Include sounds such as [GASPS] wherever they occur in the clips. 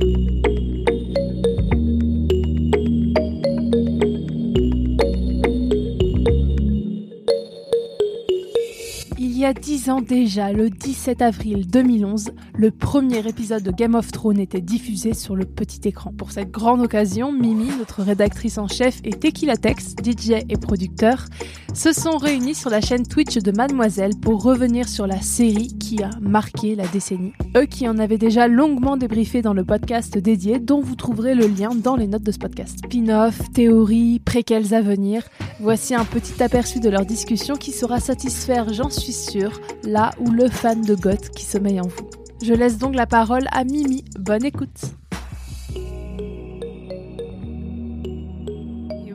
Il y a dix ans déjà, le 17 avril 2011, le premier épisode de Game of Thrones était diffusé sur le petit écran. Pour cette grande occasion, Mimi, notre rédactrice en chef, et Tequila Tex, DJ et producteur, se sont réunis sur la chaîne Twitch de Mademoiselle pour revenir sur la série qui a marqué la décennie. Eux qui en avaient déjà longuement débriefé dans le podcast dédié, dont vous trouverez le lien dans les notes de ce podcast. Spin-off, théories, préquels à venir, voici un petit aperçu de leur discussion qui saura satisfaire, j'en suis sûr, là où le fan de Goth qui sommeille en vous. Je laisse donc la parole à Mimi. Bonne écoute.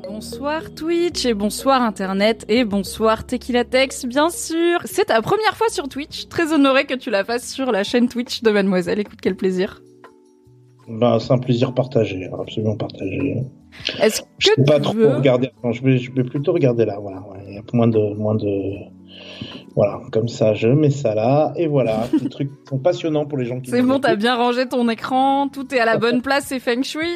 Bonsoir Twitch et bonsoir Internet et bonsoir Tequila Tex, bien sûr. C'est ta première fois sur Twitch. Très honoré que tu la fasses sur la chaîne Twitch de Mademoiselle. Écoute, quel plaisir. Bah, c'est un plaisir partagé, absolument partagé. Est-ce que je peux pas tu trop veux... regarder. Je vais, je vais plutôt regarder là. Voilà, ouais. il y a moins de, moins de. Voilà, comme ça, je mets ça là et voilà. Des trucs [LAUGHS] qui sont passionnants pour les gens qui. C'est bon, t'as bien rangé ton écran, tout est à la [LAUGHS] bonne place, c'est Feng Shui.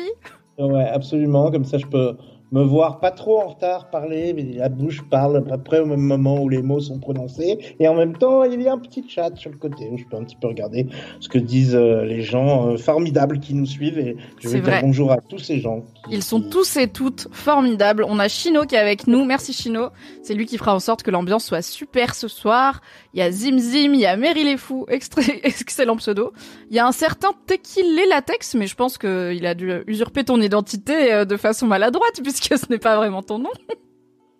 Ouais, absolument. Comme ça, je peux me voir pas trop en retard parler, mais la bouche parle à peu près au même moment où les mots sont prononcés. Et en même temps, il y a un petit chat sur le côté où je peux un petit peu regarder ce que disent euh, les gens euh, formidables qui nous suivent. Et je vais dire vrai. bonjour à tous ces gens. Ils sont tous et toutes formidables. On a Chino qui est avec nous. Merci Chino. C'est lui qui fera en sorte que l'ambiance soit super ce soir. Il y a Zim Zim, il y a Meryl les Fous, excellent pseudo. Il y a un certain Tequila Latex, mais je pense qu'il a dû usurper ton identité euh, de façon maladroite [LAUGHS] puisque ce n'est pas vraiment ton nom.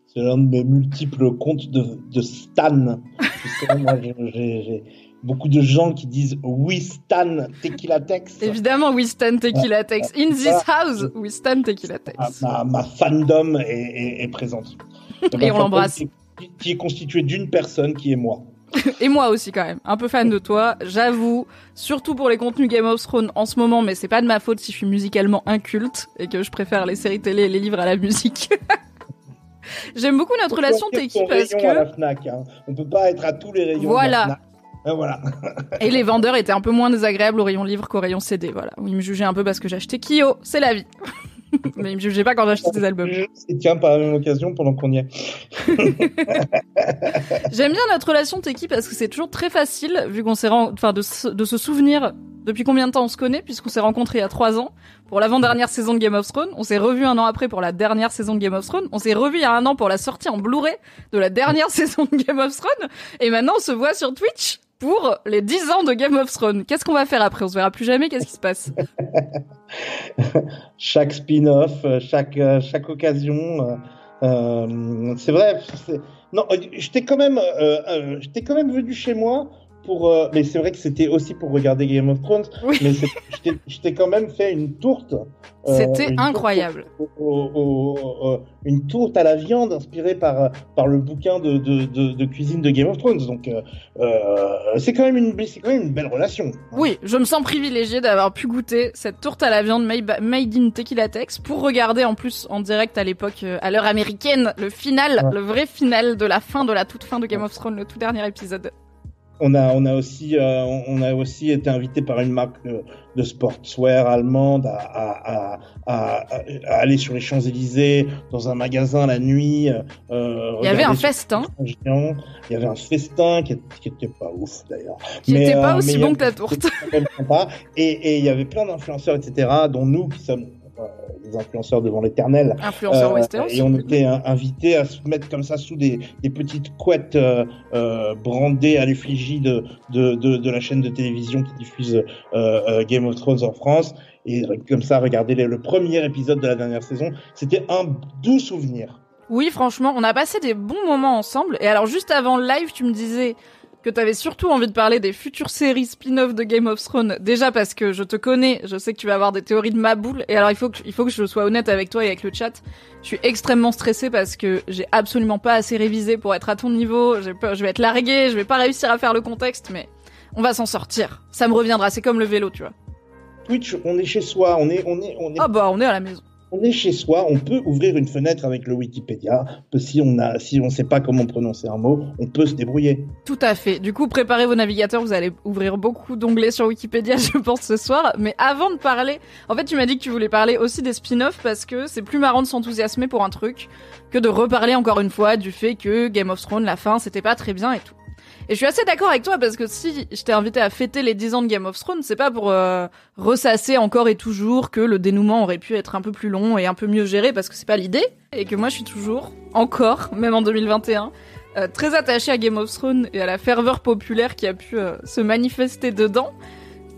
C'est l'un de mes multiples comptes de, Stan. Beaucoup de gens qui disent oui Stan Tequila Tex. Évidemment, we stand Tequila Tex. In this house, we stand Tequila Tex. ma, ma fandom est, est- est présente. [LAUGHS] Et on l'embrasse. Qui, qui est constituée d'une personne qui est moi. [LAUGHS] Et moi aussi quand même, un peu fan de toi, j'avoue, surtout pour les contenus Game of Thrones en ce moment, mais c'est pas de ma faute si je suis musicalement inculte et que je préfère les séries télé et les livres à la musique. [LAUGHS] J'aime beaucoup notre relation Teki parce rayon à la que Fnac. Hein. On peut pas être à tous les rayons. Voilà. Fnac. Ah, voilà. et les vendeurs étaient un peu moins désagréables au rayon livre qu'au rayon CD, voilà. Où ils me jugeaient un peu parce que j'achetais Kyo, c'est la vie. [LAUGHS] mais ils me jugeaient pas quand j'achetais des albums. Et tiens, par la même occasion, pendant qu'on y est. [LAUGHS] J'aime bien notre relation Teki parce que c'est toujours très facile, vu qu'on s'est enfin de, se- de se souvenir depuis combien de temps on se connaît, puisqu'on s'est rencontrés il y a trois ans pour l'avant-dernière saison de Game of Thrones, on s'est revu un an après pour la dernière saison de Game of Thrones, on s'est revu il y a un an pour la sortie en Blu-ray de la dernière [LAUGHS] saison de Game of Thrones, et maintenant on se voit sur Twitch pour les 10 ans de Game of Thrones. Qu'est-ce qu'on va faire après? On se verra plus jamais, qu'est-ce qui se passe? [LAUGHS] Chaque spin-off, euh, chaque, euh, chaque occasion. euh, c'est vrai. Non, je quand je t'ai quand même venu chez moi pour. euh, Mais c'est vrai que c'était aussi pour regarder Game of Thrones. Oui. Mais je t'ai- quand même fait une tourte. euh, C'était incroyable. tourte au- au- au- au- une tourte à la viande inspirée par par le bouquin de, de, de, de cuisine de Game of Thrones. Donc euh, euh, c'est quand même une quand même une belle relation. Oui, je me sens privilégiée d'avoir pu goûter cette tourte à la viande made in Tequila Tex pour regarder en plus en direct à l'époque, euh, à l'heure américaine, le final, Ouais. le vrai final de la fin de la toute fin de Game of Thrones, le tout dernier épisode. On a, on a aussi, euh, on a aussi été invité par une marque de, de sportswear allemande à, à, à, à- à aller sur les Champs Élysées dans un magasin la nuit. euh, Il y avait un festin géant. Il y avait un festin qui, qui était pas ouf d'ailleurs. qui Mais, n'était pas euh, aussi bon que ta tourte. sympa. Et, et il y avait plein d'influenceurs, etc., dont nous qui sommes des influenceurs devant l'éternel. Influenceur Euh, Westeros. Et on était euh, invités à se mettre comme ça sous des, des petites couettes euh, euh, brandées à l'effigie de, de, de, de la chaîne de télévision qui diffuse euh, euh, Game of Thrones en France. Et euh, comme ça, regarder le premier épisode de la dernière saison. C'était un doux souvenir. Oui, franchement, on a passé des bons moments ensemble. Et alors, juste avant le live, tu me disais, que t'avais surtout envie de parler des futures séries spin-off de Game of Thrones. Déjà parce que je te connais, je sais que tu vas avoir des théories de ma boule. Et alors il faut que, il faut que je sois honnête avec toi et avec le chat. Je suis extrêmement stressée parce que j'ai absolument pas assez révisé pour être à ton niveau. J'ai peur, je vais être larguée, je vais pas réussir à faire le contexte, mais on va s'en sortir. Ça me reviendra, c'est comme le vélo, tu vois. Twitch, on est chez soi, on est, on est, on est. Ah bah on est à la maison on est chez soi, on peut ouvrir une fenêtre avec le Wikipédia. Si on on sait pas comment prononcer un mot, on peut se débrouiller. Tout à fait. Du coup, préparez vos navigateurs. Vous allez ouvrir beaucoup d'onglets sur Wikipédia, [LAUGHS] je pense, ce soir. Mais avant de parler, en fait, tu m'as dit que tu voulais parler aussi des spin-offs parce que c'est plus marrant de s'enthousiasmer pour un truc que de reparler encore une fois du fait que Game of Thrones, la fin, c'était pas très bien et tout. Et je suis assez d'accord avec toi parce que si je t'ai invité à fêter les 10 ans de Game of Thrones, c'est pas pour euh, ressasser encore et toujours que le dénouement aurait pu être un peu plus long et un peu mieux géré parce que c'est pas l'idée et que moi je suis toujours encore, même en 2021, euh, très attaché à Game of Thrones et à la ferveur populaire qui a pu euh, se manifester dedans.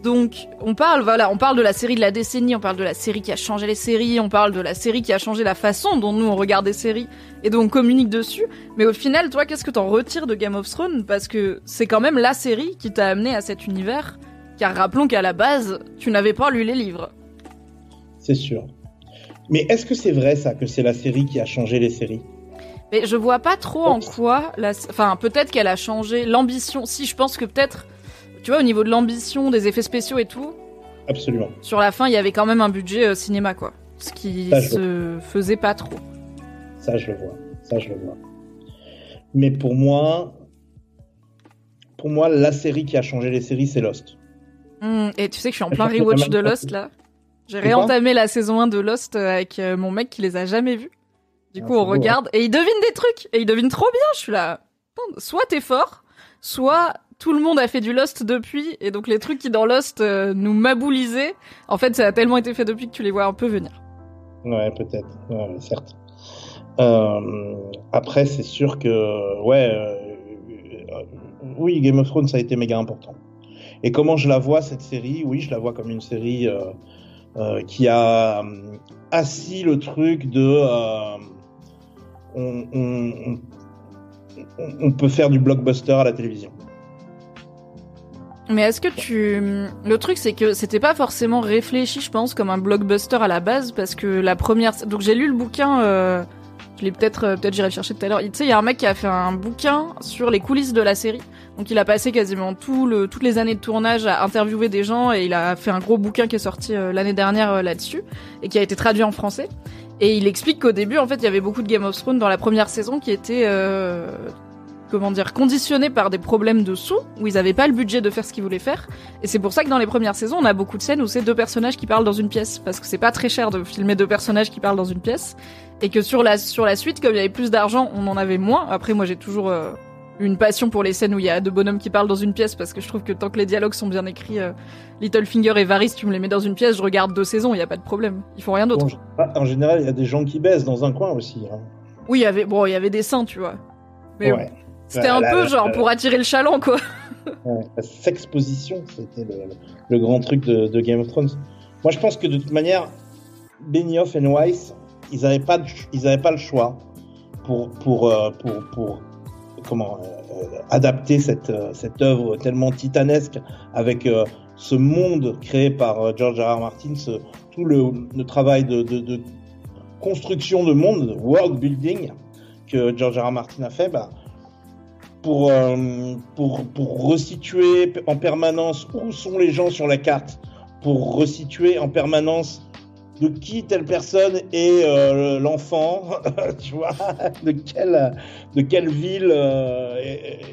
Donc, on parle, voilà, on parle de la série de la décennie, on parle de la série qui a changé les séries, on parle de la série qui a changé la façon dont nous on regarde des séries et dont on communique dessus. Mais au final, toi, qu'est-ce que t'en retires de Game of Thrones? Parce que c'est quand même la série qui t'a amené à cet univers. Car rappelons qu'à la base, tu n'avais pas lu les livres. C'est sûr. Mais est-ce que c'est vrai ça, que c'est la série qui a changé les séries? Mais je vois pas trop en quoi, la... enfin peut-être qu'elle a changé l'ambition. Si je pense que peut-être tu vois, au niveau de l'ambition, des effets spéciaux et tout. Absolument. Sur la fin, il y avait quand même un budget euh, cinéma, quoi. Ce qui se faisait pas trop. Ça, je le vois. Ça, je le vois. Mais pour moi, pour moi, la série qui a changé les séries, c'est Lost. Mmh, et tu sais que je suis en plein rewatch de Lost, là. J'ai réentamé la saison 1 de Lost euh, avec euh, mon mec qui les a jamais vus. Du ah, coup, on regarde et il devine des trucs. Et il devine trop bien. Je suis là. Soit t'es fort, soit tout le monde a fait du Lost depuis, et donc les trucs qui dans Lost euh, nous maboulisaient, en fait, ça a tellement été fait depuis que tu les vois un peu venir. Ouais, peut-être, certes. Euh, après, c'est sûr que, ouais, euh, oui, Game of Thrones, ça a été méga important. Et comment je la vois, cette série? Oui, je la vois comme une série qui a assis le truc de... on peut faire du blockbuster à la télévision. Mais est-ce que tu... Le truc, c'est que c'était pas forcément réfléchi, je pense, comme un blockbuster à la base, parce que la première... Donc j'ai lu le bouquin, euh... je l'ai peut-être... Euh, peut-être j'irai chercher tout à l'heure. Tu sais, il y a un mec qui a fait un bouquin sur les coulisses de la série. Donc il a passé quasiment tout le... toutes les années de tournage à interviewer des gens, et il a fait un gros bouquin qui est sorti euh, l'année dernière euh, là-dessus, et qui a été traduit en français. Et il explique qu'au début, en fait, il y avait beaucoup de Game of Thrones dans la première saison qui était comment dire, conditionnés par des problèmes de sous, où ils n'avaient pas le budget de faire ce qu'ils voulaient faire. Et c'est pour ça que dans les premières saisons, on a beaucoup de scènes où c'est deux personnages qui parlent dans une pièce, parce que c'est pas très cher de filmer deux personnages qui parlent dans une pièce. Et que sur la, sur la suite, comme il y avait plus d'argent, on en avait moins. Après, moi, j'ai toujours euh, une passion pour les scènes où il y a deux bonhommes qui parlent dans une pièce, parce que je trouve que tant que les dialogues sont bien écrits, euh, Littlefinger et Varys, tu me les mets dans une pièce, je regarde deux saisons, il n'y a pas de problème. Ils font rien d'autre. en général, il y a des gens qui baissent dans un coin aussi. Hein. Oui, il y avait, bon, il y avait des seins, tu vois. Mais ouais. C'était un peu genre pour attirer le chaland, quoi. la sexposition, c'était le, grand truc de, Game of Thrones. Moi, je pense que de toute manière, Benioff et Weiss, ils n'avaient pas, ils avaient pas le choix pour, pour, euh, pour, pour comment euh, adapter cette, euh, cette œuvre tellement titanesque avec ce monde créé par George R. R. Martin, ce, tout le, le travail de, de, de, construction de monde, world building que George R. R. Martin a fait. Bah, pour, euh, pour, pour resituer en permanence où sont les gens sur la carte, pour resituer en permanence de qui telle personne est euh, l'enfant, [LAUGHS] tu vois, de quelle, de quelle ville, euh,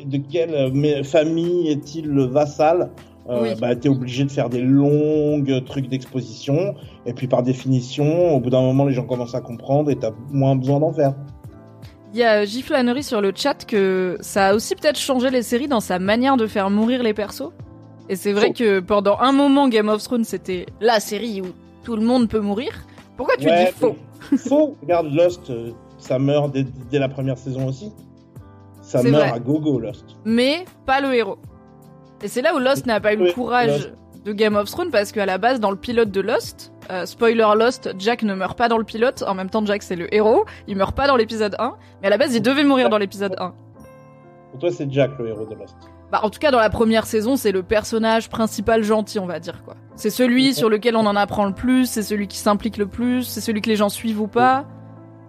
de quelle famille est-il le vassal? Euh, bah, t'es obligé de faire des longues trucs d'exposition, et puis par définition, au bout d'un moment, les gens commencent à comprendre et t'as moins besoin d'en faire. Il y a Giflanerie sur le chat que ça a aussi peut-être changé les séries dans sa manière de faire mourir les persos. Et c'est vrai que pendant un moment, Game of Thrones, c'était la série où tout le monde peut mourir. Pourquoi tu dis faux? Faux Regarde Lost, euh, ça meurt dès, la première saison aussi. Ça meurt à gogo, Lost. Mais pas le héros. Et c'est là où Lost n'a pas eu le courage de Game of Thrones parce qu'à la base, dans le pilote de Lost, euh, spoiler Lost, Jack ne meurt pas dans le pilote. En même temps, Jack c'est le héros. Il meurt pas dans l'épisode 1. Mais à la base, il devait mourir dans l'épisode 1. Pour toi, c'est Jack le héros de Lost. Bah, en tout cas, dans la première saison, c'est le personnage principal gentil, on va dire quoi. C'est celui sur lequel on en apprend le plus, c'est celui qui s'implique le plus, c'est celui que les gens suivent ou pas.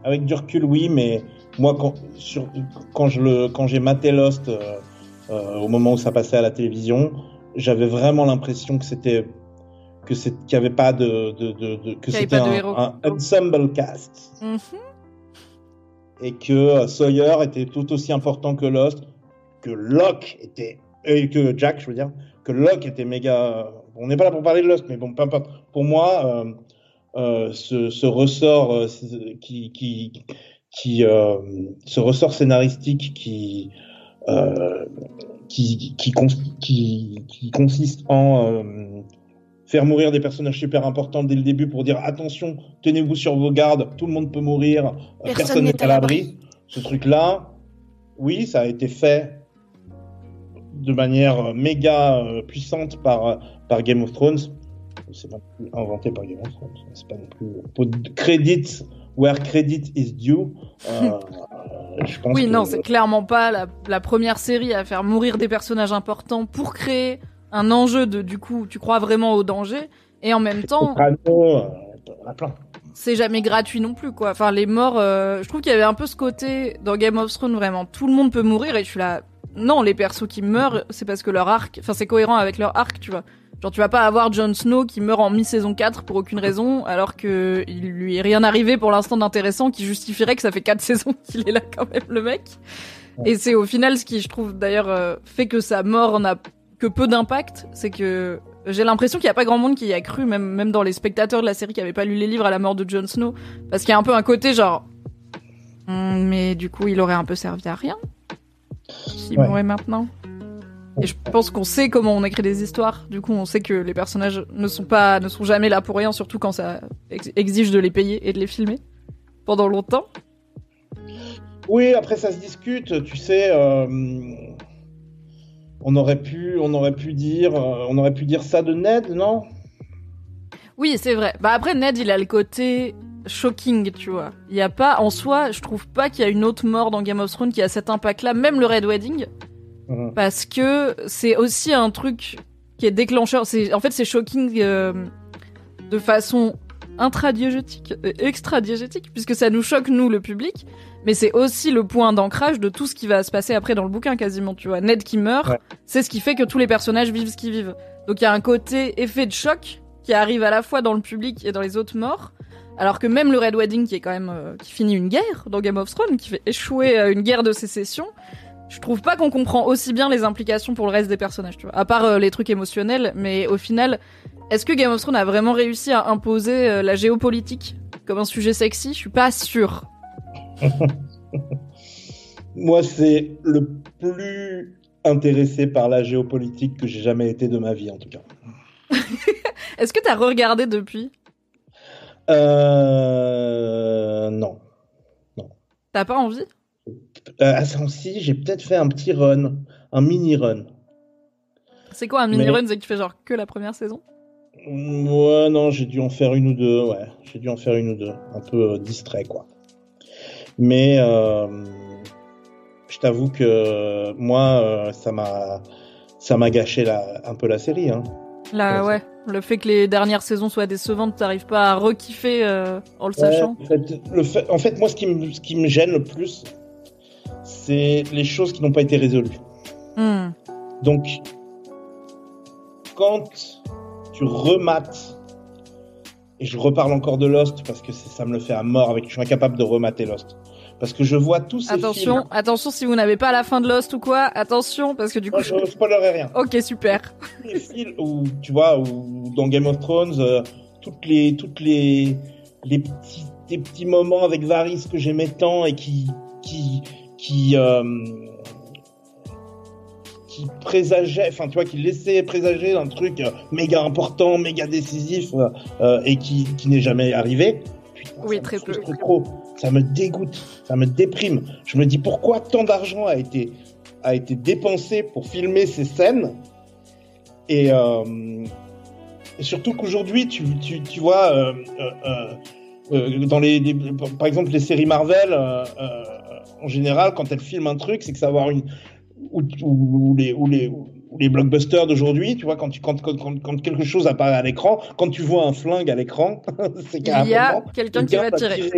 Avec du recul, oui, mais moi, quand, sur, quand je le, quand j'ai maté Lost euh, euh, au moment où ça passait à la télévision, j'avais vraiment l'impression que c'était que c'est qu'il n'y avait pas de, de, de, de que c'était un, ensemble cast Mhm. et que euh, Sawyer était tout aussi important que Lost, que Locke était et que Jack, je veux dire, que Locke était méga. On n'est pas là pour parler de Lost, mais bon, peu importe. Pour moi, euh, euh, ce, ce ressort euh, qui qui qui euh, ce ressort scénaristique qui euh, qui qui, cons- qui qui consiste en euh, faire mourir des personnages super importants dès le début pour dire attention, tenez-vous sur vos gardes, tout le monde peut mourir, euh, Personne n'est à l'abri. Ce truc-là, oui, ça a été fait de manière euh, méga euh, puissante par, par Game of Thrones. C'est pas plus inventé par Game of Thrones. C'est pas non plus. Credit where credit is due. Euh, [LAUGHS] je pense Oui, que- non, c'est clairement pas la, la première série à faire mourir des personnages importants pour créer un enjeu de, du coup, tu crois vraiment au danger. Et en même temps, euh, c'est jamais gratuit non plus, quoi. Enfin, les morts, euh, je trouve qu'il y avait un peu ce côté dans Game of Thrones, vraiment, tout le monde peut mourir et je suis là. Non, les persos qui meurent, c'est parce que leur arc, enfin, c'est cohérent avec leur arc, tu vois. Genre, tu vas pas avoir Jon Snow qui meurt en mi-saison 4 pour aucune raison, alors que il lui est rien arrivé pour l'instant d'intéressant qui justifierait que ça fait 4 [LAUGHS] saisons qu'il est là quand même, le mec. Et c'est au final ce qui, je trouve, d'ailleurs, euh, fait que sa mort n'a que peu d'impact, c'est que j'ai l'impression qu'il y a pas grand monde qui y a cru, même, même dans les spectateurs de la série qui avaient pas lu les livres à la mort de Jon Snow, parce qu'il y a un peu un côté genre, Hmm, mais du coup, il aurait un peu servi à rien s'il Ouais. mourait maintenant. Et je pense qu'on sait comment on écrit des histoires. Du coup, on sait que les personnages ne sont pas, ne sont jamais là pour rien, surtout quand ça ex- exige de les payer et de les filmer pendant longtemps. Oui, après ça se discute, tu sais. euh, on aurait pu, on aurait pu dire, euh, on aurait pu dire ça de Ned, non? Oui, c'est vrai. Bah après, Ned, il a le côté shocking, tu vois. Il y a pas, en soi, je trouve pas qu'il y a une autre mort dans Game of Thrones qui a cet impact-là, même le Red Wedding, parce que c'est aussi un truc qui est déclencheur. C'est, en fait, c'est shocking euh, de façon intradiégétique et extradiégétique, puisque ça nous choque, nous, le public, mais c'est aussi le point d'ancrage de tout ce qui va se passer après dans le bouquin, quasiment, tu vois. Ned qui meurt, Ouais. c'est ce qui fait que tous les personnages vivent ce qu'ils vivent. Donc il y a un côté effet de choc qui arrive à la fois dans le public et dans les autres morts. Alors que même le Red Wedding, qui est quand même euh, qui finit une guerre dans Game of Thrones, qui fait échouer euh, une guerre de sécession, je trouve pas qu'on comprend aussi bien les implications pour le reste des personnages, tu vois. À part euh, les trucs émotionnels, mais au final, est-ce que Game of Thrones a vraiment réussi à imposer euh, la géopolitique comme un sujet sexy? Je suis pas sûre. [LAUGHS] Moi, c'est le plus intéressé par la géopolitique que j'ai jamais été de ma vie, en tout cas. [LAUGHS] Est-ce que t'as regardé depuis? Euh, non. T'as pas envie? Euh, à Sancy, j'ai peut-être fait un petit run, un mini run. C'est quoi un mini Mais- run C'est que tu fais genre que la première saison? Ouais, non, j'ai dû en faire une ou deux, ouais. J'ai dû en faire une ou deux. Un peu euh, distrait, quoi. Mais euh, je t'avoue que moi, euh, ça m'a ça m'a gâché la, un peu la série. Hein. Là, Ouais, ouais. Le fait que les dernières saisons soient décevantes, t'arrives pas à rekiffer euh, en le sachant. Ouais, en, fait, le fait, en fait, moi, ce qui, me, ce qui me gêne le plus, c'est les choses qui n'ont pas été résolues. Hmm. Donc, quand tu remates, et je reparle encore de Lost parce que ça me le fait à mort, avec, je suis incapable de remater Lost. Parce que je vois tous ces Attention, films. attention si vous n'avez pas la fin de Lost ou quoi, attention parce que du coup. Moi, je spoilerai rien. Ok, super. Tous les films où, tu vois, où dans Game of Thrones, euh, toutes les, toutes les, les petits, des petits moments avec Varys que j'aimais tant et qui, qui, qui, euh, qui présageait, enfin, tu vois, qui laissait présager un truc euh, méga important, méga décisif, euh, et qui, qui n'est jamais arrivé. Putain, Oui, très peu. trop. Ça me dégoûte, ça me déprime. Je me dis pourquoi tant d'argent a été, a été dépensé pour filmer ces scènes et, euh, surtout qu'aujourd'hui, tu, tu, tu vois, euh, euh, dans les, par exemple, les séries Marvel, en général, quand elles filment un truc, c'est que ça va avoir une, les blockbusters d'aujourd'hui, tu vois, quand, tu, quand, quand, quand, quelque chose apparaît à l'écran, quand tu vois un flingue à l'écran, [LAUGHS] c'est Il y a quelqu'un qui va tirer. [LAUGHS]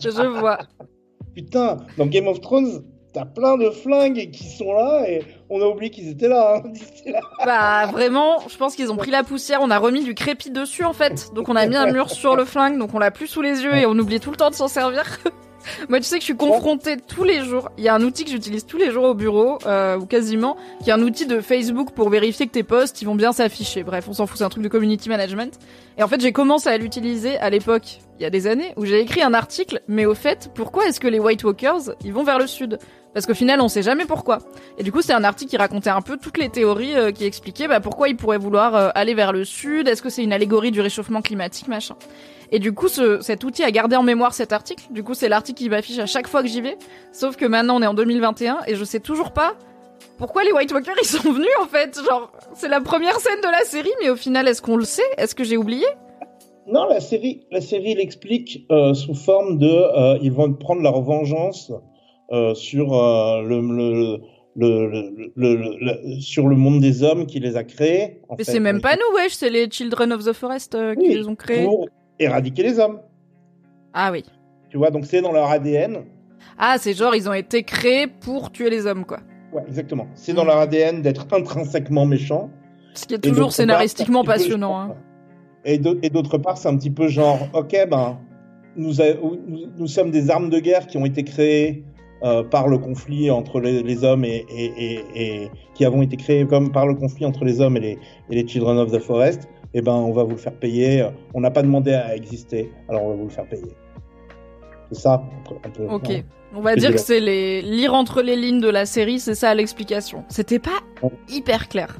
Je vois. [LAUGHS] Putain, dans Game of Thrones, t'as plein de flingues qui sont là et on a oublié qu'ils étaient là, hein. là. Bah vraiment, je pense qu'ils ont pris la poussière, on a remis du crépi dessus en fait. Donc on a mis un mur sur le flingue, donc on l'a plus sous les yeux et on oublie tout le temps de s'en servir. [LAUGHS] Moi, tu sais que je suis confrontée tous les jours. Il y a un outil que j'utilise tous les jours au bureau, euh, ou quasiment, qui est un outil de Facebook pour vérifier que tes posts, ils vont bien s'afficher. Bref, on s'en fout, c'est un truc de community management. Et en fait, j'ai commencé à l'utiliser à l'époque, il y a des années, où j'ai écrit un article, mais au fait, pourquoi est-ce que les White Walkers, ils vont vers le sud? Parce qu'au final, on sait jamais pourquoi. Et du coup, c'est un article qui racontait un peu toutes les théories euh, qui expliquaient bah, pourquoi ils pourraient vouloir euh, aller vers le sud? Est-ce que c'est une allégorie du réchauffement climatique, machin. Et du coup, ce, cet outil a gardé en mémoire cet article. Du coup, c'est l'article qui m'affiche à chaque fois que j'y vais. Sauf que maintenant, on est en 2021 et je sais toujours pas pourquoi les White Walkers ils sont venus en fait. Genre, c'est la première scène de la série, mais au final, est-ce qu'on le sait? Est-ce que j'ai oublié? Non, la série, la série l'explique euh, sous forme de, ils vont prendre leur vengeance euh, sur euh, le, le, le, le, sur le monde des hommes qui les a créés. Mais c'est même pas nous, wesh, c'est les Children of the Forest euh, qui les ont créés. Pour éradiquer les hommes. Ah oui. Tu vois, donc c'est dans leur ADN. Ah, c'est genre, ils ont été créés pour tuer les hommes, quoi. Ouais, exactement. C'est dans leur ADN d'être intrinsèquement méchants. Ce qui est toujours scénaristiquement passionnant. Hein. Et d'autre part, c'est un petit peu genre, ok, ben, nous, nous sommes des armes de guerre qui ont été créées euh, par le conflit entre les, hommes et, et, et, qui avons été créés comme par le conflit entre les hommes et les, les Children of the Forest, eh ben on va vous le faire payer. On n'a pas demandé à exister, alors on va vous le faire payer. C'est ça. ok. On va dire que c'est les lire entre les lignes de la série, c'est ça l'explication. C'était pas hyper clair.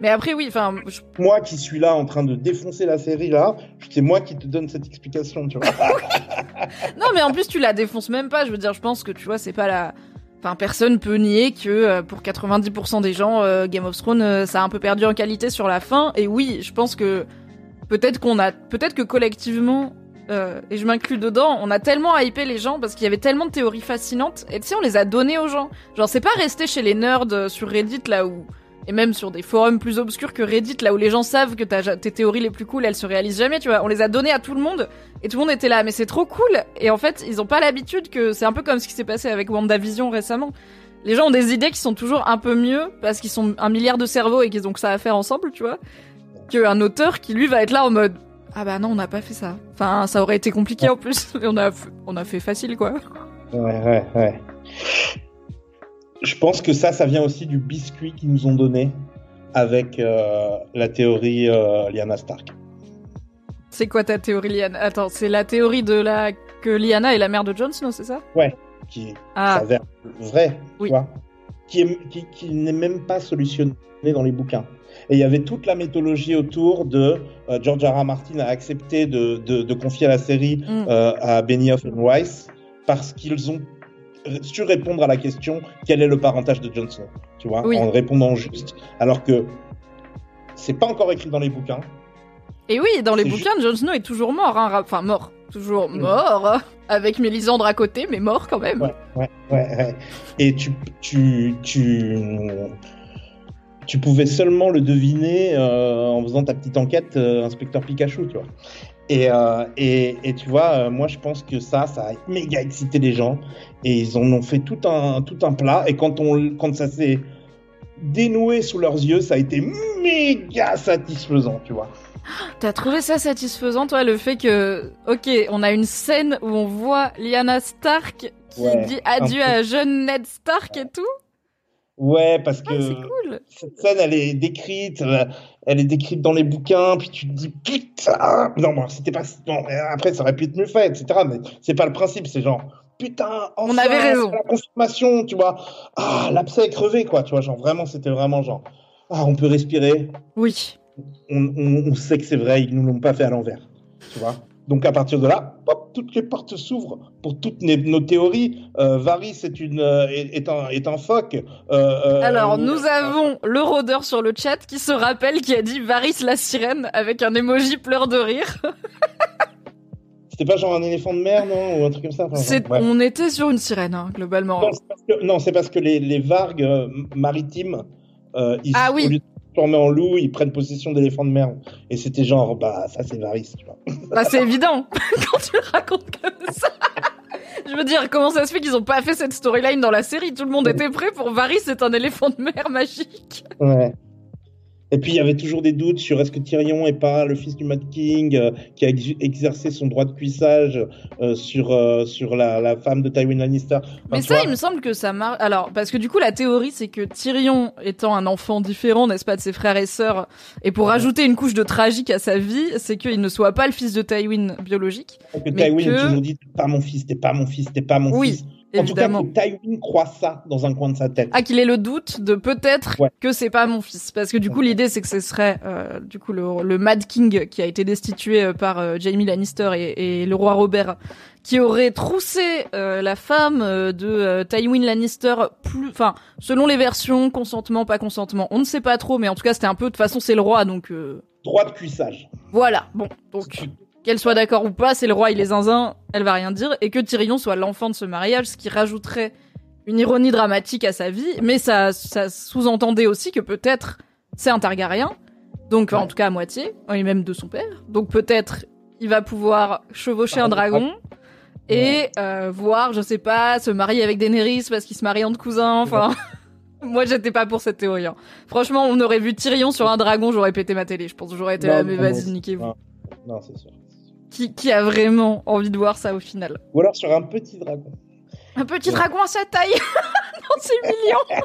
Mais après, oui, enfin. Moi qui suis là en train de défoncer la série, là, c'est moi qui te donne cette explication, tu vois. [LAUGHS] non, mais en plus, tu la défonces même pas. Je veux dire, je pense que, tu vois, c'est pas la. Enfin, personne peut nier que euh, pour 90% des gens, euh, Game of Thrones, euh, ça a un peu perdu en qualité sur la fin. Et oui, je pense que peut-être qu'on a, peut-être que collectivement, et je m'inclus dedans, on a tellement hypé les gens parce qu'il y avait tellement de théories fascinantes. Et tu sais, on les a données aux gens. Genre, c'est pas resté chez les nerds sur Reddit là où et même sur des forums plus obscurs que Reddit, là où les gens savent que tes théories les plus cool, elles se réalisent jamais, tu vois. On les a données à tout le monde, et tout le monde était là, mais c'est trop cool. Et en fait, ils ont pas l'habitude que c'est un peu comme ce qui s'est passé avec WandaVision récemment. Les gens ont des idées qui sont toujours un peu mieux, parce qu'ils sont un milliard de cerveaux et qu'ils ont que ça à faire ensemble, tu vois. Qu'un auteur qui lui va être là en mode, ah bah non, on n'a pas fait ça. Enfin, ça aurait été compliqué en plus, [LAUGHS] mais on a, on a fait facile, quoi. Ouais, ouais, ouais je pense que ça, ça vient aussi du biscuit qu'ils nous ont donné avec euh, la théorie euh, Lyanna Stark. C'est quoi ta théorie, Lyanna? Attends, c'est la théorie de la que Lyanna est la mère de Jon Snow, c'est ça? Ouais, qui ah. s'avère vrai, tu vois, qui, n'est même pas solutionné dans les bouquins. Et il y avait toute la mythologie autour de euh, George R. R. Martin a accepté de, de, confier la série mm. euh, à Benioff et Weiss parce qu'ils ont su répondre à la question quel est le parentage de Jon Snow, tu vois, en répondant juste. Alors que c'est pas encore écrit dans les bouquins. Et oui, dans les bouquins, Jon Snow est toujours mort, hein, enfin mort, toujours mm. mort, avec Mélisandre à côté, mais mort quand même. Ouais, ouais, ouais. Et tu, tu, tu, tu pouvais seulement le deviner euh, en faisant ta petite enquête, euh, inspecteur Pikachu, tu vois. Et, euh, et, et, tu vois, moi je pense que ça, ça a méga excité les gens et ils en ont fait tout un, tout un plat. Et quand, on, quand ça s'est dénoué sous leurs yeux, ça a été méga satisfaisant, tu vois. T'as trouvé ça satisfaisant, toi, le fait que, ok, on a une scène où on voit Lyanna Stark qui dit adieu à jeune Ned Stark et tout? Ouais, parce que cette scène, elle est décrite, elle est décrite dans les bouquins, puis tu te dis putain, non, bon, c'était pas, bon, après ça aurait pu être mieux fait, etc. Mais c'est pas le principe, c'est genre putain, on avait raison. La confirmation, tu vois, ah, l'abcès est crevé, quoi, tu vois, genre vraiment, c'était vraiment genre, ah, on peut respirer. Oui. On, on, on sait que c'est vrai, ils nous l'ont pas fait à l'envers, tu vois. Donc à partir de là, toutes les portes s'ouvrent pour toutes nos, théories. Euh, Varys est, une, euh, est, un, est un phoque. Euh, euh, Alors nous avons le rôdeur sur le chat qui se rappelle qui a dit Varys la sirène avec un emoji pleur de rire. [LAUGHS] C'était pas genre un éléphant de mer, non Ou un truc comme ça enfin. On était sur une sirène, hein, globalement. Non, c'est parce que, non, c'est parce que les, les vargues euh, maritimes, euh, ils, Ah oui. au lieu de se transformer en loup, ils prennent possession d'éléphants de mer. Et c'était genre, bah, ça c'est Varys, tu vois. [LAUGHS] Bah, c'est évident [LAUGHS] quand tu le racontes comme ça. Je veux dire, comment ça se fait qu'ils ont pas fait cette storyline dans la série? Tout le monde était prêt pour Varys, c'est un éléphant de mer magique. Ouais. Et puis il y avait toujours des doutes sur est-ce que Tyrion est pas le fils du Mad King euh, qui a ex- exercé son droit de cuissage euh, sur euh, sur la, la femme de Tywin Lannister. Enfin, Mais ça, vois, il me semble que ça marche. Alors, parce que du coup, la théorie, c'est que Tyrion, étant un enfant différent, n'est-ce pas, de ses frères et sœurs, et pour rajouter une couche de tragique à sa vie, c'est qu'il ne soit pas le fils de Tywin biologique. que mais Tywin que- toujours dit t'es pas mon fils, t'es pas mon fils, t'es pas mon Oui, fils. En tout cas, Évidemment. que Tywin croit ça dans un coin de sa tête. Ah, qu'il ait le doute de peut-être Ouais. que c'est pas mon fils. Parce que du coup, l'idée, c'est que ce serait, euh, du coup, le, le Mad King qui a été destitué euh, par euh, Jaime Lannister et, et le roi Robert, qui aurait troussé euh, la femme de Tywin Lannister plus, enfin, selon les versions, consentement, pas consentement. On ne sait pas trop, mais en tout cas, c'était un peu, de toute façon, c'est le roi, donc, Droit de cuissage. voilà. Bon, donc, qu'elle soit d'accord ou pas, c'est le roi, il est zinzin, elle va rien dire, et que Tyrion soit l'enfant de ce mariage, ce qui rajouterait une ironie dramatique à sa vie, mais ça, ça sous-entendait aussi que peut-être c'est un Targaryen, donc en tout cas à moitié, et même de son père, donc peut-être il va pouvoir chevaucher un dragon. Et euh, voir, je sais pas, se marier avec Daenerys parce qu'il se marie entre cousins, enfin... [LAUGHS] Moi, j'étais pas pour cette théorie. hein. Franchement, on aurait vu Tyrion sur un dragon, j'aurais pété ma télé. Je pense que j'aurais été là, mais vas-y, niquez-vous. Non. Non, c'est sûr. Qui, qui a vraiment envie de voir ça au final Ou alors sur un petit dragon. Un petit Ouais. dragon à sa taille [LAUGHS] Non, c'est mignon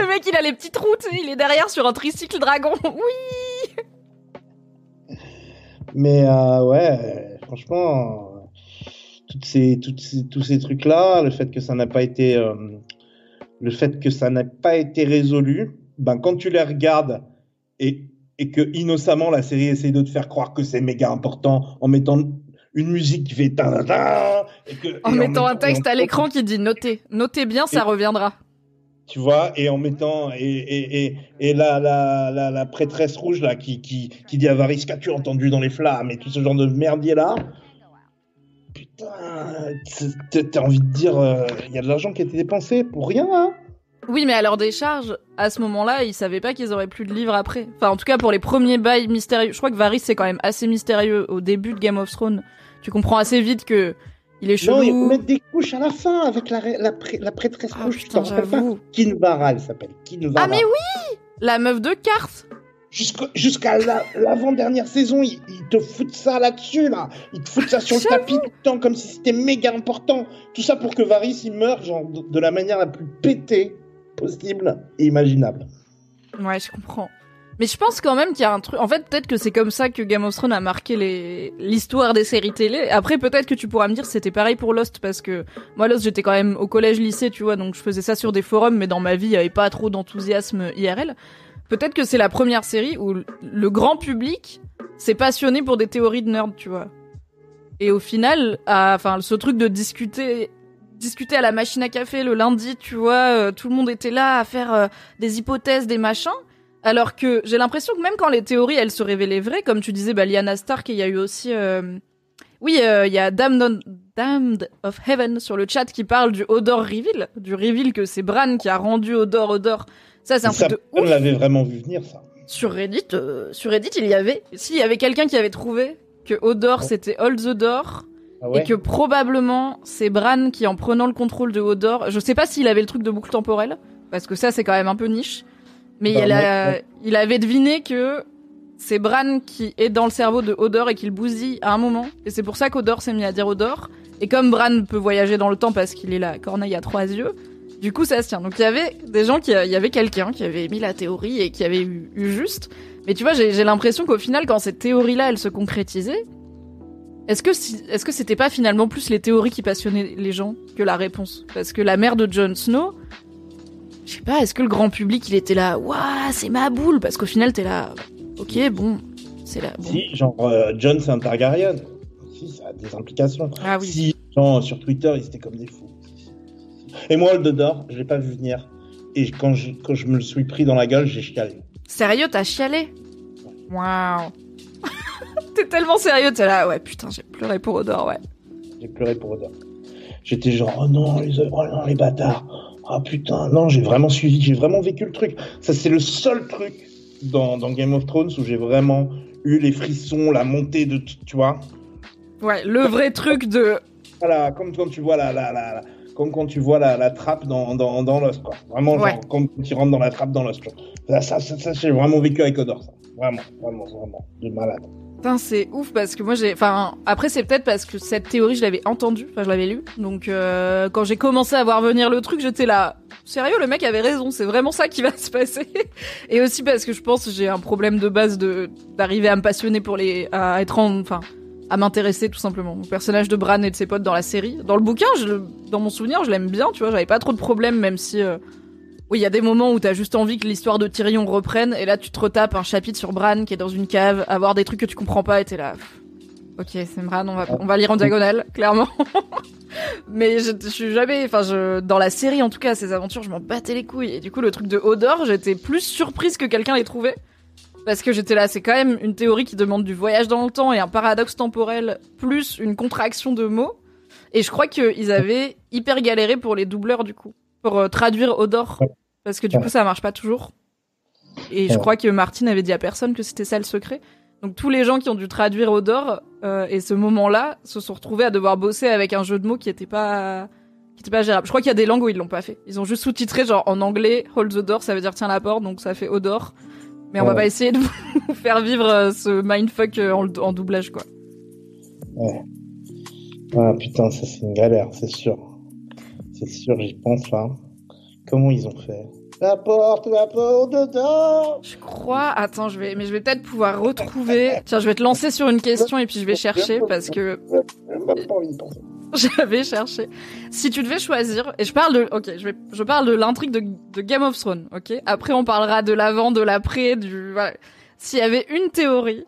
Le mec, il a les petites routes, il est derrière sur un tricycle dragon. [LAUGHS] Oui Mais euh, ouais, franchement, toutes ces, toutes ces- tous ces trucs-là, le fait que ça n'a pas été, euh, le fait que ça n'a pas été résolu, ben quand tu les regardes et et que innocemment la série essaye de te faire croire que c'est méga important en mettant une musique qui fait ta et que En et mettant un mettant- texte en- à l'écran qui dit notez. Notez bien, ça Et- reviendra. tu vois, et en mettant et et et, et la, la la la prêtresse rouge là qui qui qui dit à Varys qu'as-tu entendu dans les flammes et tout ce genre de merdier là. Putain, t'as- t'as envie de dire, il y a de l'argent qui a été dépensé pour rien, hein? Oui, mais à leur décharge, à ce moment-là, ils savaient pas qu'ils auraient plus de livres après. Enfin, en tout cas, pour les premiers bails mystérieux. Je crois que Varys, c'est quand même assez mystérieux au début de Game of Thrones. Tu comprends assez vite que il est Non, ils chelou. mettent des couches à la fin avec la, la, pré- la prêtresse Ah rouge. tu putain, t'en. Kinvara, elle s'appelle. Ah mais oui La meuf de cartes Jusqu'à la- l'avant-dernière saison, ils, ils te foutent ça là-dessus, là. Ils te foutent ça sur le tapis tout le temps, comme si c'était méga important. Tout ça pour que Varys, il meure, genre, de, de la manière la plus pétée possible et imaginable. Ouais, je comprends. Mais je pense quand même qu'il y a un truc. En fait, peut-être que c'est comme ça que Game of Thrones a marqué les l'histoire des séries télé. Après, peut-être que tu pourras me dire c'était pareil pour Lost parce que moi Lost j'étais quand même au collège lycée, tu vois, donc je faisais ça sur des forums, mais dans ma vie il y avait pas trop d'enthousiasme IRL. Peut-être que c'est la première série où le grand public s'est passionné pour des théories de nerd, tu vois. Et au final, à- enfin, ce truc de discuter discuter à la machine à café le lundi, tu vois, euh, tout le monde était là à faire euh, des hypothèses, des machins. Alors que j'ai l'impression que même quand les théories, elles se révélaient vraies, comme tu disais, bah, Lyanna Stark, il y a eu aussi... euh, Oui, euh, il y a Damned, of Heaven sur le chat qui parle du Odor Reveal, du reveal que c'est Bran qui a rendu Odor Odor. Ça, c'est un Ça, truc de on l'avait vraiment vu venir, ça. Sur Reddit, euh, sur Reddit, il y avait... Si, il y avait quelqu'un qui avait trouvé que Odor, Oh. c'était All the Door, Ah ouais. et que probablement c'est Bran qui, en prenant le contrôle de Hodor, je sais pas s'il avait le truc de boucle temporelle, parce que ça c'est quand même un peu niche, mais Bah, il, a- avait deviné que c'est Bran qui est dans le cerveau de Hodor et qu'il bousille à un moment, et c'est pour ça qu'Hodor s'est mis à dire Hodor, et comme Bran peut voyager dans le temps parce qu'il est la corneille à trois yeux, du coup ça se tient. Donc il y avait des gens qui, il y avait quelqu'un qui avait émis la théorie et qui avait eu, eu juste, mais tu vois j'ai j'ai l'impression qu'au final quand cette théorie-là elle se concrétisait, est-ce que si, est-ce que c'était pas finalement plus les théories qui passionnaient les gens que la réponse? Parce que la mère de Jon Snow, je sais pas, est-ce que le grand public il était là, waouh, c'est ma boule? Parce qu'au final t'es là, ok, bon, c'est là. Bon. Si, genre, euh, John, c'est un Targaryen. Si, ça a des implications. Ah oui. Si, genre, sur Twitter, ils étaient comme des fous. Et moi, le d'or, je l'ai pas vu venir. Et quand je, quand je me le suis pris dans la gueule, j'ai chialé. Sérieux, t'as chialé? Waouh. T'es tellement sérieux, t'es là, ouais, putain, j'ai pleuré pour Odor, ouais. J'ai pleuré pour Odor. J'étais genre, oh non, les, oh non, les bâtards. Ah putain, non, j'ai vraiment suivi, j'ai vraiment vécu le truc. Ça, c'est le seul truc dans, dans Game of Thrones où j'ai vraiment eu les frissons, la montée de, tu vois. Ouais, le vrai truc de. Voilà, comme quand tu vois la, la, la, comme quand tu vois la, la trappe dans, dans, dans Lost, quoi. Vraiment, genre, comme quand tu rentres dans la trappe dans Lost. Ça, ça, ça, ça j'ai vraiment vécu avec Odor, ça. Vraiment, vraiment, vraiment. De malade. Putain, c'est ouf parce que moi j'ai. Enfin, après, c'est peut-être parce que cette théorie, je l'avais entendue, enfin, je l'avais lue. Donc, euh, quand j'ai commencé à voir venir le truc, j'étais là. Sérieux, le mec avait raison, c'est vraiment ça qui va [LAUGHS] se passer. Et aussi parce que je pense que j'ai un problème de base de d'arriver à me passionner pour les. à être en. Enfin à m'intéresser tout simplement au personnage de Bran et de ses potes dans la série. Dans le bouquin, dans mon souvenir, je l'aime bien, tu vois, j'avais pas trop de problèmes, même si euh, oui, il y a des moments où t'as juste envie que l'histoire de Tyrion reprenne, et là tu te retapes un chapitre sur Bran qui est dans une cave, avoir des trucs que tu comprends pas, et t'es là. Ok, c'est Bran, on va, on va lire en diagonale, [LAUGHS] clairement. [LAUGHS] Mais je, je, suis jamais, enfin, je, dans la série en tout cas, ces aventures, je m'en battais les couilles. Et du coup, le truc de Hodor, j'étais plus surprise que quelqu'un l'ait trouvé. Parce que j'étais là, c'est quand même une théorie qui demande du voyage dans le temps et un paradoxe temporel, plus une contraction de mots. Et je crois qu'ils avaient hyper galéré pour les doubleurs, du coup. Pour euh, traduire Odor. Parce que du coup, ça marche pas toujours. Et je crois que Martine avait dit à personne que c'était ça le secret. Donc tous les gens qui ont dû traduire Odor euh, et ce moment-là se sont retrouvés à devoir bosser avec un jeu de mots qui était pas qui était pas gérable. Je crois qu'il y a des langues où ils l'ont pas fait. Ils ont juste sous-titré genre en anglais Hold the door, ça veut dire tiens la porte, donc ça fait Odor. Mais on va pas essayer de [LAUGHS] vous faire vivre euh, ce mindfuck euh, en, en doublage, quoi. Ouais. Ah putain, ça c'est une galère, c'est sûr. C'est sûr, j'y pense là. Comment ils ont fait? La porte, la porte dedans Je crois. Attends, je vais, mais je vais peut-être pouvoir retrouver. Tiens, je vais te lancer sur une question et puis je vais chercher parce que. [LAUGHS] J'avais cherché. Si tu devais choisir, et je parle de, ok, je vais, je parle de l'intrigue de, de, Game of Thrones, ok? Après, on parlera de l'avant, de l'après, du, voilà. S'il y avait une théorie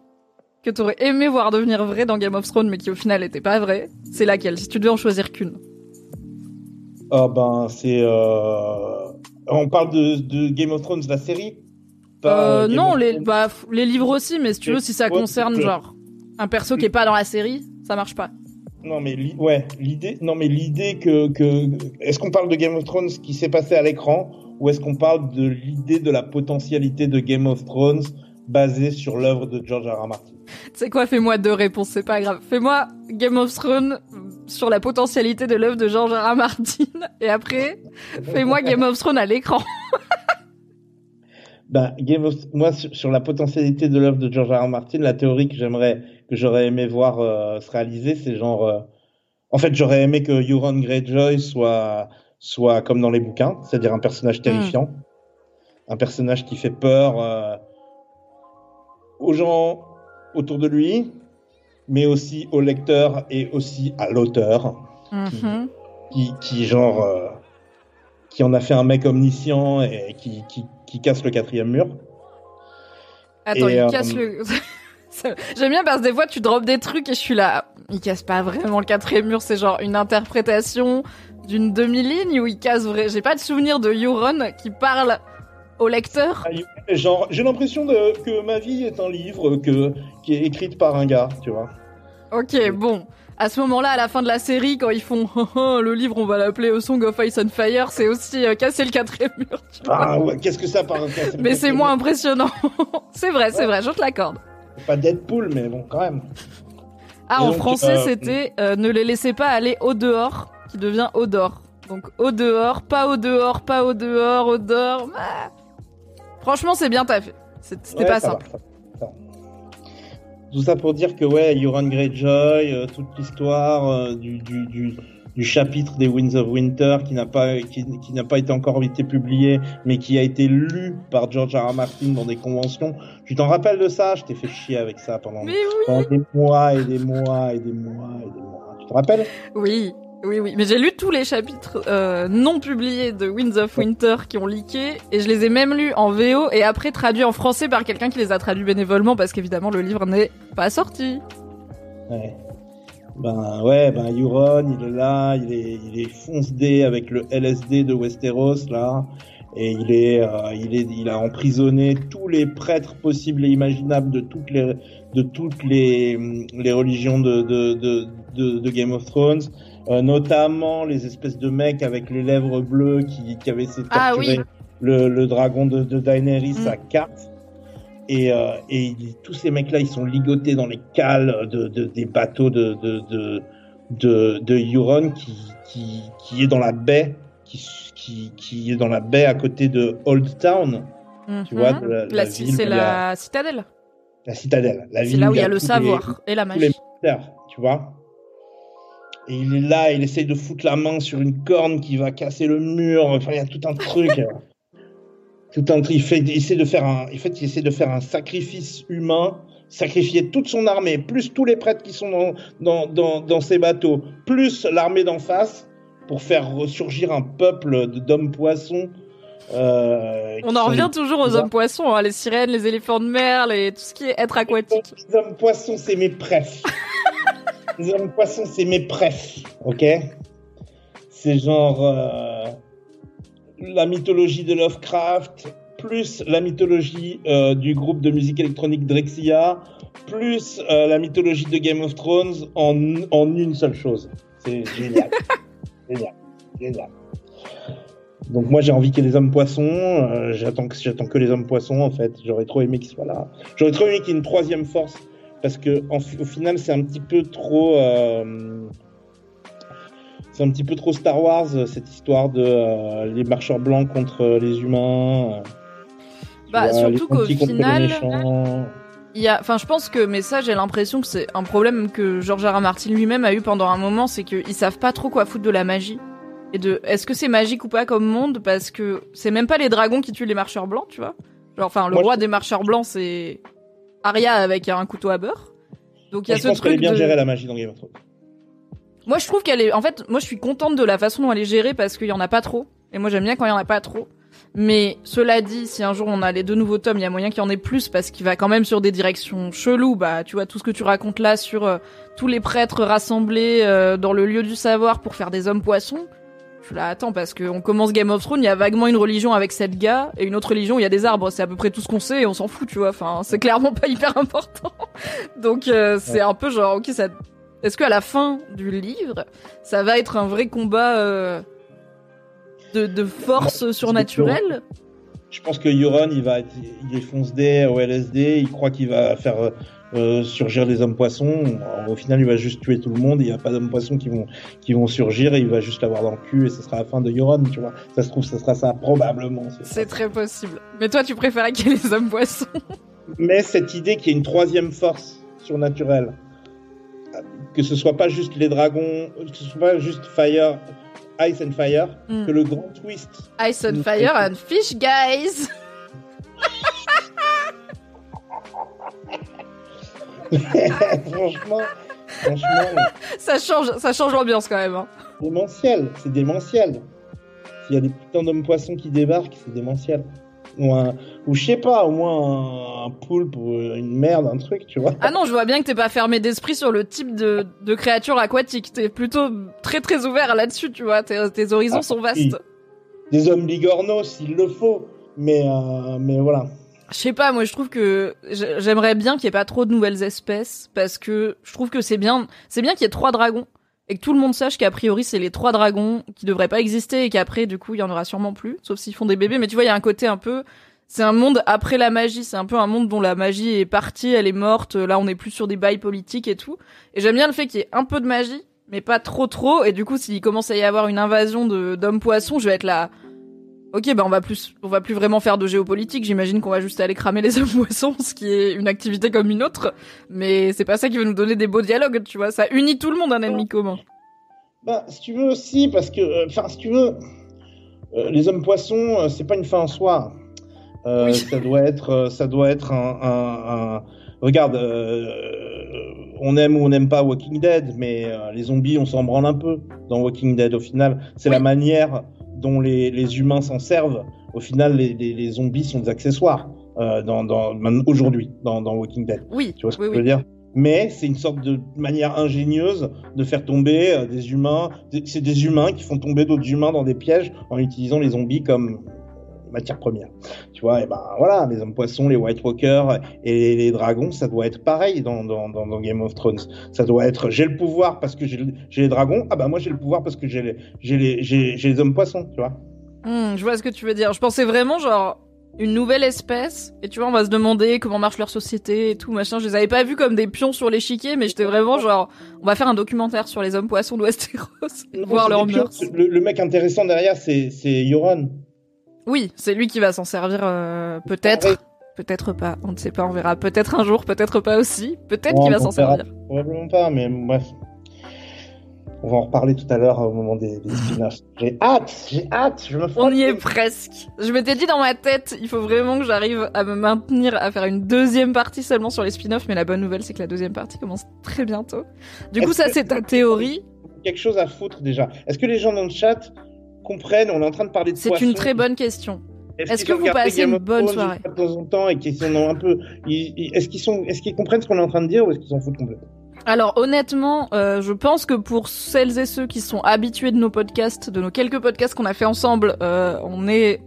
que t'aurais aimé voir devenir vraie dans Game of Thrones, mais qui au final n'était pas vraie, c'est laquelle? Si tu devais en choisir qu'une. Ah ben, c'est, euh... on parle de, de Game of Thrones, la série? Euh, non, les, bah, les livres aussi, mais si tu veux, si ça concerne genre un perso qui est pas dans la série, ça marche pas. Non mais ouais, l'idée non mais l'idée que, que est-ce qu'on parle de Game of Thrones qui s'est passé à l'écran ou est-ce qu'on parle de l'idée de la potentialité de Game of Thrones basée sur l'œuvre de George R. R. Martin? [LAUGHS] C'est quoi? Fais-moi deux réponses, c'est pas grave. Fais-moi Game of Thrones sur la potentialité de l'œuvre de George R. R. Martin [LAUGHS] et après fais-moi Game of Thrones à l'écran. [LAUGHS] ben, Game of moi sur la potentialité de l'œuvre de George R. R. Martin, la théorie que j'aimerais que j'aurais aimé voir euh, se réaliser, c'est genre. Euh... En fait, j'aurais aimé que Euron Greyjoy soit soit comme dans les bouquins, c'est-à-dire un personnage terrifiant, mmh. un personnage qui fait peur euh, aux gens autour de lui, mais aussi au lecteur et aussi à l'auteur, mmh. qui, qui, qui, genre euh, qui en a fait un mec omniscient et qui, qui, qui casse le quatrième mur. Attends, et, il casse le. [LAUGHS] J'aime bien parce que des fois tu drops des trucs et je suis là. Il casse pas vraiment le quatrième mur, c'est genre une interprétation d'une demi-ligne où il casse vrai. J'ai pas de souvenir de Euron qui parle au lecteur. Ah, genre, j'ai l'impression que ma vie est un livre que, qui est écrite par un gars, tu vois. Ok, bon. À ce moment-là, à la fin de la série, quand ils font [LAUGHS] le livre, on va l'appeler A Song of Ice and Fire, c'est aussi euh, casser le quatrième mur. Tu vois ah ouais, qu'est-ce que ça parle [LAUGHS] Mais c'est moins impressionnant. [LAUGHS] c'est vrai, c'est vrai, je te l'accorde. Pas Deadpool, mais bon, quand même. Ah, en français, euh, c'était euh, ne les laissez pas aller au dehors, qui devient au dehors. Donc au dehors, pas au dehors, pas au dehors, au dehors. Ah. Franchement, c'est bien taffé. C'était pas simple. Tout ça pour dire que ouais, Euron Greyjoy, euh, toute l'histoire euh, du, du, du, du, chapitre des Winds of Winter qui n'a pas qui, qui n'a pas été encore été publié, mais qui a été lu par George R. R. Martin dans des conventions. Tu t'en rappelles de ça? Je t'ai fait chier avec ça pendant, oui. pendant des mois et des mois et des mois et des mois. Tu te rappelles? Oui. Oui, oui, mais j'ai lu tous les chapitres euh, non publiés de Winds of Winter qui ont leaké, et je les ai même lus en VO et après traduits en français par quelqu'un qui les a traduits bénévolement parce qu'évidemment le livre n'est pas sorti. Ouais. Ben ouais, ben Euron, il est là, il est, il est fonce-dé avec le LSD de Westeros là, et il est, euh, il est, il a emprisonné tous les prêtres possibles et imaginables de toutes les, de toutes les, les religions de, Game of Thrones, euh, notamment les espèces de mecs avec les lèvres bleues qui, qui avaient essayé de Ah oui. le, le dragon de, de Daenerys Mm. à carte. Et, euh, et tous ces mecs-là, ils sont ligotés dans les cales de, de, des bateaux de, de, de, de, Euron qui, qui, qui est dans la baie, qui, qui, qui est dans la baie à côté de Old Town, Tu vois, Mhm. de la- La la ville c'est où il y a- la citadelle. la citadelle. La C'est ville là où il y a le les- savoir et la tous les magie. mystères, tu vois. Et il est là, il essaye de foutre la main sur une corne qui va casser le mur. Enfin, il y a tout un truc. [LAUGHS] tout un truc. Il, fait, il essaie de faire un, en fait, il essaie de faire un sacrifice humain, sacrifier toute son armée, plus tous les prêtres qui sont dans, dans, dans, dans ces bateaux, plus l'armée d'en face, pour faire ressurgir un peuple de- d'hommes poissons. euh, On en sont revient toujours aux bizarres. hommes poissons, hein, les sirènes, les éléphants de mer, les... tout ce qui est être aquatique. Les hommes poissons, c'est mes prefs. [LAUGHS] les hommes poissons, c'est mes prefs. Ok? C'est genre euh, la mythologie de Lovecraft, plus la mythologie euh, du groupe de musique électronique Drexia, plus euh, la mythologie de Game of Thrones en, en une seule chose. C'est génial. [LAUGHS] génial. Génial. Donc moi j'ai envie qu'il y ait les hommes poissons. euh, j'attends que j'attends que les hommes poissons en fait. J'aurais trop aimé qu'ils soient là. J'aurais trop aimé qu'il y ait une troisième force parce que en au final c'est un petit peu trop. euh, c'est un petit peu trop Star Wars euh, cette histoire de euh, les marcheurs blancs contre les humains. Bah, vois, surtout qu'au final- méchants. Il y a, enfin, je pense que, mais ça, j'ai l'impression que c'est un problème que George R. R. Martin lui-même a eu pendant un moment, c'est qu'ils savent pas trop quoi foutre de la magie. Et de, est-ce que c'est magique ou pas comme monde? Parce que c'est même pas les dragons qui tuent les marcheurs blancs, tu vois? Genre, enfin, le Moi, roi je- des marcheurs blancs, c'est Arya avec un couteau à beurre. Donc il y a Moi, je ce pense est truc bien de... gérée la magie dans Game of Thrones. Moi, je trouve qu'elle est. En fait, moi, je suis contente de la façon dont elle est gérée parce qu'il y en a pas trop. Et moi, j'aime bien quand il y en a pas trop. Mais cela dit, si un jour on a les deux nouveaux tomes, il y a moyen qu'il y en ait plus parce qu'il va quand même sur des directions cheloues. Bah, tu vois tout ce que tu racontes là sur euh, tous les prêtres rassemblés euh, dans le lieu du savoir pour faire des hommes poissons. Je suis là, attends, parce qu'on commence Game of Thrones, il y a vaguement une religion avec sept gars et une autre religion, il y a des arbres. C'est à peu près tout ce qu'on sait et on s'en fout, tu vois. Enfin, c'est clairement pas hyper important. [LAUGHS] Donc, euh, c'est un peu genre, ok, ça. Est-ce qu'à la fin du livre, ça va être un vrai combat euh, de, de force surnaturelle? Je pense que Euron, il va être, il est fonce-dé au LSD, il croit qu'il va faire euh, surgir les hommes poissons. Alors, au final, il va juste tuer tout le monde. Il n'y a pas d'hommes poissons qui vont, qui vont surgir et il va juste l'avoir dans le cul et ce sera la fin de Euron, tu vois. Ça se trouve, ce sera ça probablement. c'est ça. C'est très possible. Mais toi, tu préférais qu'il y ait les hommes poissons Mais cette idée qu'il y ait une troisième force surnaturelle, que ce soit pas juste les dragons, que ce soit pas juste Fire, Ice and Fire, Mm. que le grand twist Ice and fire and fish, guys [LAUGHS] [LAUGHS] franchement, franchement, Ça change, ça change l'ambiance quand même. Hein. démentiel, c'est démentiel. S'il y a des putains d'hommes poissons qui débarquent, c'est démentiel. Ou, un, ou je sais pas, au moins un, un poulpe ou une merde, un truc, tu vois. Ah non, je vois bien que t'es pas fermé d'esprit sur le type de, de créature aquatique. T'es plutôt très très ouvert là-dessus, tu vois. Tes, tes horizons Ah, sont oui. vastes. Des hommes bigorneaux s'il le faut, mais, euh, mais voilà. Je sais pas, moi je trouve que j'ai- j'aimerais bien qu'il y ait pas trop de nouvelles espèces parce que je trouve que c'est bien, c'est bien qu'il y ait trois dragons et que tout le monde sache qu'a priori c'est les trois dragons qui devraient pas exister et qu'après du coup il y en aura sûrement plus, sauf s'ils font des bébés. Mais tu vois, il y a un côté un peu, c'est un monde après la magie, c'est un peu un monde dont la magie est partie, elle est morte. Là, on est plus sur des bails politiques et tout. Et j'aime bien le fait qu'il y ait un peu de magie, mais pas trop trop. Et du coup, s'il commence à y avoir une invasion de d'hommes poissons, je vais être là. Ok, bah on va plus, on va plus vraiment faire de géopolitique. J'imagine qu'on va juste aller cramer les [LAUGHS] hommes poissons, ce qui est une activité comme une autre. Mais c'est pas ça qui va nous donner des beaux dialogues, tu vois. Ça unit tout le monde un ennemi commun. Bah, si tu veux aussi, parce que, euh, enfin, si tu veux, euh, les hommes poissons, euh, c'est pas une fin en soi. Euh, Oui. Ça doit être, ça doit être un. un- un- Regarde, on aime ou on n'aime pas Walking Dead, mais les zombies, on s'en branle un peu dans Walking Dead. Au final, c'est Oui. la manière dont les, les humains s'en servent. Au final, les, les, les zombies sont des accessoires euh, dans, dans, aujourd'hui dans, dans Walking Dead. Oui, Tu vois ce que oui, je oui. veux dire? Mais c'est une sorte de manière ingénieuse de faire tomber euh, des humains. C'est des humains qui font tomber d'autres humains dans des pièges en utilisant les zombies comme matières premières. Tu vois, et ben voilà, les hommes poissons, les White Walkers et les, dragons, ça doit être pareil dans, dans, dans, Game of Thrones. Ça doit être j'ai le pouvoir parce que j'ai les dragons, ah bah moi j'ai le pouvoir parce que j'ai les, les, les hommes poissons, tu vois. Hmm, je vois ce que tu veux dire. Je pensais vraiment genre une nouvelle espèce et tu vois on va se demander comment marche leur société et tout machin. Je les avais pas vus comme des pions sur l'échiquier, mais j'étais vraiment genre on va faire un documentaire sur les hommes poissons de Westeros, voir leur mœurs. Le, mec intéressant derrière c'est c'est Euron. Oui, c'est lui qui va s'en servir euh, peut-être. Peut-être pas, on ne sait pas, on verra. Peut-être un jour, peut-être pas aussi. Peut-être qu'il va s'en servir. Probablement pas, mais bref. On va en reparler tout à l'heure au moment des, spin-offs. [LAUGHS] J'ai hâte, j'ai hâte, je me On y est presque. Je m'étais dit dans ma tête, il faut vraiment que j'arrive à me maintenir à faire une deuxième partie seulement sur les spin-offs, mais la bonne nouvelle c'est que la deuxième partie commence très bientôt. Du coup, ça c'est ta théorie. Quelque chose à foutre déjà. Est-ce que les gens dans le chat comprennent On est en train de parler de C'est une très bonne question. Est-ce que vous passez une bonne soirée De temps en temps et qu'ils un peu, est-ce qu'ils sont, est-ce qu'ils comprennent ce qu'on est en train de dire ou est-ce qu'ils s'en foutent complètement? Alors honnêtement, euh, je pense que pour celles et ceux qui sont habitués de nos podcasts, de nos quelques podcasts qu'on a fait ensemble, euh, on est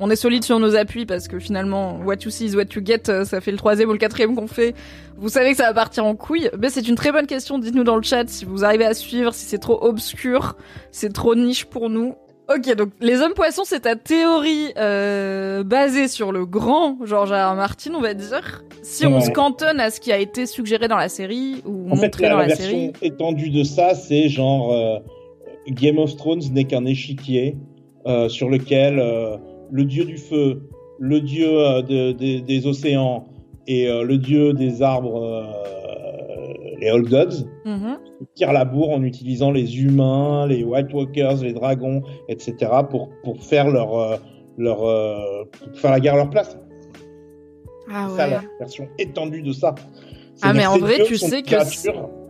on est solide sur nos appuis parce que finalement, what you see is what you get, euh, ça fait le troisième ou le quatrième qu'on fait. Vous savez que ça va partir en couille. Mais c'est une très bonne question. Dites-nous dans le chat si vous arrivez à suivre, si c'est trop obscur, c'est trop niche pour nous. Ok, donc les hommes poissons, c'est ta théorie euh, basée sur le grand George R. Martin, on va dire. Si on se cantonne à ce qui a été suggéré dans la série ou montré dans la, la version étendue de ça, c'est genre euh, Game of Thrones n'est qu'un échiquier euh, sur lequel le dieu du feu, le dieu des océans et le dieu des arbres, les Old Gods, mm tirent la bourre en utilisant les humains, les White Walkers, les dragons, etc. pour, pour faire leur, leur pour faire la guerre à leur place. Ah ouais. ça la version étendue de ça. Ah mais en vrai, tu sais que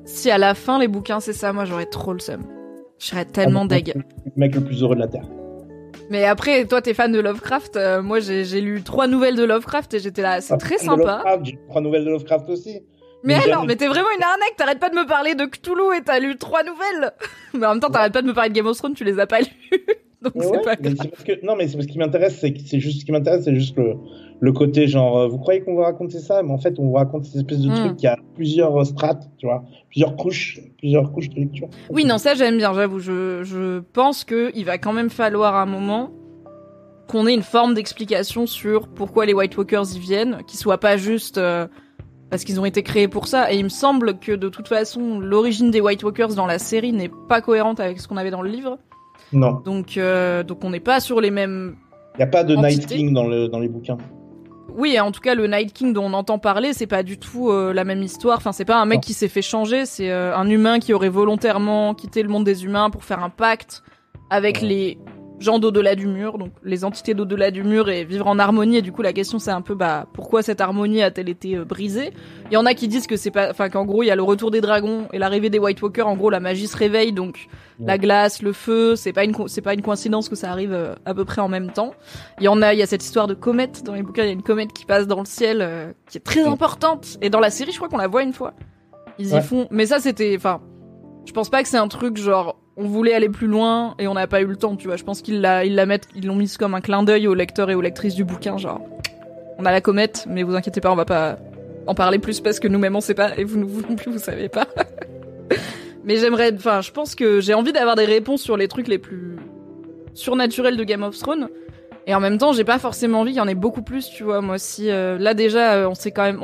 si, à la fin les bouquins c'est ça, moi j'aurais trop le seum. Je serais tellement ah, deg. Le mec le plus heureux de la terre. Mais après, toi, t'es fan de Lovecraft. Euh, moi, j'ai lu trois nouvelles de Lovecraft et j'étais là. C'est très sympa. J'ai lu trois nouvelles de Lovecraft aussi. Mais, alors, mais t'es vraiment une arnaque. T'arrêtes pas de me parler de Cthulhu et t'as lu trois nouvelles. [LAUGHS] mais en même temps, t'arrêtes pas de me parler de Game of Thrones. Tu les as pas lues. [LAUGHS] Donc c'est pas grave. non, mais c'est ce qui m'intéresse, c'est c'est juste ce qui m'intéresse, c'est juste le, le côté genre, euh, vous croyez qu'on va raconter ça, mais en fait, on vous raconte cette espèce de truc qui a plusieurs euh, strates, tu vois, plusieurs couches, plusieurs couches de lecture. Oui, non, ça j'aime bien, j'avoue. Je, je pense que il va quand même falloir un moment qu'on ait une forme d'explication sur pourquoi les White Walkers y viennent, qui soit pas juste euh, parce qu'ils ont été créés pour ça. Et il me semble que de toute façon, l'origine des White Walkers dans la série n'est pas cohérente avec ce qu'on avait dans le livre. Non. Donc, donc on n'est pas sur les mêmes. Il n'y a pas de Night King dans, le, dans les bouquins. Oui, en tout cas, le Night King dont on entend parler, c'est pas du tout euh, la même histoire. Enfin, c'est pas un mec qui s'est fait changer, c'est euh, un humain qui aurait volontairement quitté le monde des humains pour faire un pacte avec les gens d'au-delà du mur, donc les entités d'au-delà du mur et vivre en harmonie. Et du coup, la question c'est un peu bah pourquoi cette harmonie a-t-elle été euh, brisée? Il y en a qui disent que c'est pas, enfin qu'en gros il y a le retour des dragons et l'arrivée des White Walkers. En gros, la magie se réveille, donc la glace, le feu, c'est pas une c'est pas une coïncidence que ça arrive euh, à peu près en même temps. Il y en a, il y a cette histoire de comète dans les bouquins. Il y a une comète qui passe dans le ciel euh, qui est très importante. Et dans la série, je crois qu'on la voit une fois. Ils y font, mais ça c'était, enfin, je pense pas que c'est un truc genre on voulait aller plus loin et on n'a pas eu le temps, tu vois. Je pense qu'ils l'ont mise comme un clin d'œil aux lecteurs et aux lectrices du bouquin, genre. On a la comète, mais vous inquiétez pas, on va pas en parler plus parce que nous-mêmes on sait pas et vous, non plus vous savez pas. [LAUGHS] mais j'aimerais, enfin, je pense que j'ai envie d'avoir des réponses sur les trucs les plus surnaturels de Game of Thrones. Et en même temps, j'ai pas forcément envie qu'il y en ait beaucoup plus, tu vois. Moi, si euh, là déjà, euh, on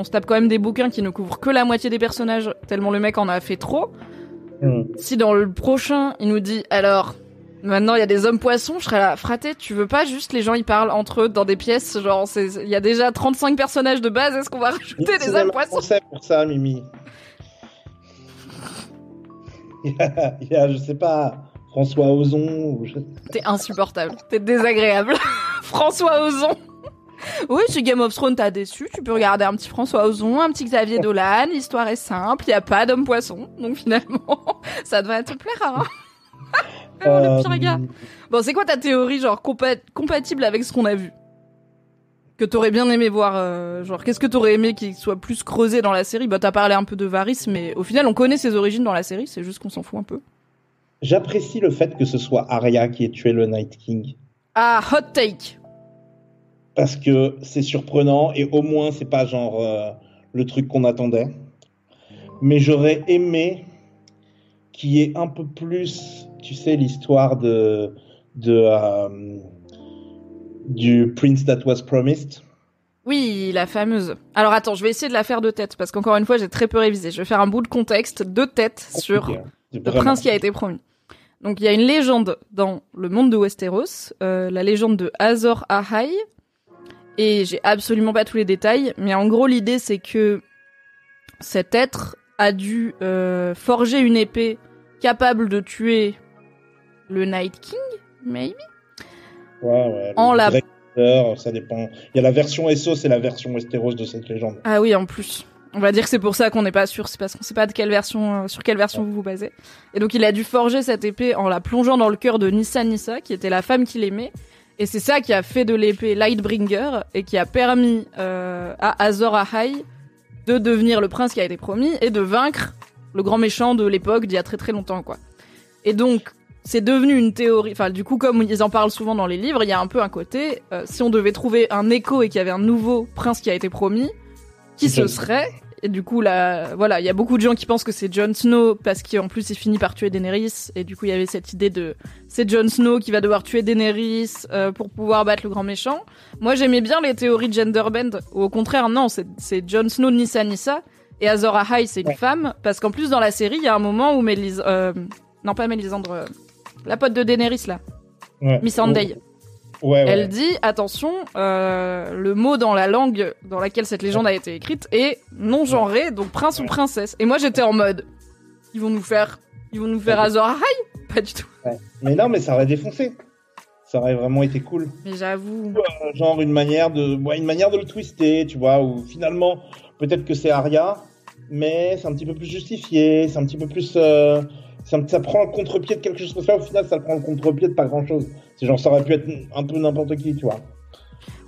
se tape quand même des bouquins qui ne couvrent que la moitié des personnages, tellement le mec en a fait trop. Mm. Si dans le prochain, il nous dit alors maintenant il y a des hommes poissons, je serais là fraté, tu veux pas juste les gens ils parlent entre eux dans des pièces, genre il y a déjà 35 personnages de base, est-ce qu'on va [LAUGHS] rajouter des hommes poissons C'est pour ça Mimi. [LAUGHS] il, y a, je sais pas François Ozon T'es insupportable, t'es désagréable. [LAUGHS] François Ozon. Oui, si Game of Thrones t'a déçu, tu peux regarder un petit François Ozon, un petit Xavier Dolan, l'histoire est simple, il y a pas d'homme poisson, donc finalement, [LAUGHS] ça devrait te plaire. Hein [LAUGHS] le pire gars. Euh, bon, c'est quoi ta théorie, genre compatible avec ce qu'on a vu? Que t'aurais bien aimé voir, euh, genre qu'est-ce que t'aurais aimé qu'il soit plus creusé dans la série? Bah t'as parlé un peu de Varys, mais au final on connaît ses origines dans la série, c'est juste qu'on s'en fout un peu. J'apprécie le fait que ce soit Arya qui ait tué le Night King. Ah, hot take. Parce que c'est surprenant et au moins c'est pas genre euh, le truc qu'on attendait. Mais j'aurais aimé qu'il y ait un peu plus, tu sais, l'histoire de, de euh, du Prince That Was Promised. Oui, la fameuse. Alors attends, je vais essayer de la faire de tête parce qu'encore une fois, j'ai très peu révisé. Je vais faire un bout de contexte de tête sur hein. Le vraiment- prince qui a été promis. Donc il y a une légende dans le monde de Westeros, euh, la légende de Azor Ahai. Et j'ai absolument pas tous les détails, mais en gros l'idée c'est que cet être a dû euh, forger une épée capable de tuer le Night King, maybe? Ouais, ouais. En la- directeur, ça dépend. Il y a la version Essos et la version Westeros de cette légende. Ah oui, en plus. On va dire que c'est pour ça qu'on n'est pas sûr, c'est parce qu'on sait pas de quelle version, euh, sur quelle version vous vous basez. Et donc il a dû forger cette épée en la plongeant dans le cœur de Nissa Nissa, qui était la femme qu'il aimait. Et c'est ça qui a fait de l'épée Lightbringer et qui a permis euh, à Azor Ahai de devenir le prince qui a été promis et de vaincre le grand méchant de l'époque d'il y a très très longtemps quoi. Et donc c'est devenu une théorie. Enfin du coup comme ils en parlent souvent dans les livres, il y a un peu un côté euh, si on devait trouver un écho et qu'il y avait un nouveau prince qui a été promis, qui ce serait et du coup là voilà il y a beaucoup de gens qui pensent que c'est Jon Snow parce qu'en plus il finit par tuer Daenerys. Et du coup il y avait cette idée de c'est Jon Snow qui va devoir tuer Daenerys euh, pour pouvoir battre le grand méchant. Moi j'aimais bien les théories de genderbend au contraire non c'est c'est Jon Snow Nissa Nissa et Azor Ahai c'est une Ouais. femme. Parce qu'en plus dans la série il y a un moment où Mélis euh, non pas Mélisandre euh, la pote de Daenerys là. Ouais. Missandei Ouais, ouais. elle dit attention, euh, le mot dans la langue dans laquelle cette légende a été écrite est non genré, donc prince ou princesse. Et moi j'étais en mode, ils vont nous faire, ils vont nous faire. Azor Ahai? Pas du tout. Mais non, mais ça aurait défoncé. Ça aurait vraiment été cool. Mais j'avoue. Euh, Genre une manière de, ouais, une manière de le twister, tu vois, où finalement, peut-être que c'est Arya, mais c'est un petit peu plus justifié, c'est un petit peu plus, euh, ça, ça prend le contre-pied de quelque chose comme ça. Au final, ça prend le contre-pied de pas grand-chose. C'est genre, ça aurait pu être un peu n'importe qui, tu vois.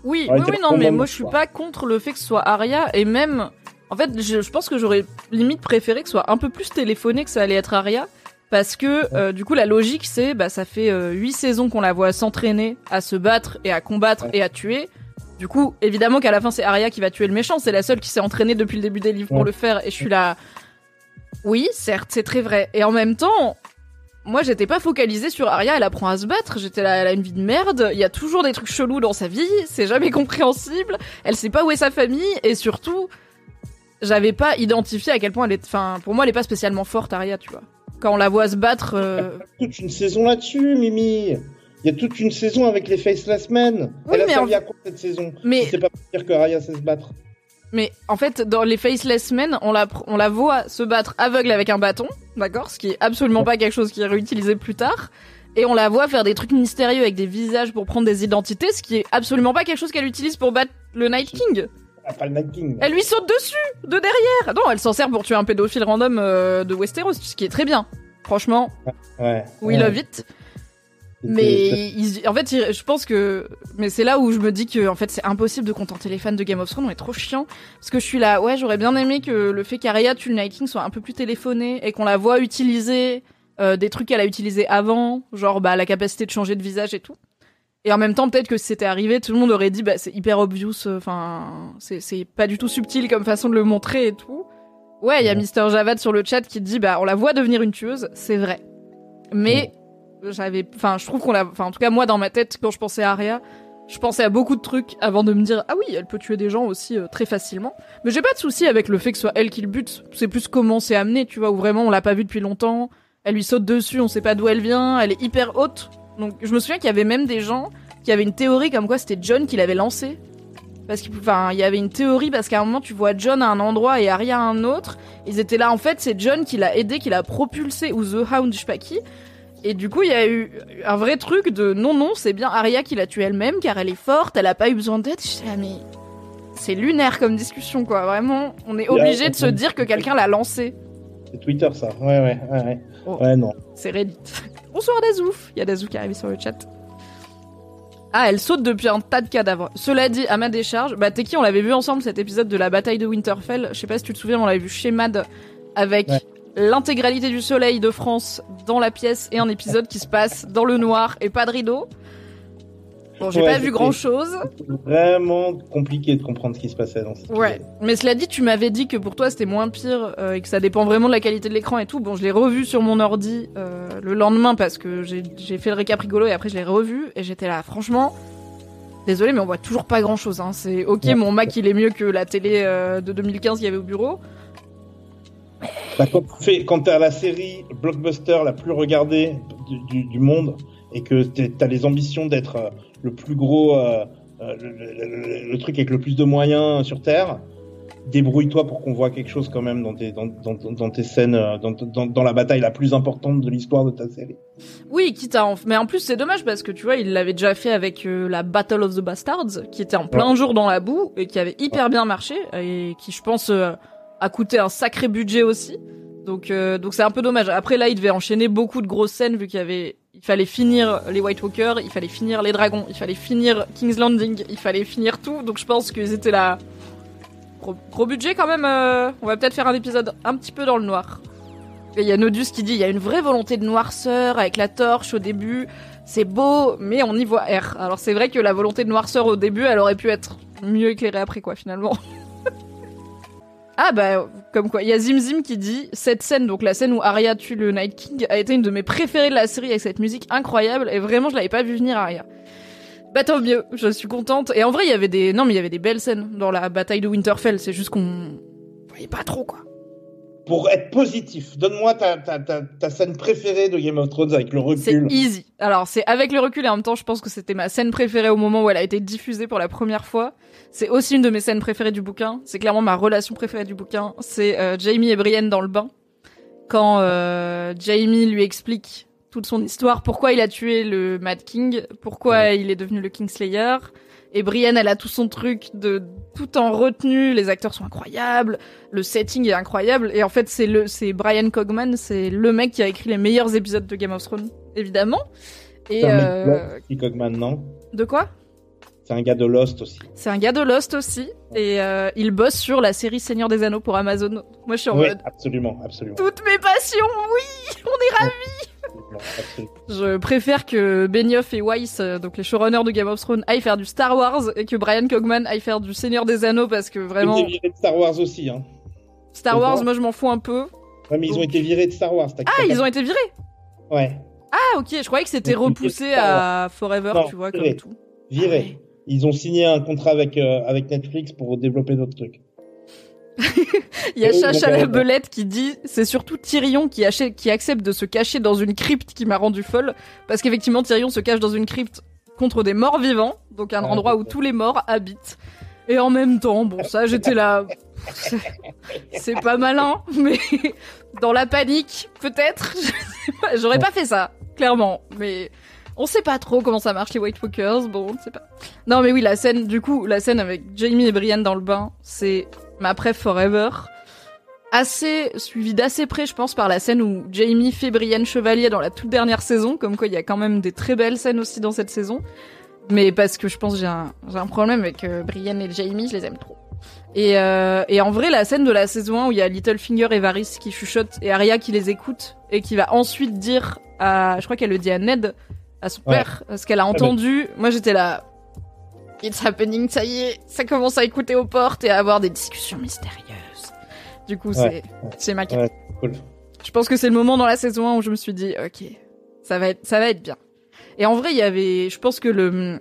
Oui, oui, non, mais moi je suis pas contre le fait que ce soit Arya et même, en fait, je, je pense que j'aurais limite préféré que ce soit un peu plus téléphoné que ça allait être Arya. Parce que euh, du coup la logique c'est bah ça fait euh, huit saisons qu'on la voit s'entraîner à se battre et à combattre Ouais. et à tuer. Du coup évidemment qu'à la fin c'est Arya qui va tuer le méchant, c'est la seule qui s'est entraînée depuis le début des livres pour le faire et je suis là. Oui certes c'est très vrai et en même temps moi j'étais pas focalisée sur Arya, elle apprend à se battre, j'étais là, elle a une vie de merde, il y a toujours des trucs chelous dans sa vie, c'est jamais [LAUGHS] compréhensible, elle sait pas où est sa famille et surtout j'avais pas identifié à quel point elle est, enfin pour moi elle est pas spécialement forte Arya tu vois. Quand on la voit se battre, euh, Toute une saison là-dessus, Mimi. Il y a toute une saison avec les Faceless Men. Oui, Elle a mais servi en- à quoi cette saison mais C'est pas pour dire que Arya sait se battre. Mais en fait dans les Faceless Men on la pr- on la voit se battre aveugle avec un bâton, d'accord, ce qui est absolument pas quelque chose qui est réutilisé plus tard. Et on la voit faire des trucs mystérieux avec des visages pour prendre des identités, ce qui est absolument pas quelque chose qu'elle utilise pour battre le Night King. Ah, pas le Night King. Elle lui saute dessus, de derrière. Non, elle s'en sert pour tuer un pédophile random euh, de Westeros, ce qui est très bien. Franchement, Ouais. we ouais. love it. Mais ils- en fait, je pense que, mais c'est là où je me dis que en fait c'est impossible de contenter les fans de Game of Thrones. On est trop chiant parce que je suis là. Ouais, j'aurais bien aimé que le fait qu'Arya tue le Night King soit un peu plus téléphoné et qu'on la voit utiliser euh, des trucs qu'elle a utilisés avant, genre bah la capacité de changer de visage et tout. Et en même temps, peut-être que si c'était arrivé, tout le monde aurait dit bah c'est hyper obvious. Enfin, c'est c'est pas du tout subtil comme façon de le montrer et tout. Ouais, il y a. Mister Javad sur le chat qui dit bah on la voit devenir une tueuse, c'est vrai. Mais j'avais enfin je trouve qu'on l'a enfin en tout cas moi dans ma tête quand je pensais à Arya je pensais à beaucoup de trucs avant de me dire ah oui elle peut tuer des gens aussi euh, très facilement. Mais j'ai pas de souci avec le fait que ce soit elle qui le bute. C'est plus comment c'est amené tu vois où vraiment on l'a pas vu depuis longtemps. Elle lui saute dessus on sait pas d'où elle vient. Elle est hyper haute. Donc je me souviens qu'il y avait même des gens qui avaient une théorie comme quoi c'était John qui l'avait lancé. Parce qu'il enfin il y avait une théorie parce qu'à un moment tu vois John à un endroit et Arya à un autre. Ils étaient là. En fait c'est John qui l'a aidé qui l'a propulsé ou The Hound je sais pas qui et du coup, il y a eu un vrai truc de non, non, c'est bien Arya qui l'a tuée elle-même car elle est forte, elle a pas eu besoin d'aide. J'étais là, mais c'est lunaire comme discussion, quoi. Vraiment, on est obligé de se dire que quelqu'un l'a lancé. C'est Twitter, ça. Ouais, ouais, ouais. Ouais, Oh. ouais non. C'est Reddit. [LAUGHS] Bonsoir Dazouf. Il y a Dazou qui est arrivé sur le chat. Ah, elle saute depuis un tas de cadavres. Cela dit, à ma décharge, bah Teki, on l'avait vu ensemble cet épisode de la bataille de Winterfell. Je sais pas si tu te souviens, on l'avait vu chez Mad avec Ouais. L'intégralité du soleil de France dans la pièce et un épisode qui se passe dans le noir et pas de rideau. Bon, j'ai Ouais, pas vu grand chose. Vraiment compliqué de comprendre ce qui se passait dans cette Ouais. Mais cela dit, tu m'avais dit que pour toi c'était moins pire euh, et que ça dépend vraiment de la qualité de l'écran et tout. Bon, je l'ai revu sur mon ordi euh, le lendemain parce que j'ai j'ai fait le récap rigolo et après je l'ai revu et j'étais là, franchement. Désolé, mais on voit toujours pas grand chose. Hein. C'est ok, Ouais. mon Mac il est mieux que la télé euh, de 2015 qu'il y avait au bureau. Bah, quand tu fais- quand t'as la série blockbuster la plus regardée du, du- du monde et que t'as les ambitions d'être euh, le plus gros, euh, euh, le, le- le- le truc avec le plus de moyens sur Terre, débrouille-toi pour qu'on voit quelque chose quand même dans tes, dans, dans, dans tes scènes, dans, dans, dans la bataille la plus importante de l'histoire de ta série. Oui, quitte à en... Mais en plus, c'est dommage parce que tu vois, il l'avait déjà fait avec euh, la Battle of the Bastards, qui était en plein jour dans la boue et qui avait hyper bien marché et qui, je pense, euh, a coûté un sacré budget aussi. Donc, euh, donc c'est un peu dommage. Après, là, il devait enchaîner beaucoup de grosses scènes vu qu'il y avait, il fallait finir les White Walkers, il fallait finir les dragons, il fallait finir King's Landing, il fallait finir tout. Donc, je pense qu'ils étaient là. Gros, gros budget quand même. euh, On va peut-être faire un épisode un petit peu dans le noir. Il y a Nodus qui dit il y a une vraie volonté de noirceur avec la torche au début. C'est beau, mais on y voit R. Alors c'est vrai que la volonté de noirceur au début, elle aurait pu être mieux éclairée après quoi finalement. [LAUGHS] ah bah comme quoi, il y a Zimzim qui dit cette scène, donc la scène où Arya tue le Night King, a été une de mes préférées de la série avec cette musique incroyable et vraiment je l'avais pas vu venir Arya. Bah tant mieux, je suis contente. Et en vrai il y avait des, non mais il y avait des belles scènes dans la bataille de Winterfell. C'est juste qu'on voyait pas trop quoi. Pour être positif, donne-moi ta, ta, ta, ta scène préférée de Game of Thrones avec le C'est recul. easy. Alors, c'est avec le recul et en même temps, je pense que c'était ma scène préférée au moment où elle a été diffusée pour la première fois. C'est aussi une de mes scènes préférées du bouquin. C'est clairement ma relation préférée du bouquin. C'est euh, Jamie et Brienne dans le bain. Quand euh, Jamie lui explique toute son histoire, pourquoi il a tué le Mad King, pourquoi il est devenu le Kingslayer. Et Brienne, elle a tout son truc de tout en retenue. Les acteurs sont incroyables, le setting est incroyable. Et en fait, c'est le, c'est Brian Cogman, c'est le mec qui a écrit les meilleurs épisodes de Game of Thrones, évidemment. Et euh, Cogman, non? De quoi? C'est un gars de Lost aussi. C'est un gars de Lost aussi, et euh, il bosse sur la série Seigneur des Anneaux pour Amazon. Moi, je suis en Oui, mode absolument, absolument. toutes mes passions, oui, [LAUGHS] on est ravis. absolument, absolument. Je préfère que Benioff et Weiss, euh, donc les showrunners de Game of Thrones, aillent faire du Star Wars et que Brian Cogman aille faire du Seigneur des Anneaux parce que Ils ont vraiment été virés de Star Wars aussi. Hein. Star Wars, moi je m'en fous un peu. Ouais, mais ils ont été virés de Star Wars. Ah, ils ont été virés. Ouais, Ah ok, je croyais que c'était Ils repoussé à Forever, Non, tu vois, comme tout. virés. Ils ont signé un contrat avec, euh, avec Netflix pour développer d'autres trucs. [LAUGHS] Il y a Chacha la belette qui dit c'est surtout Tyrion qui, achète- qui accepte de se cacher dans une crypte qui m'a rendu folle parce qu'effectivement Tyrion se cache dans une crypte contre des morts vivants, donc un Ah, endroit où tous les morts habitent. Et en même temps, bon ça j'étais là, [LAUGHS] c'est- pas malin, mais [LAUGHS] dans la panique peut-être, j'aurais pas fait ça, clairement, mais on sait pas trop comment ça marche les White Walkers, bon on sait pas. Non mais oui la scène, du coup la scène avec Jamie et Brienne dans le bain, c'est ma préf forever. Assez suivi d'assez près, je pense, par la scène où Jamie fait Brienne chevalier dans la toute dernière saison, comme quoi il y a quand même des très belles scènes aussi dans cette saison. Mais parce que je pense j'ai un, j'ai un problème avec euh, Brienne et Jamie, je les aime trop. Et, euh, et en vrai, la scène de la saison 1 où il y a Littlefinger et Varys qui chuchotent et Arya qui les écoute et qui va ensuite dire à, je crois qu'elle le dit à Ned, à son Ouais. père, ce qu'elle a entendu. Moi j'étais là, It's happening, ça y est, ça commence à écouter aux portes et à avoir des discussions mystérieuses. Du coup, Ouais, c'est c'est ma carte. Ouais, cool. Je pense que c'est le moment dans la saison 1 où je me suis dit, ok, ça va être, ça va être bien. Et en vrai, il y avait, je pense que le,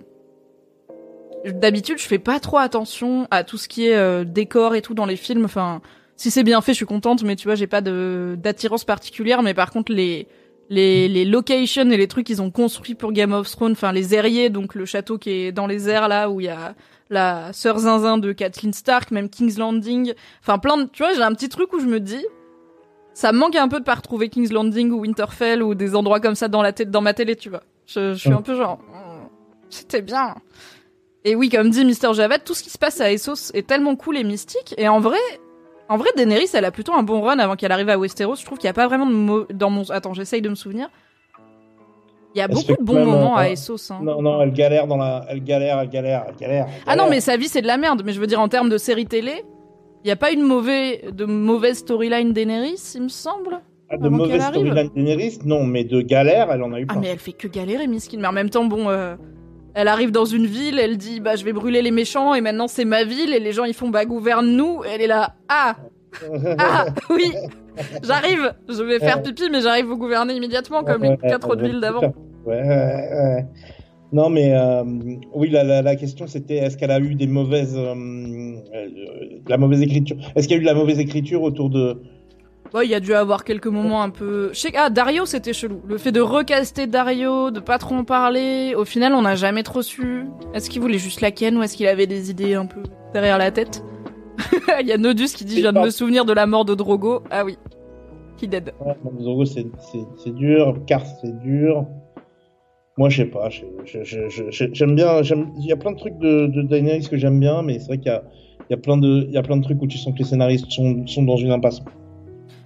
d'habitude, je fais pas trop attention à tout ce qui est euh, décor et tout dans les films. Enfin, si c'est bien fait, je suis contente, mais tu vois, j'ai pas de d'attirance particulière. Mais par contre, les les les locations et les trucs qu'ils ont construits pour Game of Thrones, enfin les aériers, donc le château qui est dans les airs là où il y a la sœur zinzin de Kathleen Stark, même King's Landing, enfin plein de, tu vois, j'ai un petit truc où je me dis, ça me manque un peu de pas retrouver King's Landing ou Winterfell ou des endroits comme ça dans la tête, dans ma télé, tu vois. Je, je suis Mm. un peu genre, mm, c'était bien. Et oui, comme dit Mister Javad, tout ce qui se passe à Essos est tellement cool et mystique. Et en vrai, en vrai, Daenerys, elle a plutôt un bon run avant qu'elle arrive à Westeros. Je trouve qu'il y a pas vraiment de mots dans mon. Attends, j'essaye de me souvenir. Il y a Elle beaucoup de bons moments à Essos. Hein. Non, non, elle galère dans la, elle galère, elle galère, elle galère. elle Ah non, mais sa vie c'est de la merde. Mais je veux dire en termes de série télé, il y a pas une mauvaise, de mauvaise storyline Daenerys, il me semble. Ah, de mauvaise storyline Daenerys, non, mais de galère, elle en a eu Ah pas. mais elle fait que galérer, Miskin. Mais en même temps, bon, euh, Elle arrive dans une ville, elle dit bah je vais brûler les méchants et maintenant c'est ma ville et les gens ils font bah gouverne-nous. Elle est là ah [LAUGHS] ah oui j'arrive je vais faire pipi mais j'arrive vous gouverner immédiatement comme les quatre autres villes d'avant. Ouais, ouais, ouais. Non, mais euh, oui, la, la, la question c'était est-ce qu'elle a eu des mauvaises, euh, euh, la mauvaise écriture? Est-ce qu'il y a eu de la mauvaise écriture autour de Bon, il y a dû avoir quelques moments un peu. Ah Dario c'était chelou. Le fait de recaster Dario, de pas trop en parler. Au final, on n'a jamais trop su. Est-ce qu'il voulait juste la ken ou est-ce qu'il avait des idées un peu derrière la tête? [LAUGHS] Il y a Nodus qui dit je viens de me souvenir de la mort de Drogo. Ah oui, he dead. Ouais, Zorro, c'est dur, Cars, c'est dur. Moi, je sais pas, j'aime bien, il y a plein de trucs de, de que j'aime bien, mais c'est vrai qu'il y a, plein de, y a plein de trucs où tu sens que les scénaristes sont dans une impasse.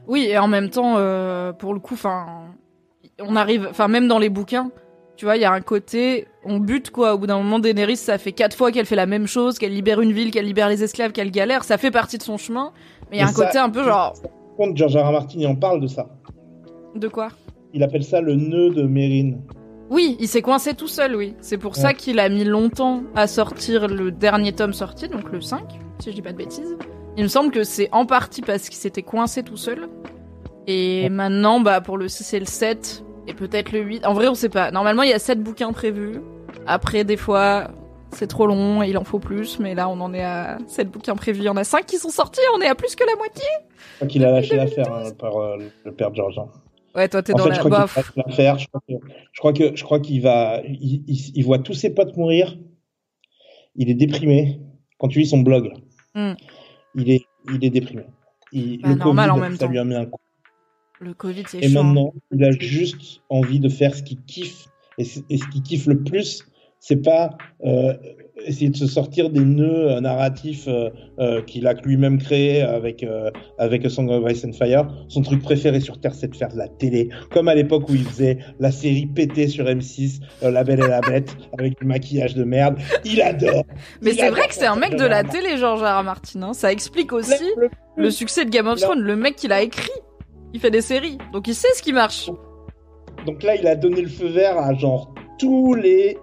Oui, et en même temps, euh, pour le coup, enfin, on arrive, enfin même dans les bouquins, tu vois, il y a un côté, on bute quoi. Au bout d'un moment, Daenerys, ça fait quatre fois qu'elle fait la même chose, qu'elle libère une ville, qu'elle libère les esclaves, qu'elle galère. Ça fait partie de son chemin, mais il y a un ça- côté un peu genre contre, George R. R. Martin, en parle de ça. de quoi? Il appelle ça le nœud de Mérine. Oui, il s'est coincé tout seul, oui. C'est pour ça qu'il a mis longtemps à sortir le dernier tome sorti, donc le 5, si je dis pas de bêtises. Il me semble que c'est en partie parce qu'il s'était coincé tout seul. Et maintenant, bah, pour le 6 et le 7, et peut-être le 8. En vrai, on sait pas. Normalement, il y a 7 bouquins prévus. Après, des fois, c'est trop long et il en faut plus. Mais là, on en est à 7 bouquins prévus. Il y en a 5 qui sont sortis. On est à plus que la moitié. Je crois qu'il a lâché l'affaire hein, par euh, le père George. hein. Ouais, toi, t'es dans fait, la je crois bof. va. Je crois que, je crois qu'il va, il, il- il voit tous ses potes mourir. Il est déprimé. Quand tu lis son blog, Hmm. Il est, il est déprimé. Il, Bah, le normal Covid, en même ça temps. lui a mis un coup. Le Covid, c'est Et chiant. maintenant, il a juste envie de faire ce qu'il kiffe. Et, et ce qu'il kiffe le plus, c'est pas euh, essayer de se sortir des nœuds euh, narratifs euh, euh, qu'il a lui-même créés avec, avec A Song of Ice and Fire. Son truc préféré sur Terre, c'est de faire de la télé. Comme à l'époque où il faisait la série pétée sur M6, euh, La Belle et la Bête, avec du maquillage de merde. Il adore. Mais Il c'est vrai que c'est un mec de la télé, George R. R. Martin. hein. Ça explique aussi Le- succès de Game of Thrones. Le mec qui l'a écrit, il fait des séries. Donc il sait ce qui marche. Donc là, il a donné le feu vert à genre tous les.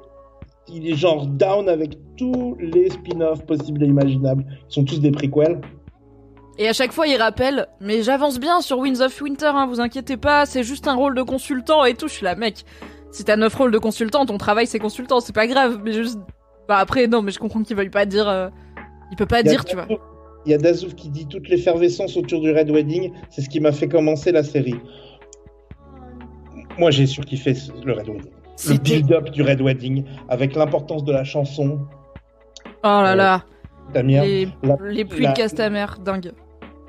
Il est genre down avec tous les spin-offs possibles et imaginables. Ils sont tous des prequels. Et à chaque fois, il rappelle Mais j'avance bien sur Winds of Winter, hein, vous inquiétez pas, c'est juste un rôle de consultant et tout. Je suis là, mec. Si t'as 9 rôles de consultant, ton travail c'est consultant, c'est pas grave. Mais juste. Bah après, non, mais je comprends qu'il veuille pas dire. euh, Il peut pas Il dire, tu vois. Il y a Dazouf qui dit toute l'effervescence autour du Red Wedding, c'est ce qui m'a fait commencer la série. Moi, j'ai surkiffé le Red Wedding. Le build-up du Red Wedding, avec l'importance de la chanson. Oh là là. Damien, Les, la- les pluies la- de Castamer, dingue.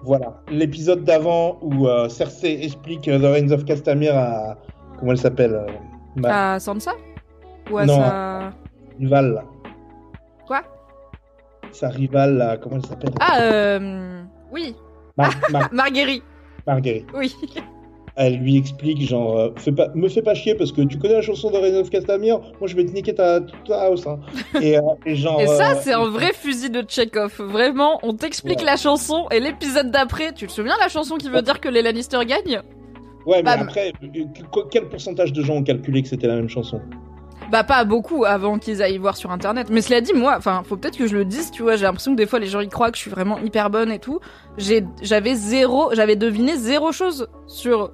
Voilà. L'épisode d'avant où euh, Cersei explique euh, The Reigns of Castamere à. Comment elle s'appelle euh, ma À Sansa Ou à Non. sa. rivale. Quoi? Sa rivale, là, comment elle s'appelle? Ah, euh. Oui, Mar- [LAUGHS] Mar- Marguerite. Marguerite. Oui. Elle lui explique, genre, euh, fais pas, me fais pas chier parce que tu connais la chanson de Reigns of Castamere, moi je vais te niquer ta, ta house. Hein. [LAUGHS] Et, euh, et genre. Et ça, euh, c'est un vrai fusil de Chekhov. Vraiment, on t'explique Ouais. la chanson et l'épisode d'après, tu te souviens la chanson qui veut dire que les Lannister gagnent Ouais, mais après, qu- quel pourcentage de gens ont calculé que c'était la même chanson? Bah pas beaucoup avant qu'ils aillent voir sur internet. Mais cela dit, moi, enfin, faut peut-être que je le dise, tu vois, j'ai l'impression que des fois les gens y croient que je suis vraiment hyper bonne et tout. J'ai, j'avais zéro, j'avais deviné zéro chose sur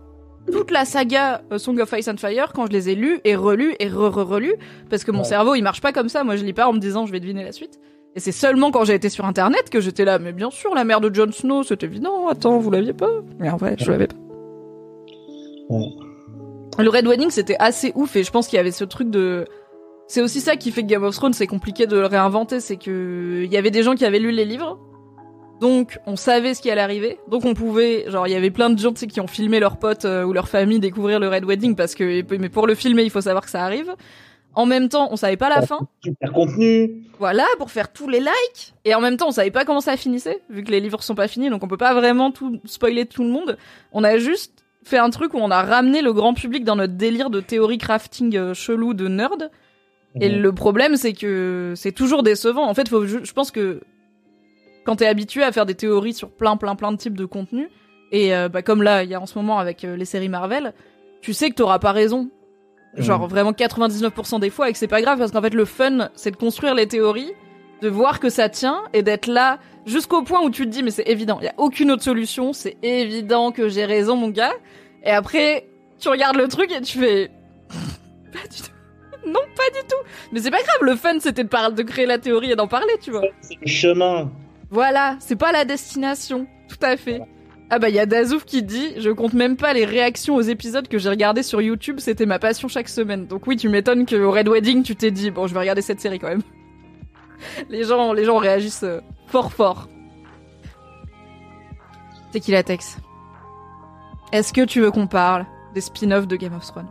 toute la saga euh, Song of Ice and Fire quand je les ai lus et relus et re-re-relus parce que mon Ouais. cerveau il marche pas comme ça. Moi je lis pas en me disant je vais deviner la suite. Et c'est seulement quand j'ai été sur internet que j'étais là, mais bien sûr, la mère de Jon Snow, c'est évident, attends, vous l'aviez pas? Mais en vrai, je l'avais pas. Ouais. Le Red Wedding, c'était assez ouf, et je pense qu'il y avait ce truc de... C'est aussi ça qui fait que Game of Thrones, c'est compliqué de le réinventer, c'est que il y avait des gens qui avaient lu les livres, donc on savait ce qui allait arriver, donc on pouvait, genre il y avait plein de gens tu sais, qui ont filmé leurs potes euh, ou leur famille découvrir le Red Wedding parce que, mais pour le filmer, il faut savoir que ça arrive. En même temps, on savait pas la fin. Super contenu Voilà, pour faire tous les likes. Et en même temps, on savait pas comment ça finissait, vu que les livres sont pas finis, donc on peut pas vraiment tout spoiler tout le monde. On a juste fait un truc où on a ramené le grand public dans notre délire de théorie crafting euh, chelou de nerd. Et Mhm. le problème, c'est que c'est toujours décevant. En fait, faut, je, je pense que quand t'es habitué à faire des théories sur plein, plein, plein de types de contenus, et euh, bah, comme là, il y a en ce moment avec euh, les séries Marvel, tu sais que t'auras pas raison. Genre vraiment 99% des fois et que c'est pas grave parce qu'en fait le fun c'est de construire les théories, de voir que ça tient et d'être là jusqu'au point où tu te dis mais c'est évident, il y a aucune autre solution, c'est évident que j'ai raison mon gars. Et après tu regardes le truc et tu fais [LAUGHS] pas du tout. Non, pas du tout. Mais c'est pas grave, le fun c'était de, de créer la théorie et d'en parler, tu vois. C'est le chemin. Voilà, c'est pas la destination. Tout à fait. Ah bah il y a Dazouf qui dit je compte même pas les réactions aux épisodes que j'ai regardés sur YouTube, c'était ma passion chaque semaine. Donc oui, tu m'étonnes que au Red Wedding, tu t'es dit bon, je vais regarder cette série quand même. [LAUGHS] les gens les gens réagissent euh, fort fort. C'est qui la Tex Est-ce que tu veux qu'on parle des spin-offs de Game of Thrones?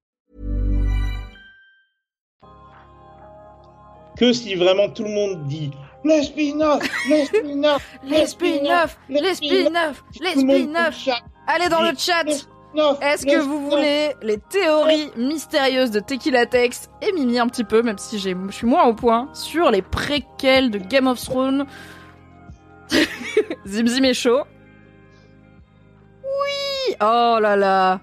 Que si vraiment tout le monde dit les spin-offs, les spin-offs, [LAUGHS] Les chat, Allez dans le chat. Est-ce que vous voulez les théories mystérieuses de Tequila Tex et Mimi un petit peu, même si je suis moins au point, sur les préquels de Game of Thrones? [LAUGHS] Zim Zim est chaud. Oui! Oh là là.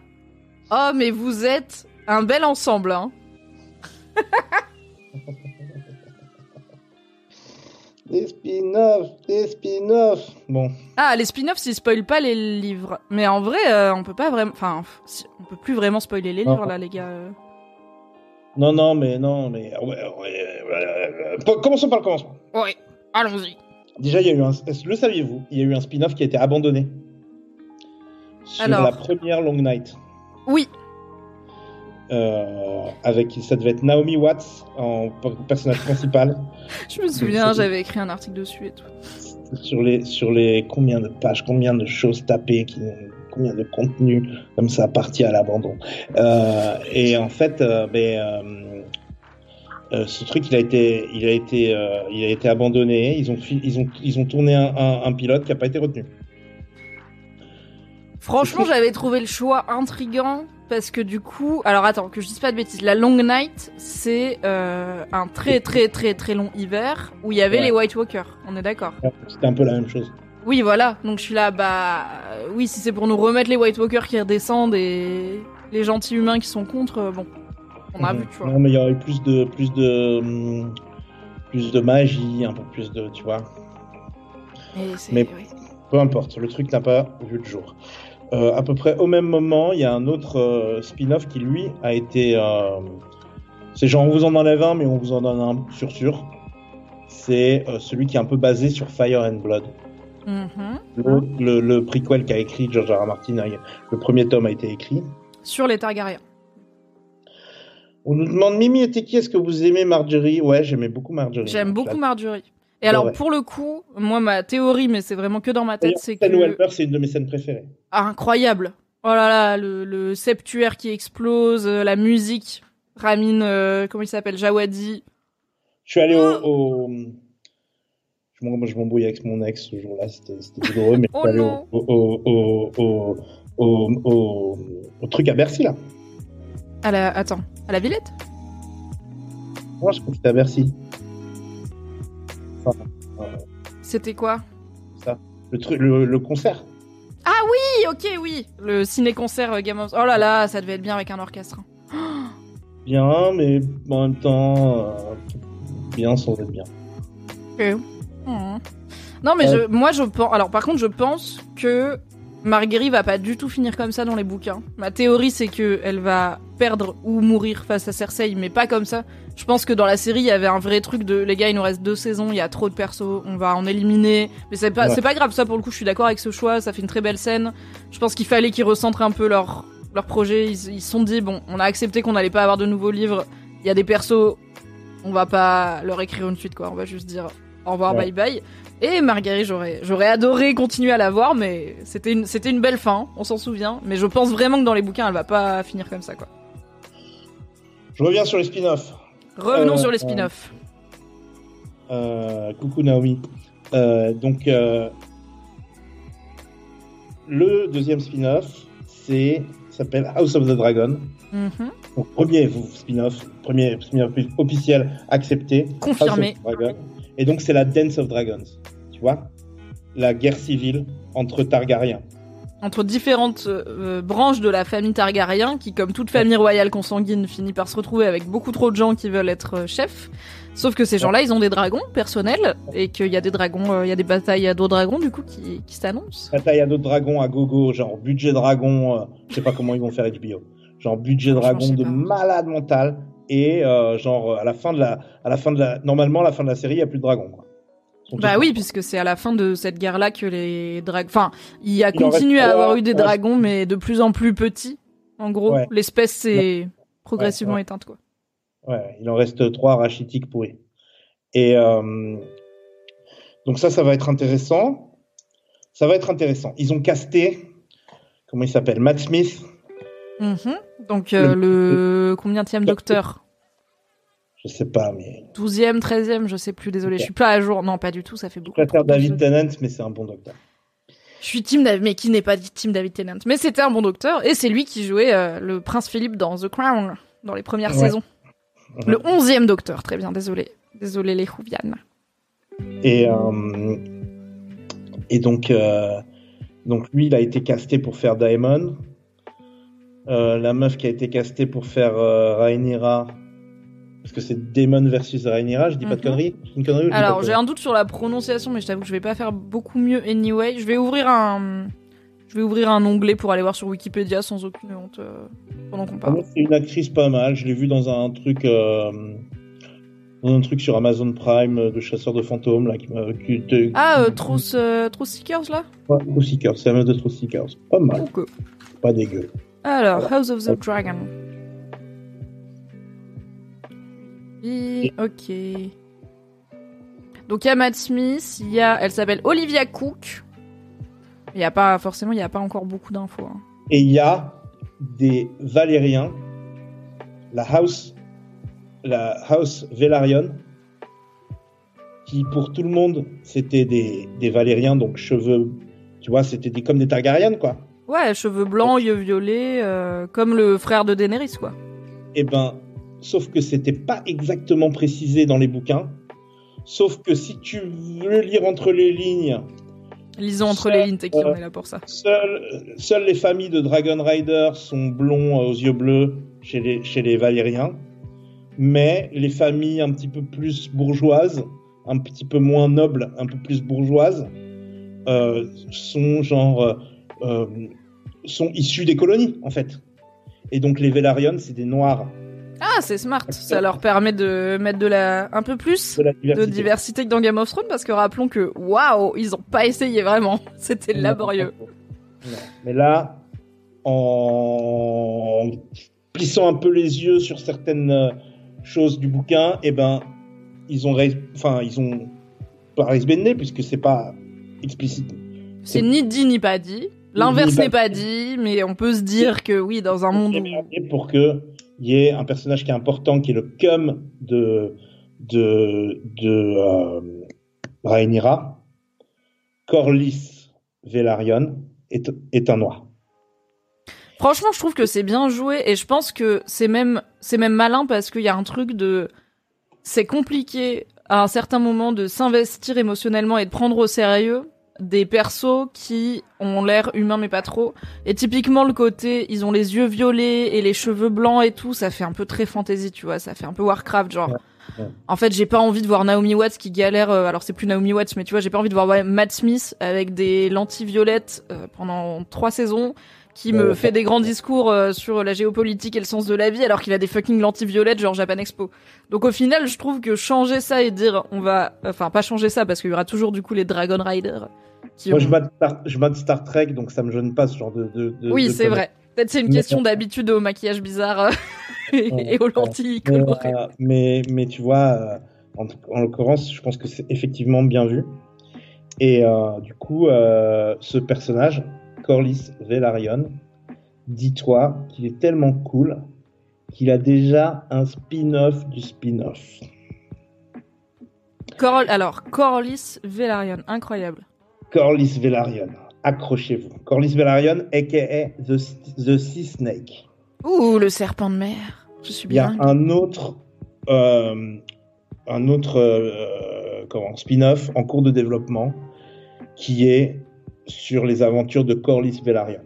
Oh mais vous êtes un bel ensemble, hein [LAUGHS] Les spin-offs, les spin-offs. Bon, Ah, les spin-offs, ils spoilent pas les livres. Mais en vrai, euh, on peut pas vraiment... Enfin, on peut plus vraiment spoiler les livres, là, les gars. euh. non, non, mais non, mais ouais, ouais, ouais, ouais. commençons par le commencement. Ouais, allons-y. Déjà, il y a eu un, le saviez-vous? Il y a eu un spin-off qui a été abandonné sur Alors. la première Long Night. Oui, Euh, avec, ça devait être Naomi Watts en per- personnage principal. [LAUGHS] je me souviens, j'avais écrit un article dessus et tout. sur les sur les combien de pages, combien de choses tapées, qui, combien de contenu comme ça parti à l'abandon. Euh, et en fait, euh, ben, euh, euh, ce truc il a été il a été il a été abandonné. Ils ont ils ont ils ont tourné un, un- un pilote qui a pas été retenu. Franchement, j'avais trouvé le choix intrigant parce que du coup, alors attends, que je dise pas de bêtises, la Long Night, c'est euh, un très très très très long hiver où il y avait Ouais. les White Walkers. On est d'accord. C'était un peu la même chose. Oui, voilà. Donc je suis là, bah oui, si c'est pour nous remettre les White Walkers qui redescendent et les gentils humains qui sont contre, euh, bon, on a vu, tu vois. Non, mais il y aurait eu plus de plus de hum, plus de magie, un peu plus de tu vois. Et Mais- oui. Peu importe, le truc n'a pas vu le jour. Euh, à peu près au même moment, il y a un autre euh, spin-off qui, lui, a été... euh, c'est genre, on vous en enlève un, mais on vous en donne un sur sûr. C'est celui qui est un peu basé sur Fire and Blood. Mhm. Le, le, le prequel qu'a écrit George R. R. Martin, le premier tome a été écrit. Sur les Targaryens. On nous demande, Mimi et qui est-ce que vous aimez Marjorie? Ouais, j'aimais beaucoup Marjorie. J'aime beaucoup Marjorie. Et alors, Ouais. pour le coup, moi, ma théorie, mais c'est vraiment que dans ma tête, c'est que... Welper, c'est une de mes scènes préférées. Ah, incroyable. Oh là là, le, le septuaire qui explose, euh, la musique. Ramin, euh, comment il s'appelle Jawadi. Je suis allé au... Oh au- Je m'embrouillais avec mon ex ce jour-là, c'était douloureux, mais je Oh suis allé au- au truc à Bercy, là. À la... Attends, à la Villette? Moi, je crois que c'était à Bercy. C'était quoi Le, truc, le, le concert. Oui, ok, oui. Le ciné-concert euh, Game of... Oh là là, ça devait être bien avec un orchestre. [GASPS] Bien, mais en même temps, euh, bien sans être bien. Mhm. Non, mais je, moi, je pense... Alors, par contre, je pense que Marguerite va pas du tout finir comme ça dans les bouquins. Ma théorie, c'est que elle va perdre ou mourir face à Cersei, mais pas comme ça. Je pense que dans la série, il y avait un vrai truc de les gars, il nous reste deux saisons, il y a trop de persos, on va en éliminer. Mais c'est pas, Ouais. c'est pas grave, ça pour le coup, je suis d'accord avec ce choix, ça fait une très belle scène. Je pense qu'il fallait qu'ils recentrent un peu leur, leur projet. Ils ils se sont dit, bon, on a accepté qu'on n'allait pas avoir de nouveaux livres. Il y a des persos, on va pas leur écrire une suite, quoi. On va juste dire, Au revoir, Ouais. bye bye. Et Marguerite, j'aurais, j'aurais adoré continuer à la voir, mais c'était une, c'était une belle fin, on s'en souvient. Mais je pense vraiment que dans les bouquins, elle va pas finir comme ça, quoi. Je reviens sur les spin-offs. Revenons Euh, sur les spin-offs. Euh, coucou Naomi. Euh, donc, euh, le deuxième spin-off, c'est s'appelle House of the Dragon. Mhm. Donc, premier spin-off, premier spin-off officiel accepté. Confirmé. House of the Dragon. Et donc, c'est la Dance of Dragons. Tu vois La guerre civile entre Targaryens. Entre différentes euh, branches de la famille Targaryen, qui, comme toute famille royale consanguine, finit par se retrouver avec beaucoup trop de gens qui veulent être euh, chefs. Sauf que ces gens-là, ils ont des dragons personnels, et qu'il y a des dragons, euh, il y a des batailles à dos dragons, du coup, qui, qui s'annoncent. Bataille à d'autres dragons à gogo, genre budget dragon, euh, je sais pas comment ils vont faire HBO. Genre budget dragon de malade mental et euh, genre à la fin de la à la fin de la normalement à la fin de la série il y a plus de dragons. Quoi. Bah oui, puisque c'est à la fin de cette guerre-là que les dragons... Enfin, il y a Il continué à avoir eu des dragons, mais de plus en plus petits. En gros, Ouais. l'espèce s'est progressivement ouais. éteinte, quoi. Ouais, il en reste trois rachitiques pourris. Et euh, donc ça ça va être intéressant. Ça va être intéressant. Ils ont casté comment il s'appelle Matt Smith. Mhm. Donc, euh, le combien de docteur Je sais pas mais 12e, 13e, je sais plus, désolé, je suis pas à jour. Non, pas du tout, ça fait je beaucoup. préfère trop de David. Tennant mais c'est un bon docteur. Je suis team David, mais qui n'est pas team David Tennant. Mais c'était un bon docteur, et c'est lui qui jouait euh, le prince Philippe dans The Crown, dans les premières Ouais. saisons. Le 11e docteur, très bien, désolé. Désolé les Rouvianes. Et, euh, et donc, euh, donc lui, il a été casté pour faire Daemon. Euh, la meuf qui a été castée pour faire euh, Rhaenyra, parce que c'est Daemon versus Rhaenyra, je dis pas de Mhm. conneries une connerie Alors, j'ai un doute sur la prononciation, mais je t'avoue que je vais pas faire beaucoup mieux anyway. Je vais ouvrir un, je vais ouvrir un onglet pour aller voir sur Wikipédia sans aucune honte euh, pendant qu'on Ah parle. C'est une actrice pas mal, je l'ai vue dans un truc, euh, dans un truc sur Amazon Prime de chasseur de fantômes là, qui Ah, Truth Seekers là? Ouais, Seekers, c'est la meuf de Seekers. Pas mal, pas dégueu. Alors, House of the Dragon. Oui, ok. Donc il y a Matt Smith, il y a, elle s'appelle Olivia Cook. Il y a pas forcément, il y a pas encore beaucoup d'infos. hein. Et il y a des Valériens, la House, la House Velaryon, qui pour tout le monde c'était des, des Valériens, donc cheveux, tu vois, c'était des, comme des Targaryennes quoi. Ouais, cheveux blancs, yeux violets, euh, comme le frère de Daenerys quoi. Et ben, sauf que c'était pas exactement précisé dans les bouquins. Sauf que si tu veux lire entre les lignes, Lisons entre les lignes, t'es qui euh, on est là pour ça. Seules, les familles de Dragon Rider sont blonds euh, aux yeux bleus chez les, chez les Valériens. Mais les familles un petit peu plus bourgeoises, un petit peu moins nobles, un peu plus bourgeoises, euh, sont genre euh, sont issues des colonies en fait. Et donc les Velaryon, c'est des noirs Ah, c'est smart. Ça leur permet de mettre de la, un peu plus de de diversité. diversité que dans Game of Thrones parce que rappelons que waouh, ils ont pas essayé vraiment. [LAUGHS] C'était laborieux. Non. Mais là, en plissant un peu les yeux sur certaines euh, choses du bouquin, eh ben, ils ont, ré- enfin, ils ont pas respecté puisque c'est pas explicite. C'est ni dit ni pas dit. L'inverse n'est pas dit, mais on peut se dire que oui, dans un monde. Et pour que il y ait un personnage qui est important, qui est le cum de de de euh, Rhaenyra, Corlys Velaryon est, est un noir. Franchement, je trouve que c'est bien joué et je pense que c'est même c'est même malin parce qu'il y a un truc de c'est compliqué à un certain moment de s'investir émotionnellement et de prendre au sérieux des persos qui ont l'air humains mais pas trop. Et typiquement le côté ils ont les yeux violets et les cheveux blancs et tout, ça fait un peu très fantasy, tu vois, ça fait un peu Warcraft genre. Ouais, ouais. En fait, j'ai pas envie de voir Naomi Watts qui galère. euh, alors c'est plus Naomi Watts, mais tu vois, j'ai pas envie de voir ouais, Matt Smith avec des lentilles violettes euh, pendant trois saisons, qui me fait des grands discours euh, sur la géopolitique et le sens de la vie, alors qu'il a des fucking lentilles violettes genre Japan Expo. Donc au final, je trouve que changer ça et dire on va, enfin pas changer ça parce qu'il y aura toujours du coup les Dragon Riders. Qui Moi, ont- je mate Star, je mate Star Trek, donc ça me gêne pas ce genre de. de, de Oui, c'est vrai. Peut-être c'est une Mais- question d'habitude au maquillage bizarre euh, [LAUGHS] et, Ouais. et aux lentilles Mais, colorées. mais, mais tu vois, euh, En, en l'occurrence, je pense que c'est effectivement bien vu. Et euh, du coup, euh, ce personnage, Corlys Velaryon, dis-toi qu'il est tellement cool qu'il a déjà un spin-off du spin-off. Cor alors, Corlys Velaryon, incroyable. Corlys Velaryon, accrochez-vous. Corlys Velaryon, aka The, The Sea Snake. Ouh, le serpent de mer. Je suis Il y a bien. un autre, euh, un autre euh, comment, spin-off en cours de développement qui est sur les aventures de Corlys Velaryon.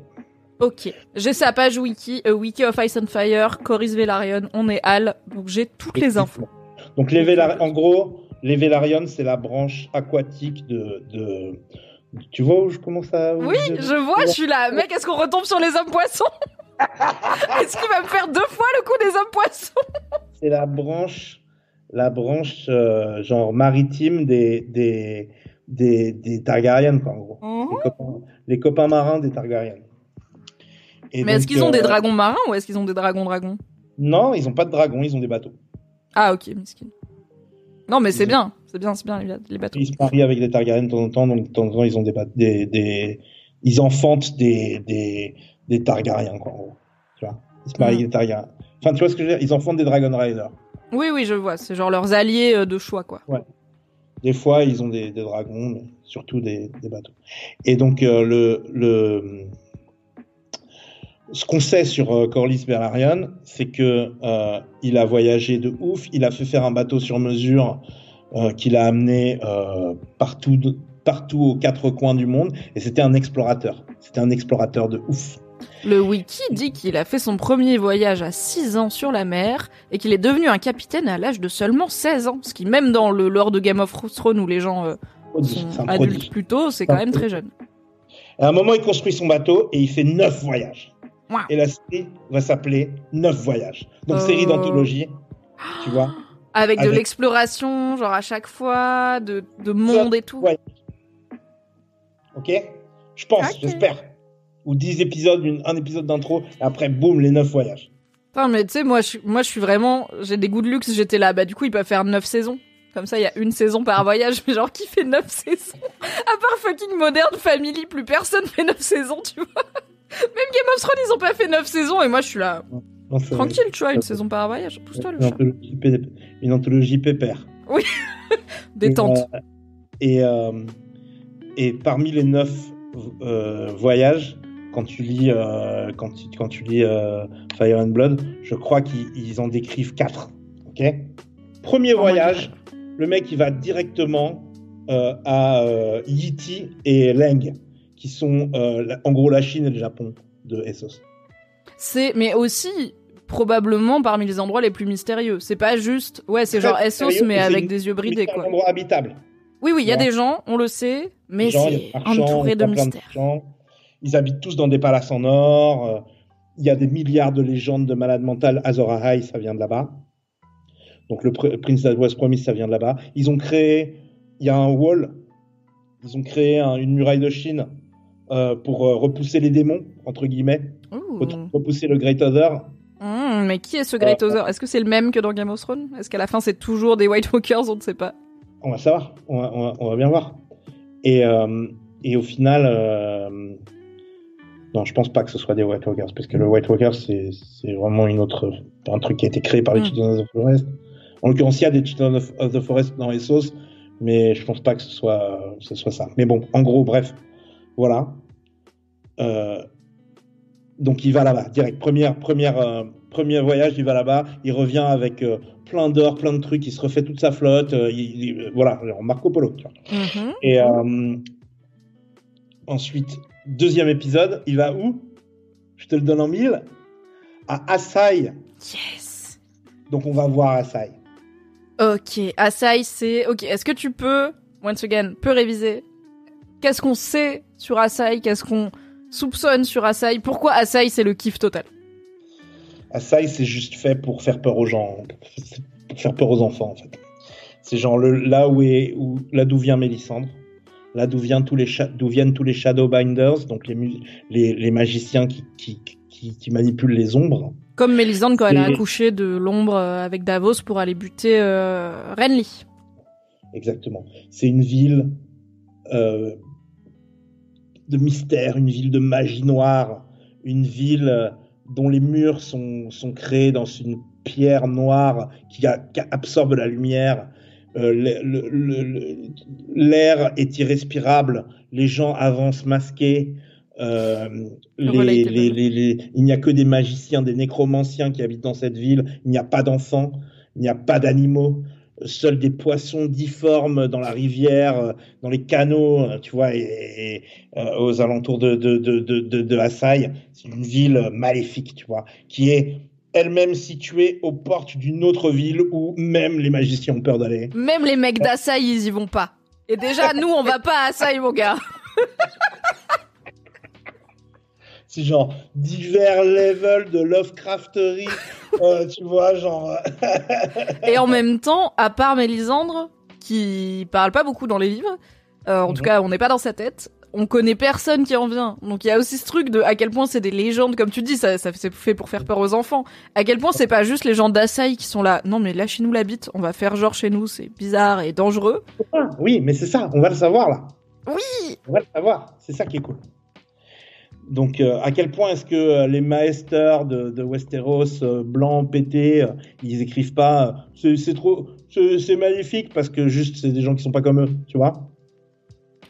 Ok, j'ai sa page wiki, euh, Wiki of Ice and Fire, Corlys Velaryon, on est Al, donc j'ai toutes les infos. Donc les Velar- en gros, les Velaryon, c'est la branche aquatique de, de- Tu vois où je commence à... Oui, je- je vois, je suis là. Mec, est-ce qu'on retombe sur les hommes poissons [LAUGHS] Est-ce qu'il va me faire deux fois le coup des hommes poissons [LAUGHS] C'est la branche, la branche euh, genre maritime des, des, des, des Targaryen, quoi, en gros. Les, copains, les copains marins des Targaryen. Et Mais est-ce qu'ils ont euh, des dragons marins ou est-ce qu'ils ont des dragons dragons? Non, ils ont pas de dragons, ils ont des bateaux. Ah ok, miskin. Non mais c'est bien, c'est bien, c'est bien les, les bateaux. Ils se marient avec des Targaryen de temps en temps, donc de temps en temps, ils ont des, ba- des, des ils enfantent des, des, des Targaryens, quoi, en gros. Tu vois? Ils se marient Mhm. avec des Targaryens. Enfin, tu vois ce que je veux dire? Ils enfantent des Dragon Riders. Oui oui, je vois, c'est genre leurs alliés euh, de choix quoi. Des fois, ils ont des, des dragons, mais surtout des, des bateaux. Et donc, euh, le, le, ce qu'on sait sur euh, Corlys Velaryon, c'est que euh, il a voyagé de ouf. Il a fait faire un bateau sur mesure euh, qu'il a amené euh, partout, de- partout aux quatre coins du monde. Et c'était un explorateur. C'était un explorateur de ouf. Le wiki dit qu'il a fait son premier voyage à 6 ans sur la mer et qu'il est devenu un capitaine à l'âge de seulement 16 ans, ce qui même dans le lore de Game of Thrones où les gens euh, sont adultes plus tôt, c'est quand même très jeune. À un moment, il construit son bateau et il fait neuf voyages. Wow. Et la série va s'appeler Neuf voyages. Donc, série d'anthologie, tu vois. Avec, de l'exploration, genre à chaque fois, de, de monde et tout. Ouais. Ok Je pense, j'espère. Ou 10 épisodes, une- un épisode d'intro, et après, boum, les 9 voyages. Putain, mais tu sais, moi, je, suis- moi, je suis vraiment, j'ai des goûts de luxe, j'étais là, bah, du coup, ils peuvent faire 9 saisons. Comme ça, il y a une saison par voyage, mais genre, qui fait 9 [LAUGHS] saisons? À part fucking Modern Family, plus personne fait 9 saisons, tu vois? Même Game of Thrones, ils ont pas fait 9 saisons, et moi, je suis là, Non, tranquille, tu vois, une saison par voyage. Pousse-toi, le une, chat. anthologie, une anthologie pépère. [LAUGHS] Détente. Et, euh, et, euh, et parmi les 9 voyages, quand tu lis, euh, quand tu, quand tu lis euh, Fire and Blood, je crois qu'ils ils en décrivent 4. Ok? Premier Oh, voyage, le mec il va directement euh, à euh, Yiti et Leng, qui sont euh, la- en gros la Chine et le Japon de Essos. C'est, mais aussi, probablement parmi les endroits les plus mystérieux. C'est pas juste, ouais, c'est genre Essos, mais avec des yeux bridés, c'est un quoi. endroit habitable. Oui, oui, il y a des gens, on le sait, mais c'est entouré de mystères. Ils habitent tous dans des palaces en or. euh, Il y a des milliards de légendes de malades mentales. Azor Ahai, ça vient de là-bas. Donc le pr- Prince of West Promise, ça vient de là-bas. Ils ont créé, il y a un wall. Ils ont créé un- une muraille de Chine euh, pour euh, repousser les démons, entre guillemets. Ouh. Repousser le Great Other. Hmm, mais qui est ce Great Euh, Other? Est-ce que c'est le même que dans Game of Thrones? Est-ce qu'à la fin c'est toujours des White Walkers? On ne sait pas. On va savoir. On va, on va- on va bien voir. Et, et au final, non, je pense pas que ce soit des White Walkers, parce que le White Walker, c'est vraiment une autre, un truc qui a été créé par les Mm. Titans of the Forest. En l'occurrence, il y a des Titans of, of the Forest dans les sauces, mais je pense pas que ce soit, ce soit ça. Mais bon, en gros, bref, voilà. Euh, donc il va là-bas, direct. Première, première, euh, premier voyage, il va là-bas. Il revient avec euh, plein d'or, plein de trucs. Il se refait toute sa flotte. il- il- voilà, genre Marco Polo. tu vois. Mhm. Et ensuite, deuxième épisode, il va où? Je te le donne en mille. À Asai. Yes. Donc on va voir Asai. Ok, Asai c'est... Ok, est-ce que tu peux, once again, peu réviser? Qu'est-ce qu'on sait sur Asai Qu'est-ce qu'on soupçonne sur Asai Pourquoi Asai c'est le kiff total Asai, c'est juste fait pour faire peur aux gens, pour faire peur aux enfants en fait. C'est genre le, là où est où là d'où vient Mélisandre, là d'où vient tous les d'où viennent tous les Shadowbinders, donc les les, les magiciens qui, qui, qui qui manipulent les ombres. Comme Mélisande quand elle a accouché de l'ombre euh, avec Davos pour aller buter euh, Renly. exactement. C'est une ville euh, de mystère, une ville de magie noire, une ville dont les murs sont, sont créés dans une pierre noire qui, a- qui absorbe la lumière. Euh, L'air est irrespirable, les gens avancent masqués. euh, les- les- les- il n'y a que des magiciens, des nécromanciens qui habitent dans cette ville. Il n'y a pas d'enfants, il n'y a pas d'animaux. Seuls des poissons difformes dans la rivière, euh, dans les canaux, euh, tu vois, et, et, euh, aux alentours de, de, de, de, de, de Assaï. C'est une ville maléfique, tu vois, qui est elle-même située aux portes d'une autre ville où même les magiciens ont peur d'aller. Même les mecs d'Assai, ils y vont pas. Et déjà, nous, on va pas à Assai, mon gars. [LAUGHS] C'est genre divers levels de Lovecrafterie, euh, tu vois, genre. euh, Et en même temps, à part Mélisandre, qui parle pas beaucoup dans les livres, euh, en tout cas, on n'est pas dans sa tête. On connaît personne qui en vient. Donc il y a aussi ce truc de à quel point c'est des légendes, comme tu dis, ça, ça c'est fait pour faire peur aux enfants. À quel point c'est pas juste les gens d'Assai qui sont là. Non mais lâchez-nous la bite, on va faire genre chez nous, c'est bizarre et dangereux. oui, mais c'est ça, on va le savoir là. Oui. On va le savoir, c'est ça qui est cool. Donc, euh, à quel point est-ce que euh, les maesters de, de Westeros, euh, blancs, pétés, ils écrivent pas c'est trop, c'est magnifique parce que juste c'est des gens qui sont pas comme eux, tu vois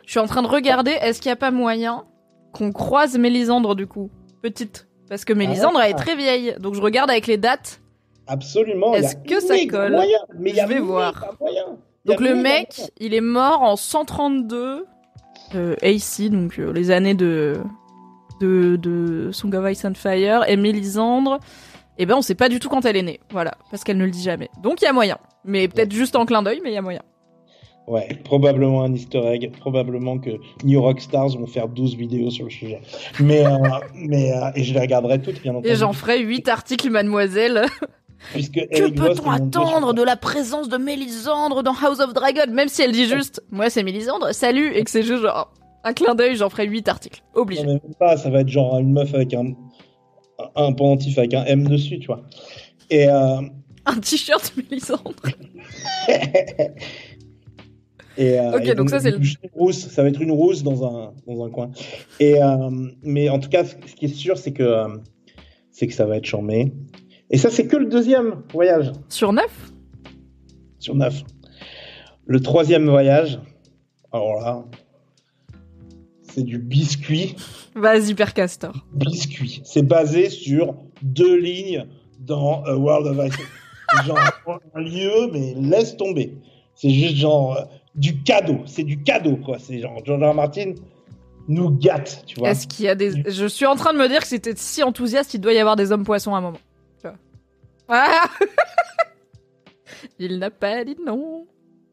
Je suis en train de regarder, est-ce qu'il y a pas moyen qu'on croise Mélisandre du coup, petite, parce que Mélisandre elle est très vieille, donc je regarde avec les dates. Absolument. Est-ce que ça colle? moyen, mais il y a Je vais voir. moyen. Donc le mec, moyen. il est mort en 132 euh, AC, donc les années de, de de Song of Ice and Fire et Mélisandre. Eh ben on sait pas du tout quand elle est née, voilà, parce qu'elle ne le dit jamais. Donc il y a moyen, mais peut-être juste en clin d'œil, mais il y a moyen. Ouais, probablement un easter egg, probablement que New Rockstars vont faire 12 vidéos sur le sujet. Mais, euh, [LAUGHS] mais euh, et je les regarderai toutes, bien entendu. Et j'en ferai 8 articles, mademoiselle. Puisque Que peut-on attendre de la présence de Mélisandre dans House of Dragon? Même si elle dit juste « Moi, c'est Mélisandre, salut !» et que c'est juste genre un clin d'œil, j'en ferai 8 articles. Obligé. Non, mais même pas, ça va être genre une meuf avec un, un pendentif avec un M dessus, tu vois. Et, euh, Un t-shirt [LAUGHS] Mélisandre. [LAUGHS] et, euh, Ok, et donc ça, c'est le- rousse, ça va être une rousse dans un, dans un coin. Et, euh, mais en tout cas, ce qui est sûr, c'est que, euh, c'est que ça va être charmé. Et ça, c'est que le deuxième voyage Sur 9 sur neuf. Le troisième voyage, alors là, c'est du biscuit. Vas-y, Castor. biscuit. C'est basé sur deux lignes dans A World of Ice. Genre [LAUGHS] un lieu, mais laisse tomber. C'est juste genre euh, du cadeau. C'est du cadeau, quoi. C'est genre George. Martin nous gâte, tu vois. Est-ce qu'il y a des... Je suis en train de me dire que c'était si enthousiaste, il doit y avoir des hommes poissons à un moment. Tu vois. Ah [LAUGHS] il n'a pas dit non.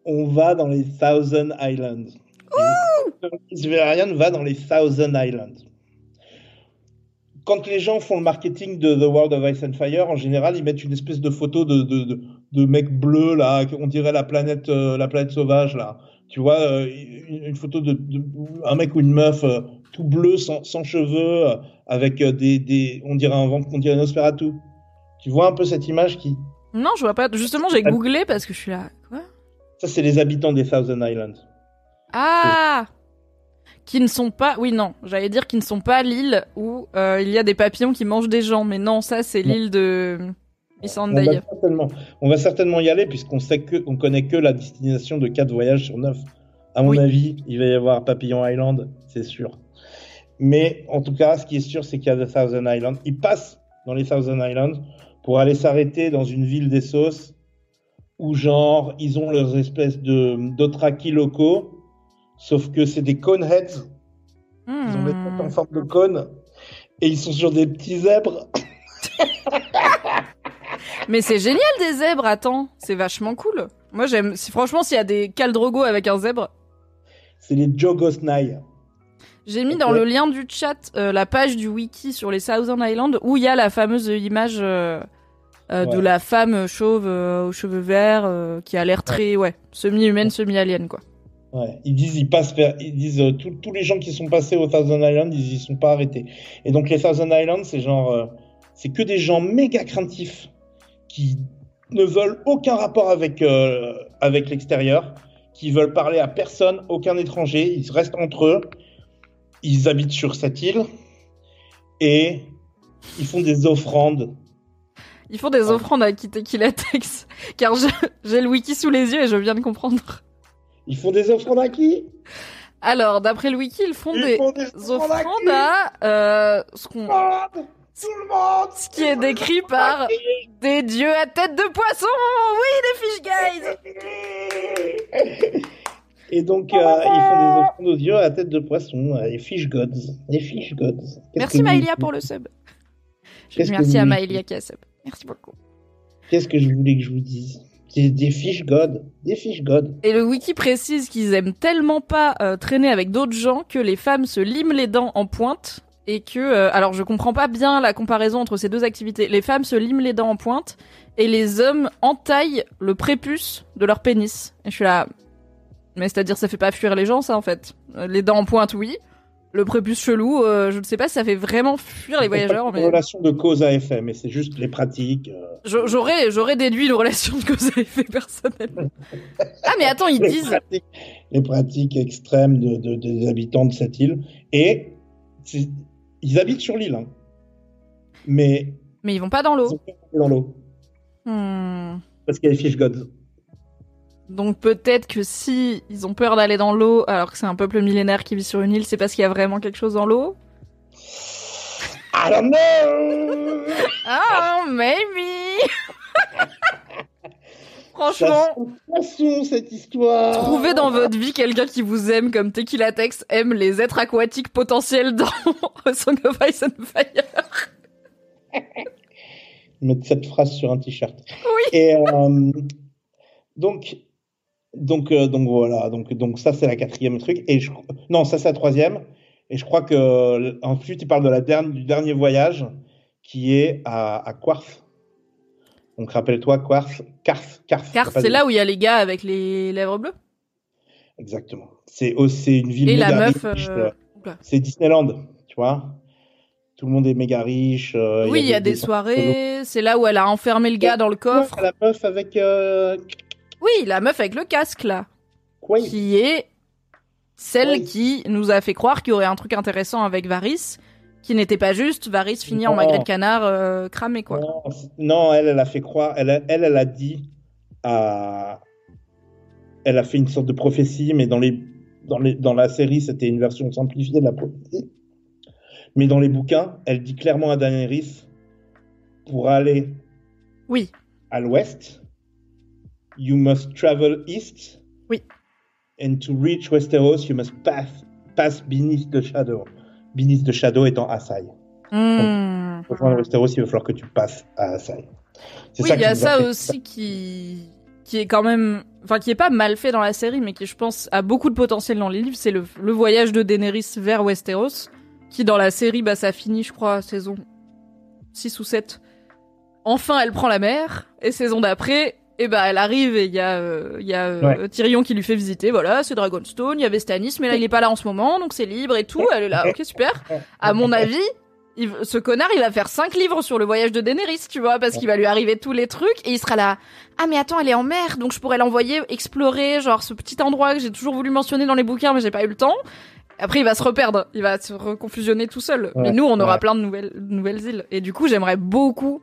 On va dans les Thousand Islands. Valerian va dans les Thousand Islands. Quand les gens font le marketing de The World of Ice and Fire, en général, ils mettent une espèce de photo de, de, de, de mec bleu, là, on dirait la planète, euh, la planète sauvage, là. Tu vois, euh, une, une photo de, de un mec ou une meuf euh, tout bleu, sans, sans cheveux, avec des, des, on dirait un vent, on dirait un Nosferatu. Tu vois un peu cette image qui, Non, je vois pas. Justement, j'ai googlé parce que je suis là. Quoi? Ça c'est les habitants des Thousand Islands. Ah Qui ne sont pas. Oui, non, j'allais dire qu'ils ne sont pas l'île où euh, il y a des papillons qui mangent des gens. Mais non, ça, c'est l'île de On va, certainement, on va certainement y aller puisqu'on sait que on connaît que la destination de 4 voyages sur 9. À mon Oui. avis, il va y avoir Papillon Island, c'est sûr. Mais en tout cas, ce qui est sûr, c'est qu'il y a The Thousand Islands. Ils passent dans les Thousand Islands pour aller s'arrêter dans une ville des sauces où, genre, ils ont leurs espèces de d'otraki locaux, sauf que c'est des coneheads. Ils ont des têtes en Hmm. forme de cône et ils sont sur des petits zèbres. [LAUGHS] Mais c'est génial des zèbres, attends. C'est vachement cool. Moi, j'aime. si- Franchement, s'il y a des caldrogo avec un zèbre. C'est les Jogosnai. J'ai mis dans le lien du chat euh, la page du wiki sur les Thousand Islands où il y a la fameuse image euh, euh, de la femme chauve aux cheveux verts qui a l'air très ouais semi-humaine, semi-alien quoi. Ouais, ils disent, ils passent vers, ils disent, euh, tous- tous les gens qui sont passés aux Thousand Islands, ils y sont pas arrêtés. Et donc les Thousand Islands, c'est genre, euh, c'est que des gens méga craintifs qui ne veulent aucun rapport avec euh, avec l'extérieur, qui veulent parler à personne, aucun étranger. Ils restent entre eux. Ils habitent sur cette île et ils font des offrandes. Ils font des Ah. offrandes à Tex, [LAUGHS] car j'ai le wiki sous les yeux et je viens de comprendre. Ils font des offrandes à qui Alors, d'après le wiki, ils font Ils des font des offrandes à euh, ce, qu'on- Tout le monde ce qui est décrit par des dieux à tête de poisson. Oui, des fish guys. [LAUGHS] Et donc, euh, ils font des offrandes aux dieux à tête de poisson, euh, les fish gods. Les fish gods. Merci Maëlia pour le sub. Je dis merci à Maëlia qui a sub. Merci beaucoup. Qu'est-ce que je voulais que je vous dise? Des fish gods. Des fish gods. Et le wiki précise qu'ils aiment tellement pas euh, traîner avec d'autres gens que les femmes se liment les dents en pointe et que euh, alors je comprends pas bien la comparaison entre ces deux activités. Les femmes se liment les dents en pointe et les hommes entaillent le prépuce de leur pénis. Et je suis là mais c'est-à-dire ça fait pas fuir les gens ça en fait. Euh, Les dents en pointe oui. Le prépuce chelou, euh, je ne sais pas si ça fait vraiment fuir les voyageurs mais une relation de cause à effet, mais c'est juste les pratiques. euh, j'aurais j'aurais déduit une relation de cause à effet personnellement. Ah mais attends, ils les, disent pratiques, les pratiques extrêmes de, de- des habitants de cette île. Et ils habitent sur l'île, hein. mais mais ils vont pas dans l'eau. dans l'eau Hmm. parce qu'il y a les fish gods. Donc peut-être que si ils ont peur d'aller dans l'eau alors que c'est un peuple millénaire qui vit sur une île, c'est parce qu'il y a vraiment quelque chose dans l'eau? I don't know. Ah, maybe [LAUGHS] Franchement, poisson cette histoire. trouvez dans votre vie quelqu'un qui vous aime comme Tequila Tex aime les êtres aquatiques potentiels dans [LAUGHS] Song of Ice and Fire. mettre cette phrase sur un t-shirt. Oui. Et euh, donc, donc, euh, donc voilà. Donc, donc ça c'est la quatrième truc. Et je, non, ça c'est la troisième. Et je crois que ensuite il parle de la dernière, du dernier voyage qui est à, à Quarth. Donc rappelle-toi Quarth, Carth, Carth. Car c'est là où il y a les gars avec les lèvres bleues? Exactement. C'est oh, une ville Et la meuf, euh, euh. C'est Disneyland, tu vois. Tout le monde est méga riche. euh, oui, il y a des, soirées. C'est là où elle a enfermé le gars dans le coffre. La meuf avec euh, Oui, la meuf avec le casque là. quoi qui est celle Oui. qui nous a fait croire qu'il y aurait un truc intéressant avec Varys, qui n'était pas juste Varys fini en magret de canard euh, cramé quoi. Non, elle, elle a fait croire, elle, a- elle, elle a dit à, elle a fait une sorte de prophétie, mais dans les, dans les, dans la série, c'était une version simplifiée de la prophétie. Mais dans les bouquins, elle dit clairement à Daenerys, pour aller Oui, à l'ouest, you must travel east. Oui. And to reach Westeros, you must pass, pass beneath the shadow. Beneath the shadow étant Asai. Hmm. Pour rejoindre Westeros, il va falloir que tu passes à Asai. Oui, ça il y a ça aussi qui qui est quand même, enfin qui est pas mal fait dans la série, mais qui je pense a beaucoup de potentiel dans les livres. C'est le, le voyage de Daenerys vers Westeros, qui dans la série, bah ça finit, je crois, saison 6 ou 7. Enfin, elle prend la mer, et saison d'après, et bah elle arrive et il y a, euh, il y a euh, Tyrion qui lui fait visiter, voilà, c'est Dragonstone, il y avait Stannis, mais là il est pas là en ce moment, donc c'est libre et tout. Elle est là, ok super. À mon avis, il- ce connard, il va faire cinq livres sur le voyage de Daenerys, tu vois, parce qu'il va lui arriver tous les trucs et il sera là. Ah mais attends, elle est en mer, donc je pourrais l'envoyer explorer, genre ce petit endroit que j'ai toujours voulu mentionner dans les bouquins, mais j'ai pas eu le temps. Après, il va se reperdre, il va se reconfusionner tout seul. mais nous, on aura ouais. plein de nouvelles, de nouvelles îles. Et du coup, j'aimerais beaucoup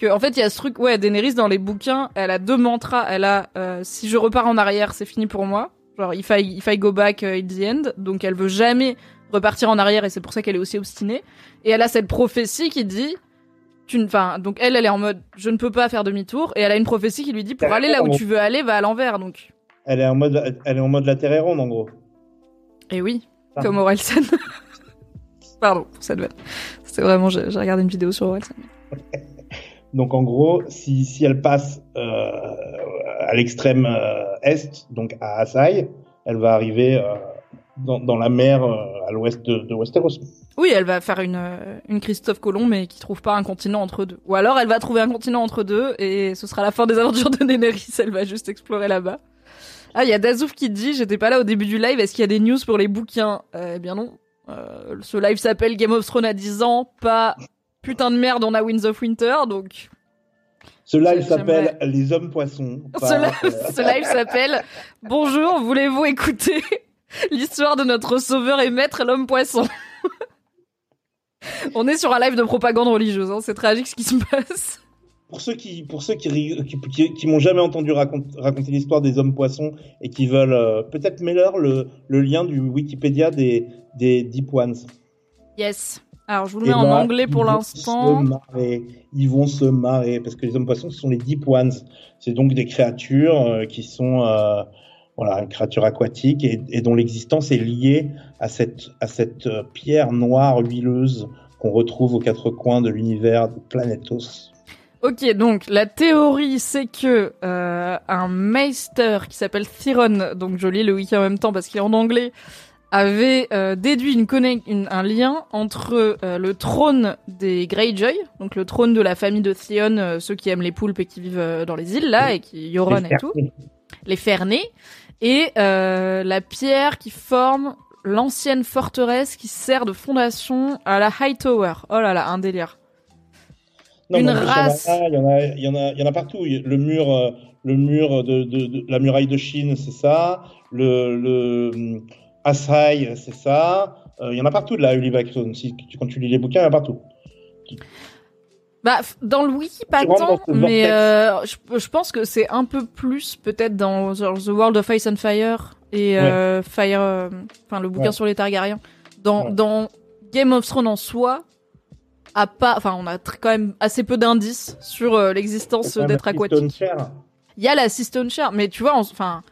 que, en fait, il y a ce truc, ouais, Daenerys dans les bouquins, elle a deux mantras. Elle a, euh, si je repars en arrière, c'est fini pour moi. Genre, if I, if I go back, uh, it's the end. Donc, elle veut jamais repartir en arrière et c'est pour ça qu'elle est aussi obstinée. Et elle a cette prophétie qui dit, tu, ne- enfin, donc elle, elle est en mode, je ne peux pas faire demi-tour. Et elle a une prophétie qui lui dit, pour aller là où tu veux aller, va à l'envers. Donc, Elle est en mode, elle est en mode la terre est ronde en gros. et oui, Ah. comme Orelsan. [LAUGHS] Pardon pour cette vanne. C'est vraiment, j'ai regardé une vidéo sur Orelsan. [LAUGHS] Donc en gros, si, si elle passe euh, à l'extrême euh, est, donc à Asai, elle va arriver euh, dans, dans la mer euh, à l'ouest de, de Westeros. Oui, elle va faire une, euh, une Christophe Colomb, mais qui trouve pas un continent entre deux. Ou alors elle va trouver un continent entre deux, et ce sera la fin des aventures de Daenerys, elle va juste explorer là-bas. Ah, il y a Dazouf qui dit, j'étais pas là au début du live, est-ce qu'il y a des news pour les bouquins? Eh bien non. Euh, ce live s'appelle Game of Thrones à 10 ans, pas putain de merde, on a Winds of Winter, donc... Ce live s'appelle Les Hommes Poissons. Ce, live- [LAUGHS] ce live s'appelle Bonjour, voulez-vous écouter [LAUGHS] l'histoire de notre sauveur et maître, l'homme poisson? [LAUGHS] On est sur un live de propagande religieuse, hein, c'est tragique ce qui se passe. Pour ceux qui, pour ceux qui, qui, qui, qui m'ont jamais entendu racont- raconter l'histoire des hommes poissons et qui veulent euh, peut-être mets-leur le, le lien du Wikipédia des, des Deep Ones. Yes. Alors je vous le Et mets en anglais pour ils vont l'instant. se marrer. Ils vont se marrer parce que les hommes poissons, ce sont les Deep Ones. C'est donc des créatures euh, qui sont euh, voilà, une créature aquatique et, et dont l'existence est liée à cette, à cette euh, pierre noire huileuse qu'on retrouve aux quatre coins de l'univers de Planetos. Ok, donc la théorie c'est que un meister qui s'appelle Thiron, donc je lis le wiki en même temps parce qu'il est en anglais, avait euh, déduit une une- un lien entre euh, le trône des Greyjoy, donc le trône de la famille de Theon, euh, ceux qui aiment les poulpes et qui vivent dans les îles là et qui Yoron et tout, les Fernés, et la pierre qui forme l'ancienne forteresse qui sert de fondation à la Hightower. Oh là là, un délire. Une race. Il y en a, il y en a, il y en a partout. Le mur, le mur de, de, de- la muraille de Chine, c'est ça. Le, le Asai, c'est ça. Euh, il y en a partout de la Backstone. Si tu- quand tu lis les bouquins, il y en a partout. Bah, dans le wiki, pas tant, mais euh, je, je pense que c'est un peu plus peut-être dans The World of Ice and Fire et euh, Fire, enfin le bouquin Ouais. sur les Targaryens. Dans, Ouais. dans Game of Thrones en soi, à pas, enfin on a quand même assez peu d'indices sur l'existence aquatiques. Chair. Il y a la Stone Chair, mais tu vois, enfin,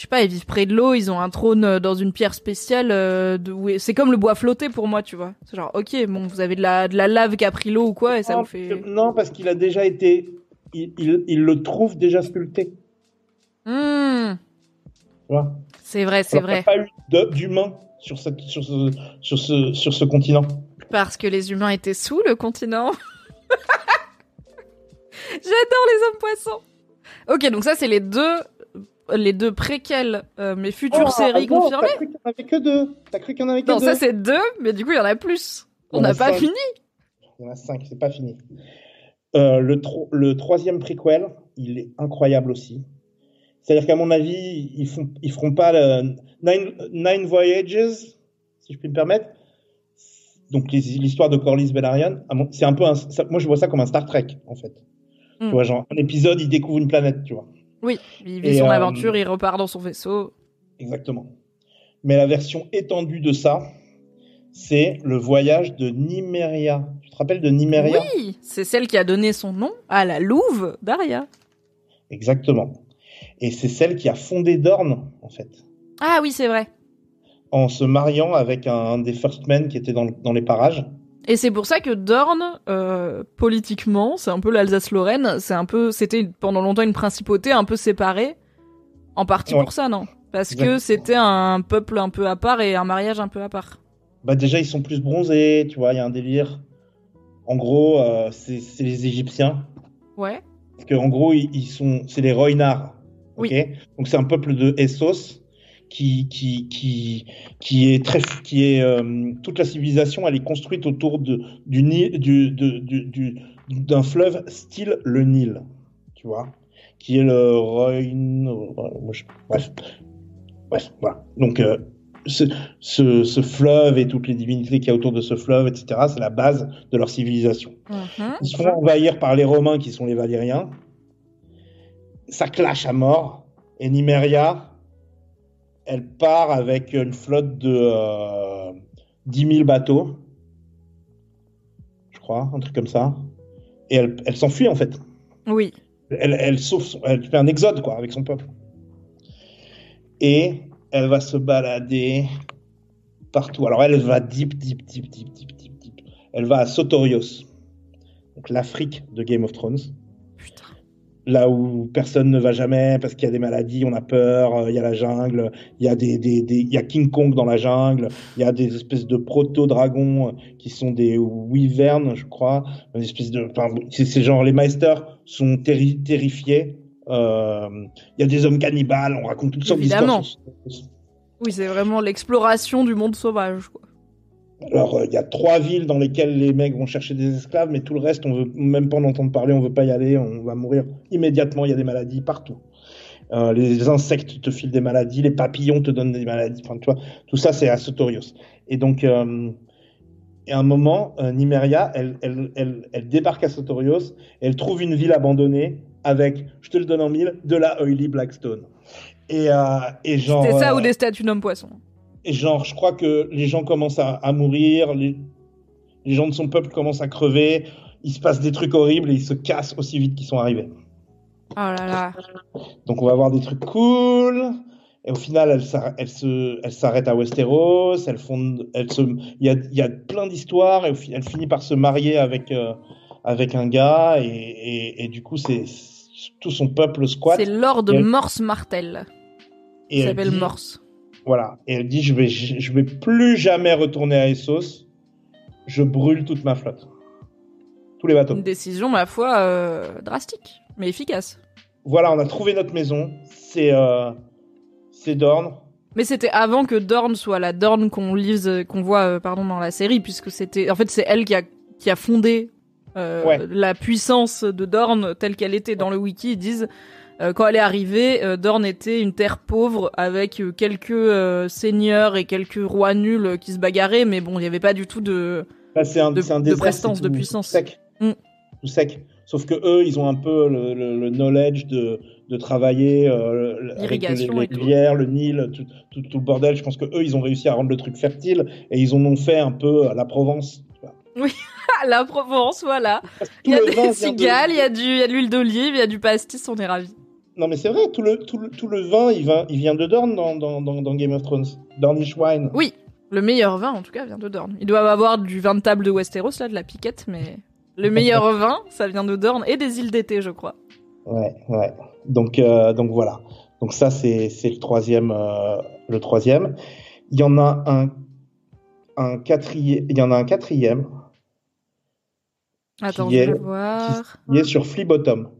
je sais pas, ils vivent près de l'eau, ils ont un trône euh, dans une pierre spéciale. euh, de, c'est comme le bois flotté pour moi, tu vois. C'est genre, ok, bon, vous avez de la, de la lave qui a pris l'eau ou quoi, et ça non, vous fait. non, parce qu'il a déjà été. Il, il, il le trouve déjà sculpté. Tu vois? C'est vrai, c'est Alors qu'il n'y vrai. a pas eu d'humains sur, cette, sur, ce, sur, ce, sur ce continent. Parce que les humains étaient sous le continent. [LAUGHS] J'adore les hommes poissons. Ok, donc ça c'est les deux, les deux préquels, euh, mes futures Oh, séries non, confirmées. T'as cru qu'il y en avait que deux. T'as cru qu'il y en avait que Non, deux. ça c'est deux, mais du coup il y en a plus. On n'a pas cinq. fini. Il y en a cinq, c'est pas fini. Euh, le, tro- le troisième prequel, il est incroyable aussi. C'est-à-dire qu'à mon avis, ils font, ils feront pas le Nine, Nine Voyages, si je puis me permettre. Donc l'histoire de Corlys Velaryon, c'est un peu, un- ça- moi je vois ça comme un Star Trek en fait. Mm. Tu vois, genre un épisode, il découvre une planète, tu vois. Oui, il vit Et, son euh, aventure, il repart dans son vaisseau. Exactement. Mais la version étendue de ça, c'est le voyage de Nymeria. Tu te rappelles de Nymeria Oui, c'est celle qui a donné son nom à la louve d'Aria. Exactement. Et c'est celle qui a fondé Dorne, en fait, Ah oui, c'est vrai. en se mariant avec un, un des First Men qui était dans, le- dans les parages. Et c'est pour ça que Dorne, euh, politiquement, c'est un peu l'Alsace-Lorraine, c'est un peu, c'était pendant longtemps une principauté un peu séparée, en partie Ouais. pour ça, non? Parce que c'était un peuple un peu à part et un mariage un peu à part. Bah déjà, ils sont plus bronzés, tu vois, il y a un délire. En gros, euh, c'est les Égyptiens. Ouais. Parce qu'en gros, ils, ils sont, c'est les Roinars. ok? Donc c'est un peuple de Essos qui, qui, qui, qui est très, qui est euh, toute la civilisation, elle est construite autour de du Nil, du, du, du- d'un fleuve style le Nil, tu vois, qui est le euh, je- Bref, bref, voilà. Donc euh, ce, ce, ce fleuve et toutes les divinités qu'il y a autour de ce fleuve, etc., c'est la base de leur civilisation. Mhm. Ils se font envahir par les Romains qui sont les Valériens. Ça clash à mort. Et Nymeria, elle part avec une flotte de euh, 10 000 bateaux. Je crois, un truc comme ça. Et elle, elle s'enfuit en fait. Oui. Elle, elle sauve, son- elle fait un exode quoi avec son peuple. Et elle va se balader partout. Alors elle va deep, deep, deep, deep, deep, deep, deep. Elle va à Sotorios, donc l'Afrique de Game of Thrones. Là où personne ne va jamais parce qu'il y a des maladies, on a peur, euh, il y a la jungle, il y a des, des, des- il y a King Kong dans la jungle, il y a des espèces de proto-dragons euh, qui sont des wyverns, je crois, une espèce de, enfin, c'est genre les Meisters sont terri- terrifiés. Euh, Il y a des hommes cannibales, on raconte toutes sortes Évidemment. d'histoires. sur- Oui, c'est vraiment l'exploration du monde sauvage, quoi. Alors, euh, il y a trois villes dans lesquelles les mecs vont chercher des esclaves, mais tout le reste, on veut même pas en entendre parler, on veut pas y aller, on va mourir immédiatement. Il y a des maladies partout. Euh, les insectes te filent des maladies, les papillons te donnent des maladies. Enfin, tu vois, tout ça, c'est à Sotorios. Et donc, euh, à un moment, euh, Nimeria, elle, elle, elle, elle, débarque à Sotorios, et elle trouve une ville abandonnée avec, je te le donne en mille, de la Oily Blackstone. Et, et genre. C'est ça ou des statues d'hommes poissons. Et genre, je crois que les gens commencent à, à mourir, les, les, gens de son peuple commencent à crever, il se passe des trucs horribles et ils se cassent aussi vite qu'ils sont arrivés. Oh là là. Donc on va avoir des trucs cool. Et au final, elle, s'arrête à Westeros. Elle fonde, elle se, il y a, y a plein d'histoires et elle finit par se marier avec, euh, avec un gars et, et, et du coup c'est tout son peuple squat. C'est Lord elle... Morse Martel. Et il s'appelle Morse. Voilà. Et elle dit, je vais, je vais plus jamais retourner à Essos. Je brûle toute ma flotte. Tous les bateaux. Une décision, ma foi, euh, drastique, mais efficace. Voilà, on a trouvé notre maison. C'est, euh, c'est Dorne. Mais c'était avant que Dorne soit la Dorne qu'on lise, qu'on voit, euh, pardon, dans la série, puisque c'était, en fait, c'est elle qui a, qui a fondé euh, ouais. la puissance de Dorne telle qu'elle était dans le wiki. Ils disent euh, quand elle est arrivée, euh, Dorne était une terre pauvre avec euh, quelques euh, seigneurs et quelques rois nuls qui se bagarraient, mais bon, il n'y avait pas du tout de Bah, un, de, un de désert, prestance, c'est de puissance. tout Sec. Mm. Tout sec. Sauf que eux, ils ont un peu le, le- le knowledge de, de travailler euh, avec les, les rivières, le Nil, tout, tout, tout le bordel. Je pense que eux, ils ont réussi à rendre le truc fertile et ils en ont fait un peu à la Provence. Ah, [LAUGHS] la Provence, voilà. Il y a des de- cigales, il y a du, il y a de l'huile d'olive, il y a du pastis, on est ravis. Non, mais c'est vrai, tout le, tout, le, tout le vin, il, va, il vient de Dorne dans, dans, dans, dans Game of Thrones. Dornish wine. Oui, le meilleur vin, en tout cas, vient de Dorne. Ils doivent avoir du vin de table de Westeros, là, de la piquette, mais le meilleur [LAUGHS] vin, ça vient de Dorne et des îles d'été, je crois. Ouais, ouais. Donc, euh, donc voilà. Donc ça, c'est, le troisième, euh, le troisième. Il y en a un, un quatrième, il y en a un quatrième Attends, Qui je est- vais voir. qui est sur Flea Bottom.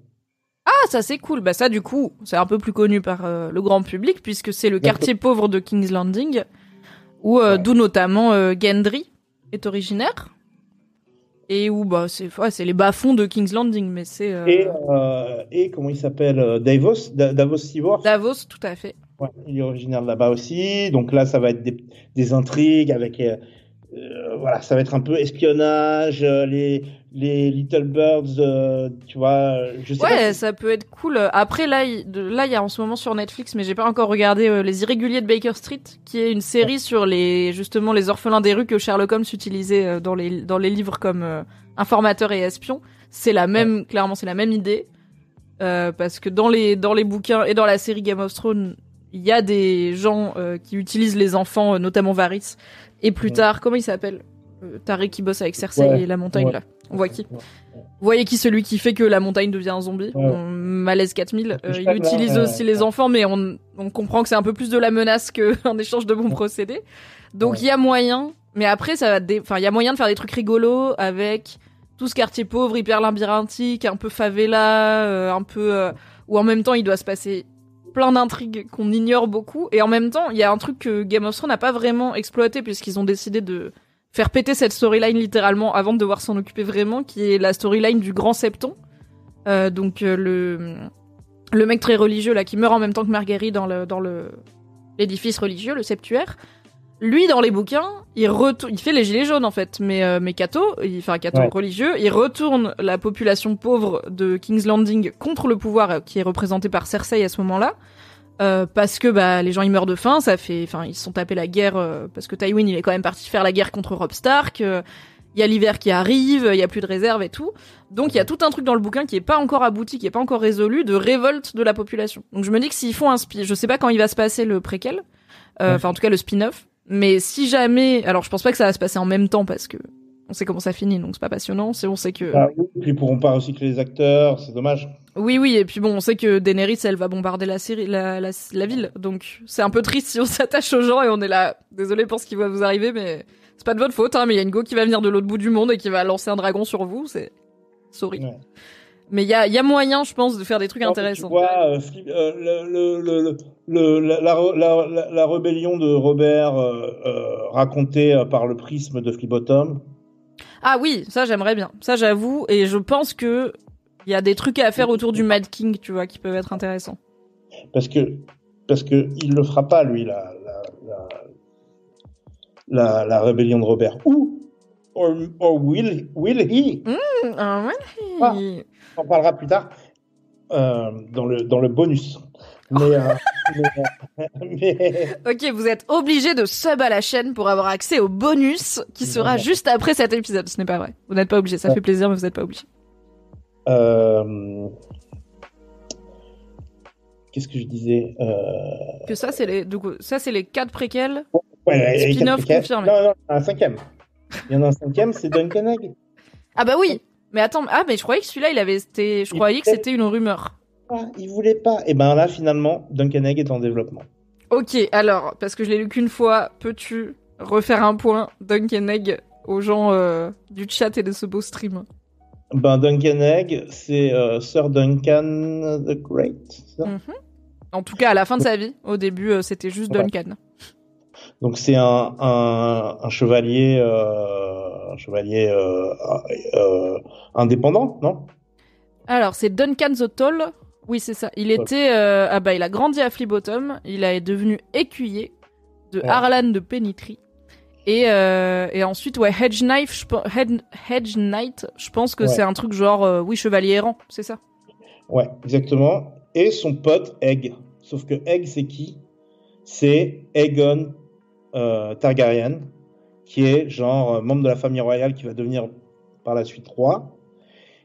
Ah, ça c'est cool. Bah ça, du coup, c'est un peu plus connu par euh, le grand public puisque c'est le quartier pauvre de King's Landing, où euh, Ouais. d'où notamment euh, Gendry est originaire et où bah c'est ouais, c'est les bas fonds de King's Landing, mais c'est Et, et comment il s'appelle Davos, Da- Davos Seaworth. Davos, tout à fait. Ouais, il est originaire de là-bas aussi. Donc là, ça va être des, des intrigues avec, voilà, ça va être un peu espionnage, les les Little Birds, euh, tu vois. Je sais pas Ouais, si- ça peut être cool. Après, là, il de- là, il y a en ce moment sur Netflix, mais j'ai pas encore regardé euh, Les Irréguliers de Baker Street, qui est une série sur les justement les orphelins des rues que Sherlock Holmes utilisait euh, dans les dans les livres comme euh, informateur et espion. C'est la même, clairement, c'est la même idée, Euh, parce que dans les dans les bouquins et dans la série Game of Thrones, il y a des gens qui utilisent les enfants, notamment Varys, et plus Ouais. tard, comment il s'appelle? Taré qui bosse avec Cersei Ouais. et la montagne Ouais. là. On voit qui vous voyez qui celui qui fait que la montagne devient un zombie. On- Malaise 4000. Euh, il utilise aussi les enfants, mais on, on comprend que c'est un peu plus de la menace qu'un [LAUGHS] échange de bons procédés. Donc il y a moyen, mais après ça va, dé- enfin il y a moyen de faire des trucs rigolos avec tout ce quartier pauvre, hyper labyrinthique, un peu favela, euh, un peu euh, où en même temps il doit se passer plein d'intrigues qu'on ignore beaucoup, et en même temps il y a un truc que Game of Thrones n'a pas vraiment exploité puisqu'ils ont décidé de faire péter cette storyline littéralement avant de devoir s'en occuper vraiment, qui est la storyline du Grand Septon. Euh, donc euh, le le mec très religieux là qui meurt en même temps que Marguerite dans le dans le l'édifice religieux, le septuaire. Lui dans les bouquins, il retourne, il fait les gilets jaunes en fait, mais euh, mais Cato, il enfin Cato Ouais. religieux, il retourne la population pauvre de King's Landing contre le pouvoir euh, qui est représenté par Cersei à ce moment-là. Euh, parce que bah les gens ils meurent de faim, ça fait, enfin ils se sont tapés la guerre euh, parce que Tywin il est quand même parti faire la guerre contre Robb Stark. euh, Il y a l'hiver qui arrive, il y a plus de réserve et tout. Donc il y a tout un truc dans le bouquin qui est pas encore abouti, qui est pas encore résolu, de révolte de la population. Donc je me dis que s'ils font un spin, je sais pas quand il va se passer le préquel, euh, Ouais. enfin en tout cas le spin-off. Mais si jamais, alors je pense pas que ça va se passer en même temps parce que on sait comment ça finit, donc c'est pas passionnant. C'est on sait que Ah oui, puis ils pourront pas recycler les acteurs, c'est dommage. oui, oui, et puis bon, on sait que Daenerys, elle va bombarder la série, la, la, la ville, donc c'est un peu triste si on [LAUGHS] s'attache aux gens et on est là. Désolé pour ce qui va vous arriver, mais c'est pas de votre faute, hein, mais il y a une go qui va venir de l'autre bout du monde et qui va lancer un dragon sur vous, c'est sorry. Ouais. Mais il y a, y a moyen, je pense, de faire des trucs intéressants. Tu vois, euh, euh, le, le, le, le- la, la, la, la- la rébellion de Robert euh, racontée par le prisme de Flibottom. Ah oui, ça j'aimerais bien. Ça j'avoue, et je pense que il y a des trucs à faire autour du Mad King, tu vois, qui peuvent être intéressants. Parce que, parce que il le fera pas, lui, la, la, la, la, la rébellion de Robert. Ou, or, or will, will he Ah ouais. Ah. On en parlera plus tard euh, dans, le, dans le bonus. Mais, euh, [LAUGHS] mais, mais- Ok, vous êtes obligé de sub à la chaîne pour avoir accès au bonus qui sera Voilà. juste après cet épisode. Ce n'est pas vrai. Vous n'êtes pas obligé. Ça Ouais. fait plaisir, mais vous n'êtes pas obligé. euh, Qu'est-ce que je disais euh, Que ça, c'est les, du coup, ça c'est les quatre préquels. ouais, il y a les Spin-off confirmé. Non, non, un cinquième. Il y en a un cinquième, c'est Duncan Egg. Ah bah oui. Mais attends, ah mais je croyais que celui-là, il avait, c'était, je Il croyais que c'était une rumeur. Il voulait pas. Et ben là, finalement, Duncan Egg est en développement. Ok, alors, parce que je l'ai lu qu'une fois, peux-tu refaire un point Duncan Egg aux gens euh, du chat et de ce beau stream? Ben, Duncan Egg, c'est euh, Sir Duncan the Great. ça? Mhm. En tout cas, à la fin de sa vie. Au début, euh, c'était juste Ouais. Duncan. Donc c'est un, un, un chevalier, euh, un chevalier euh, euh, indépendant, non? Alors, c'est Duncan the Tall. Oui, c'est ça. Il était. euh, Ah bah, il a grandi à Flibottom. Il est devenu écuyer de Ouais. Harlan de Penitry. Et, euh, et ensuite, ouais, Hedge Knife, je Hedge Knight, je pense que Ouais. c'est un truc genre, euh, oui, chevalier errant, c'est ça Ouais, exactement. Et son pote Egg. Sauf que Egg, c'est qui? C'est Aegon Targaryen, qui est genre membre de la famille royale qui va devenir par la suite roi,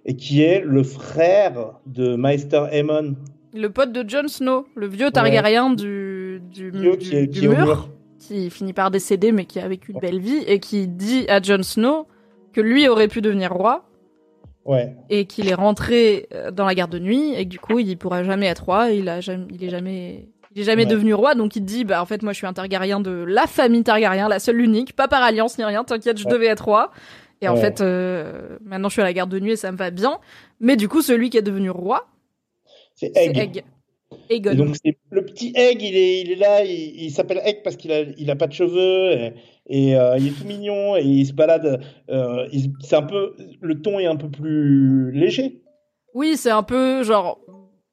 et qui est le frère de Maester Aemon, Le pote de Jon Snow, le vieux Targaryen du, du, Vieux qui est- du qui au mur, qui finit par décéder mais qui a vécu une belle vie, et qui dit à Jon Snow que lui aurait pu devenir roi, Ouais, et qu'il est rentré euh, dans la garde de nuit et que du coup il pourra jamais être roi il a jamais il est jamais il est jamais Ouais. devenu roi donc il dit bah en fait moi je suis un Targaryen de la famille Targaryen la seule l'unique pas par alliance ni rien t'inquiète je Ouais. devais être roi et en fait euh, maintenant je suis à la garde de nuit et ça me va bien mais du coup celui qui est devenu roi c'est Egg. Egg Et donc c'est le petit Egg, il est, il est là, il, il s'appelle Egg parce qu'il a, il a pas de cheveux et, et, euh, il est tout mignon et il se balade. euh, c'est un peu, le ton est un peu plus léger. Oui, c'est un peu genre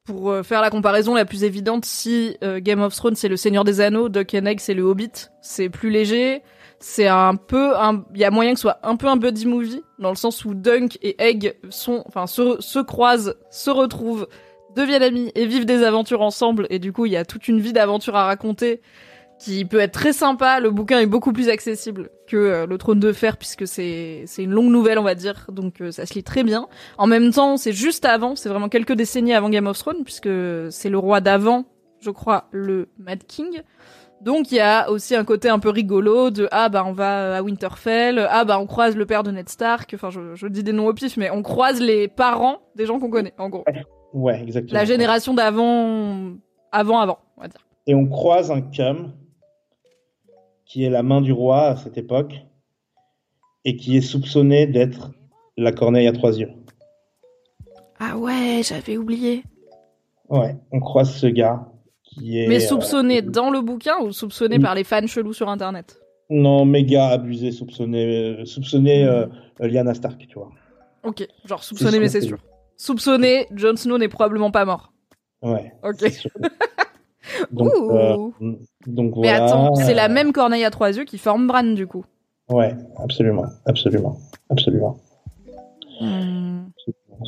pour faire la comparaison la plus évidente, si Game of Thrones c'est le Seigneur des Anneaux, Duck and Egg c'est le Hobbit, c'est plus léger, c'est un peu un il y a moyen que ce soit un peu un buddy movie dans le sens où Dunk et Egg sont enfin se, se croisent, se retrouvent, deviennent amis et vivent des aventures ensemble et du coup, il y a toute une vie d'aventure à raconter qui peut être très sympa. Le bouquin est beaucoup plus accessible que euh, le Trône de Fer puisque c'est c'est une longue nouvelle, on va dire, donc euh, ça se lit très bien. En même temps, c'est juste avant, c'est vraiment quelques décennies avant Game of Thrones puisque c'est le roi d'avant, je crois, le Mad King. Donc il y a aussi un côté un peu rigolo de ah bah on va à Winterfell, ah bah on croise le père de Ned Stark, enfin je, je dis des noms au pif mais on croise les parents des gens qu'on connaît en gros. Ouais, exactement. La génération d'avant avant avant, on va dire. Et on croise un cum qui est la main du roi à cette époque et qui est soupçonné d'être la corneille à trois yeux. Ah ouais, j'avais oublié. Ouais, on croise ce gars qui est. Mais soupçonné euh, dans le bouquin ou soupçonné Oui. par les fans chelous sur internet Non, méga abusé, soupçonné, euh, soupçonné euh, Lyanna Stark, tu vois. Ok, genre soupçonné mais c'est sûr. Soupçonné, Jon Snow n'est probablement pas mort. Ouais. Ok. [LAUGHS] donc, Ouh. euh, donc Mais voilà. attends, c'est la même corneille à trois yeux qui forme Bran du coup. Ouais, absolument, absolument, absolument. Hmm.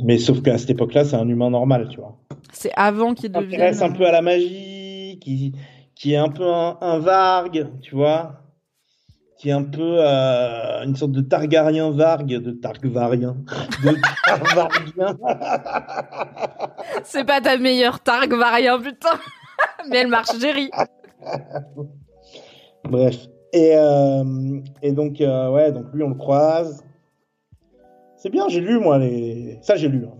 Mais sauf qu'à cette époque-là, c'est un humain normal, tu vois. C'est avant qu'il Qui s'intéresse devienne. un peu à la magie, qui, qui est un peu un, un vargue, tu vois. Qui est un peu euh, une sorte de Targaryen vargue, de Targaryen, de Targaryen. [LAUGHS] C'est pas ta meilleure Targaryen, putain. [LAUGHS] mais elle marche, Jerry. [LAUGHS] Bref. Et, euh, et donc, euh, ouais, donc lui, on le croise. C'est bien, j'ai lu, moi, les... ça, j'ai lu. hein.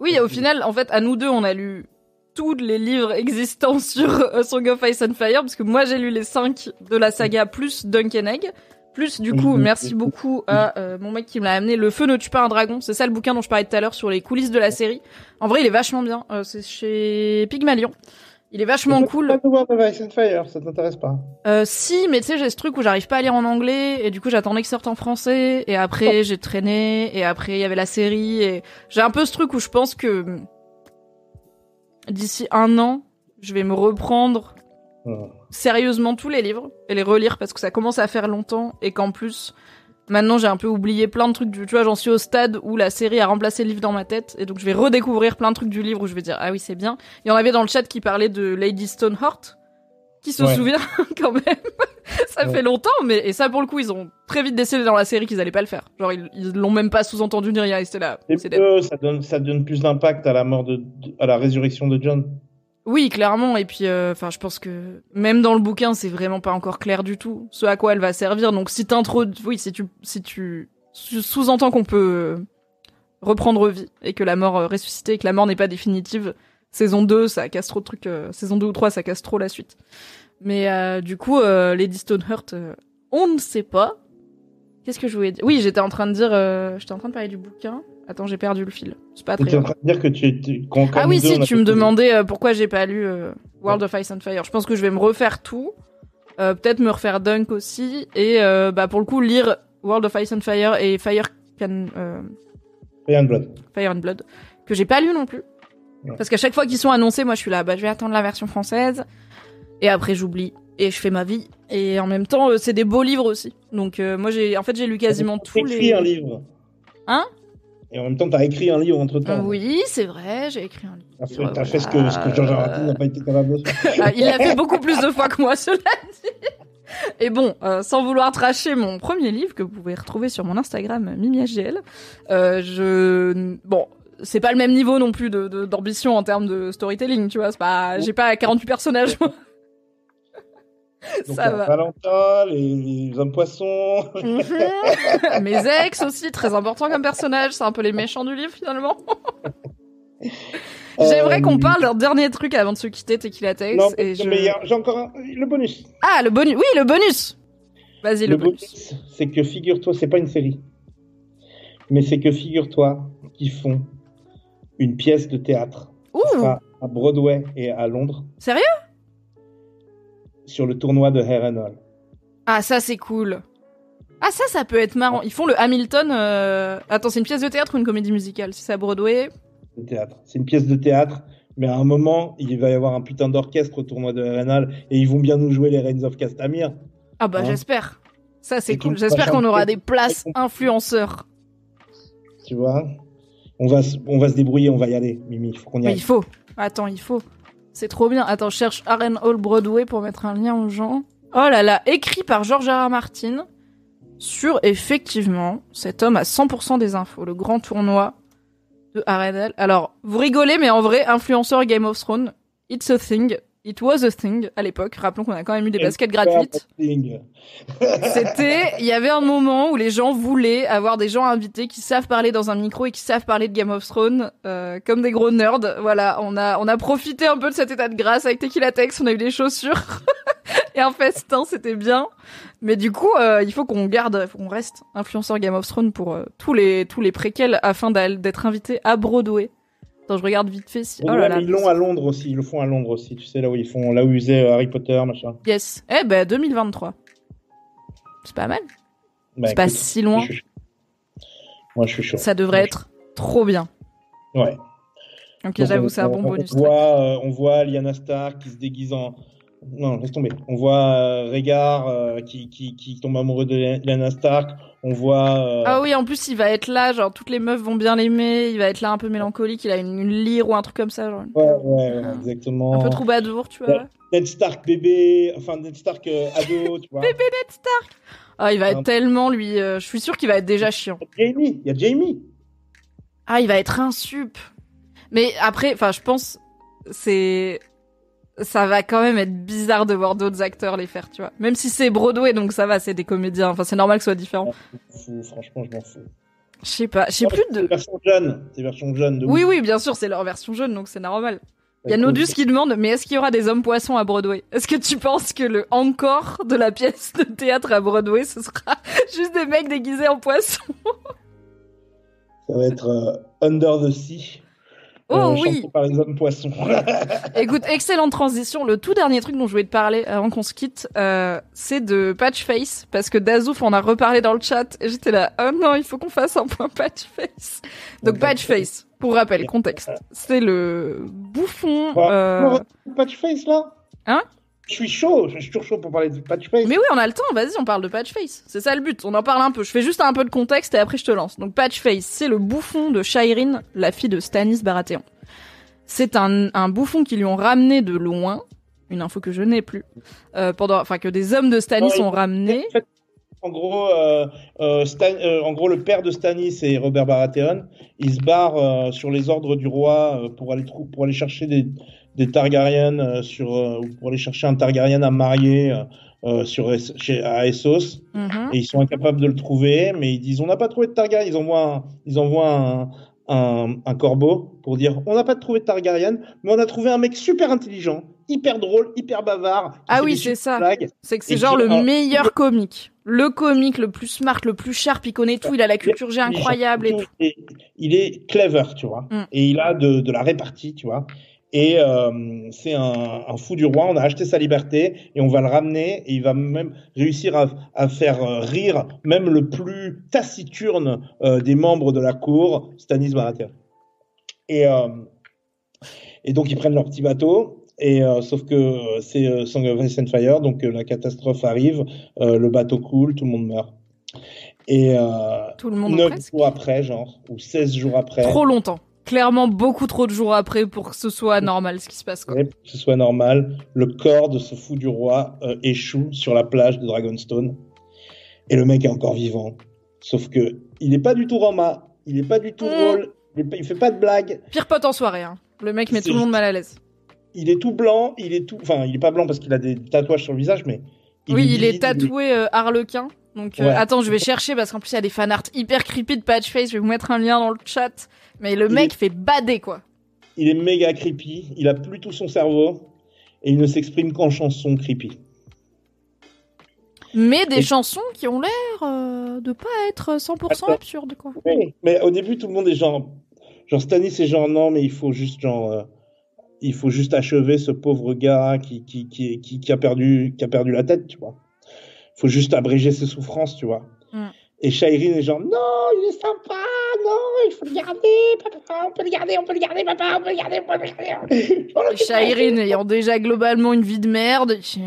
Oui, au final, en fait, à nous deux, on a lu tous les livres [LAUGHS] existants sur euh, Song of Ice and Fire, parce que moi j'ai lu les cinq de la saga plus Duncan Egg, Plus du coup, Mhm. merci beaucoup à euh, mon mec qui me l'a amené. Le feu ne tue pas un dragon. C'est ça le bouquin dont je parlais tout à l'heure sur les coulisses de la série. En vrai, il est vachement bien. Euh, c'est chez Pygmalion. Il est vachement cool. Pas Ice and Fire, ça t'intéresse pas Euh, si, mais tu sais, j'ai ce truc où j'arrive pas à lire en anglais, et du coup, j'attendais qu'il sorte en français, et après, j'ai traîné, et après, il y avait la série, et j'ai un peu ce truc où je pense que d'ici un an, je vais me reprendre Hmm. sérieusement tous les livres, et les relire, parce que ça commence à faire longtemps, et qu'en plus, maintenant, j'ai un peu oublié plein de trucs du, tu vois, j'en suis au stade où la série a remplacé le livre dans ma tête, et donc je vais redécouvrir plein de trucs du livre où je vais dire, ah oui, c'est bien. Il y en avait dans le chat qui parlait de Lady Stoneheart, qui se Ouais. souvient [LAUGHS] quand même. ça Ouais. fait longtemps, mais et ça pour le coup, ils ont très vite décidé dans la série qu'ils allaient pas le faire. Genre ils ils l'ont même pas sous-entendu ni rien. Ils étaient là. C'est ça donne, ça donne plus d'impact à la mort de- à la résurrection de John. Oui, clairement. Et puis, euh, enfin, je pense que même dans le bouquin, c'est vraiment pas encore clair du tout ce à quoi elle va servir. Donc, si oui, si tu, si tu sous-entends qu'on peut euh, reprendre vie et que la mort euh, ressuscitée, et que la mort n'est pas définitive, saison 2, ça casse trop de trucs. euh, saison 2 ou 3, ça casse trop la suite. Mais euh, du coup, Lady Stoneheart, on ne sait pas. Qu'est-ce que je voulais dire? Oui, j'étais en train de dire, j'étais en train de parler du bouquin. Attends, j'ai perdu le fil. C'est pas très Tu es en train de dire que tu, tu qu'on- Ah oui, si, tu me demandais euh, pourquoi j'ai pas lu euh, World of Ice and Fire. Je pense que je vais me refaire tout. Euh, Peut-être me refaire Dunk aussi. Et bah, pour le coup, lire World of Ice and Fire et Fire, Can, Fire and Blood. Fire and Blood, que j'ai pas lu non plus. Ouais. Parce qu'à chaque fois qu'ils sont annoncés, moi je suis là, bah, je vais attendre la version française. Et après, j'oublie. Et je fais ma vie. Et en même temps, c'est des beaux livres aussi. Donc moi, j'ai en fait, j'ai lu quasiment tous écrit les... un livre. Hein? Et en même temps, t'as écrit un livre entre temps. Oui, c'est vrai, j'ai écrit un livre. T'as fait, t'as fait ce que, ce que George R. R. Martin n'a pas été capable de faire. [LAUGHS] Ah, il l'a fait beaucoup plus de fois que moi, cela dit. Et bon, euh, sans vouloir tracher mon premier livre que vous pouvez retrouver sur mon Instagram MimiHGL, euh, je bon, c'est pas le même niveau non plus de de- d'ambition en termes de storytelling, tu vois. C'est pas, j'ai pas 48 personnages. [LAUGHS] Donc, Ça t'as va. Valentin, les, les hommes poissons. Mhm. [LAUGHS] Mes ex aussi, très important comme personnage. C'est un peu les méchants du livre finalement. [LAUGHS] J'aimerais Euh, qu'on parle d'un dernier truc avant de se quitter, Tequila Tales. Non, et je... mais j'ai encore un, le bonus. Ah, le bonus. Oui, le bonus. Vas-y, le, Le bonus. c'est que figure-toi, c'est pas une série, mais c'est que figure-toi qu'ils font une pièce de théâtre Ouh, à Broadway et à Londres sérieux? Sur le tournoi de Harrenhal. Ah, ça, c'est cool. Ah, ça, ça peut être marrant. Ils font le Hamilton. euh, Attends, c'est une pièce de théâtre ou une comédie musicale? Si c'est à Broadway? théâtre. C'est une pièce de théâtre, mais à un moment, il va y avoir un putain d'orchestre au tournoi de Harrenhal et ils vont bien nous jouer les Reigns of Castamere. Ah, bah, Hein? j'espère. Ça, c'est cool. J'espère qu'on aura des places influenceurs. Tu vois? On va, se- on va se débrouiller, on va y aller, Mimi. Il faut qu'on y Mais aille. il faut. Attends, il faut. C'est trop bien. Attends, je cherche Aren Hall Broadway pour mettre un lien aux gens. Oh là là, écrit par George R. Martin sur effectivement cet homme a 100% des infos, le grand tournoi de Harrenhal. Alors, vous rigolez, mais en vrai, influenceur Game of Thrones, it's a thing. It was a thing à l'époque. Rappelons qu'on a quand même eu des baskets gratuites. [LAUGHS] C'était, il y avait un moment où les gens voulaient avoir des gens invités qui savent parler dans un micro et qui savent parler de Game of Thrones euh, comme des gros nerds. Voilà, on a on a profité un peu de cet état de grâce avec Tequila Tex, on a eu des chaussures [LAUGHS] et un festin, c'était bien. Mais du coup, euh, il faut qu'on garde, qu'on reste influenceur Game of Thrones pour euh, tous les tous les préquels afin d'être invité à Broadway. Attends, je regarde vite fait si. Oh là là. ils l'ont à Londres aussi, ils le font à Londres aussi, tu sais, là où ils font, là où ils faisaient euh, Harry Potter, machin. Yes. Eh ben 2023. C'est pas mal. Bah, C'est pas si loin. je. Moi, je suis chaud. Ça devrait Moi, être trop bien. Ouais. Ok, Donc, j'avoue, c'est un bon on- bonus. On voit, euh, on voit Lyanna Stark qui se déguise en. Non, laisse tomber. On voit euh, Rhaegar euh, qui, qui, qui tombe amoureux de Lyanna Stark. On voit. euh, Ah oui, en plus, il va être là, genre, toutes les meufs vont bien l'aimer, il va être là un peu mélancolique, il a une, une lyre ou un truc comme ça, genre. Ouais, ouais, ouais, exactement. Un peu troubadour, tu vois. Ned Stark bébé, enfin Ned Stark euh, ado, tu vois. [LAUGHS] Bébé Ned Stark Ah, il va être Un- tellement, lui, euh, je suis sûr qu'il va être déjà chiant. Jamie, il y a Jamie. Ah, il va être un sup. Mais après, enfin, je pense, c'est... Ça va quand même être bizarre de voir d'autres acteurs les faire, tu vois. Même si c'est Broadway, donc ça va, c'est des comédiens. Enfin, c'est normal que ce soit différent. Franchement, je m'en fous. Je sais pas, je sais plus C'est de... version jeune, c'est version jeune de Oui, oui, bien sûr, c'est leur version jeune, donc c'est normal. Il y a Nodus qui demande, mais est-ce qu'il y aura des hommes poissons à Broadway? Est-ce que tu penses que le encore de la pièce de théâtre à Broadway, ce sera [LAUGHS] juste des mecs déguisés en poissons? Ça va être euh, Under the Sea. Oh euh, oui chanté par les hommes poissons. [LAUGHS] Écoute, excellente transition. Le tout dernier truc dont je voulais te parler avant qu'on se quitte, euh, c'est de Patchface, parce que Dazouf en a reparlé dans le chat, et j'étais là, oh non, il faut qu'on fasse un point Patchface. Donc. Patchface, pour rappel, contexte, c'est le bouffon... Euh, Patchface là? Hein? Je suis chaud, je suis toujours chaud pour parler de Patchface. Mais oui, on a le temps, vas-y, on parle de Patchface. C'est ça le but, on en parle un peu. Je fais juste un peu de contexte et après je te lance. Donc Patchface, c'est le bouffon de Shireen, la fille de Stanis Baratheon. C'est un, un bouffon qu'ils lui ont ramené de loin, une info que je n'ai plus, euh, pendant, enfin que des hommes de Stanis il- ont ramené. En fait, En gros, euh, euh, Stan- euh, en gros, le père de Stannis et Robert Baratheon, ils se barrent euh, sur les ordres du roi euh, pour aller pour aller chercher des, des Targaryen euh, sur euh, ou pour aller chercher un Targaryen à marier euh, sur chez, à Essos Mhm. et ils sont incapables de le trouver, mais ils disent on n'a pas trouvé de Targaryen. Ils envoient un, ils envoient un, un, un corbeau pour dire on n'a pas trouvé de Targaryen, mais on a trouvé un mec super intelligent, hyper drôle, hyper bavard. Ah oui, c'est ça. C'est que c'est genre qui- le meilleur comique. Le comique le plus smart, le plus sharp, il connaît tout, il a la culture G incroyable et tout. Il est, il est clever, tu vois. Mm. Et il a de, de la répartie, tu vois. Et euh, c'est un, un fou du roi. On a acheté sa liberté et on va le ramener. Et il va même réussir à, à faire euh, rire même le plus taciturne euh, des membres de la cour, Stanis Baratheon. Et, euh, et donc ils prennent leur petit bateau. Et euh, sauf que euh, c'est euh, Song of Ice and Fire, donc euh, la catastrophe arrive, euh, le bateau coule, tout le monde meurt. Et euh, Tout le monde ou 9 presque. jours après, genre, ou 16 jours après, Trop longtemps. Clairement, beaucoup trop de jours après pour que ce soit normal ce qui se passe. Quoi. ouais, que ce soit normal, le corps de ce fou du roi euh, échoue sur la plage de Dragonstone. Et le mec est encore vivant. Sauf que il n'est pas du tout Roma, il n'est pas du tout Mm. drôle, il, pas- il fait pas de blagues. Pire pote en soirée. Hein. Le mec met tout le monde mal à l'aise. Il est tout blanc, il est tout. Enfin, il est pas blanc parce qu'il a des tatouages sur le visage, mais. oui, il est tatoué euh, harlequin. Donc euh, Ouais. attends, je vais chercher parce qu'en plus il y a des fanarts hyper creepy de Patchface. Je vais vous mettre un lien dans le chat. Mais le Il mec est- fait bader quoi. Il est méga creepy, il a plus tout son cerveau et il ne s'exprime qu'en chansons creepy. Mais des Et- chansons qui ont l'air euh, de pas être 100% Attends. absurdes quoi. Oui, mais au début, tout le monde est genre. Genre, Stanis est genre, non, mais il faut juste, genre. euh, il faut juste achever ce pauvre gars qui, qui, qui, qui, qui a, perdu, qui a perdu la tête, tu vois. Il faut juste abréger ses souffrances, tu vois. Mm. Et Shaireen est genre, non, il est sympa, non, il faut le garder, papa, on peut le garder, on peut le garder, papa, on peut le garder, on peut le garder. [LAUGHS] Et Shaireen ayant déjà globalement une vie de merde. je-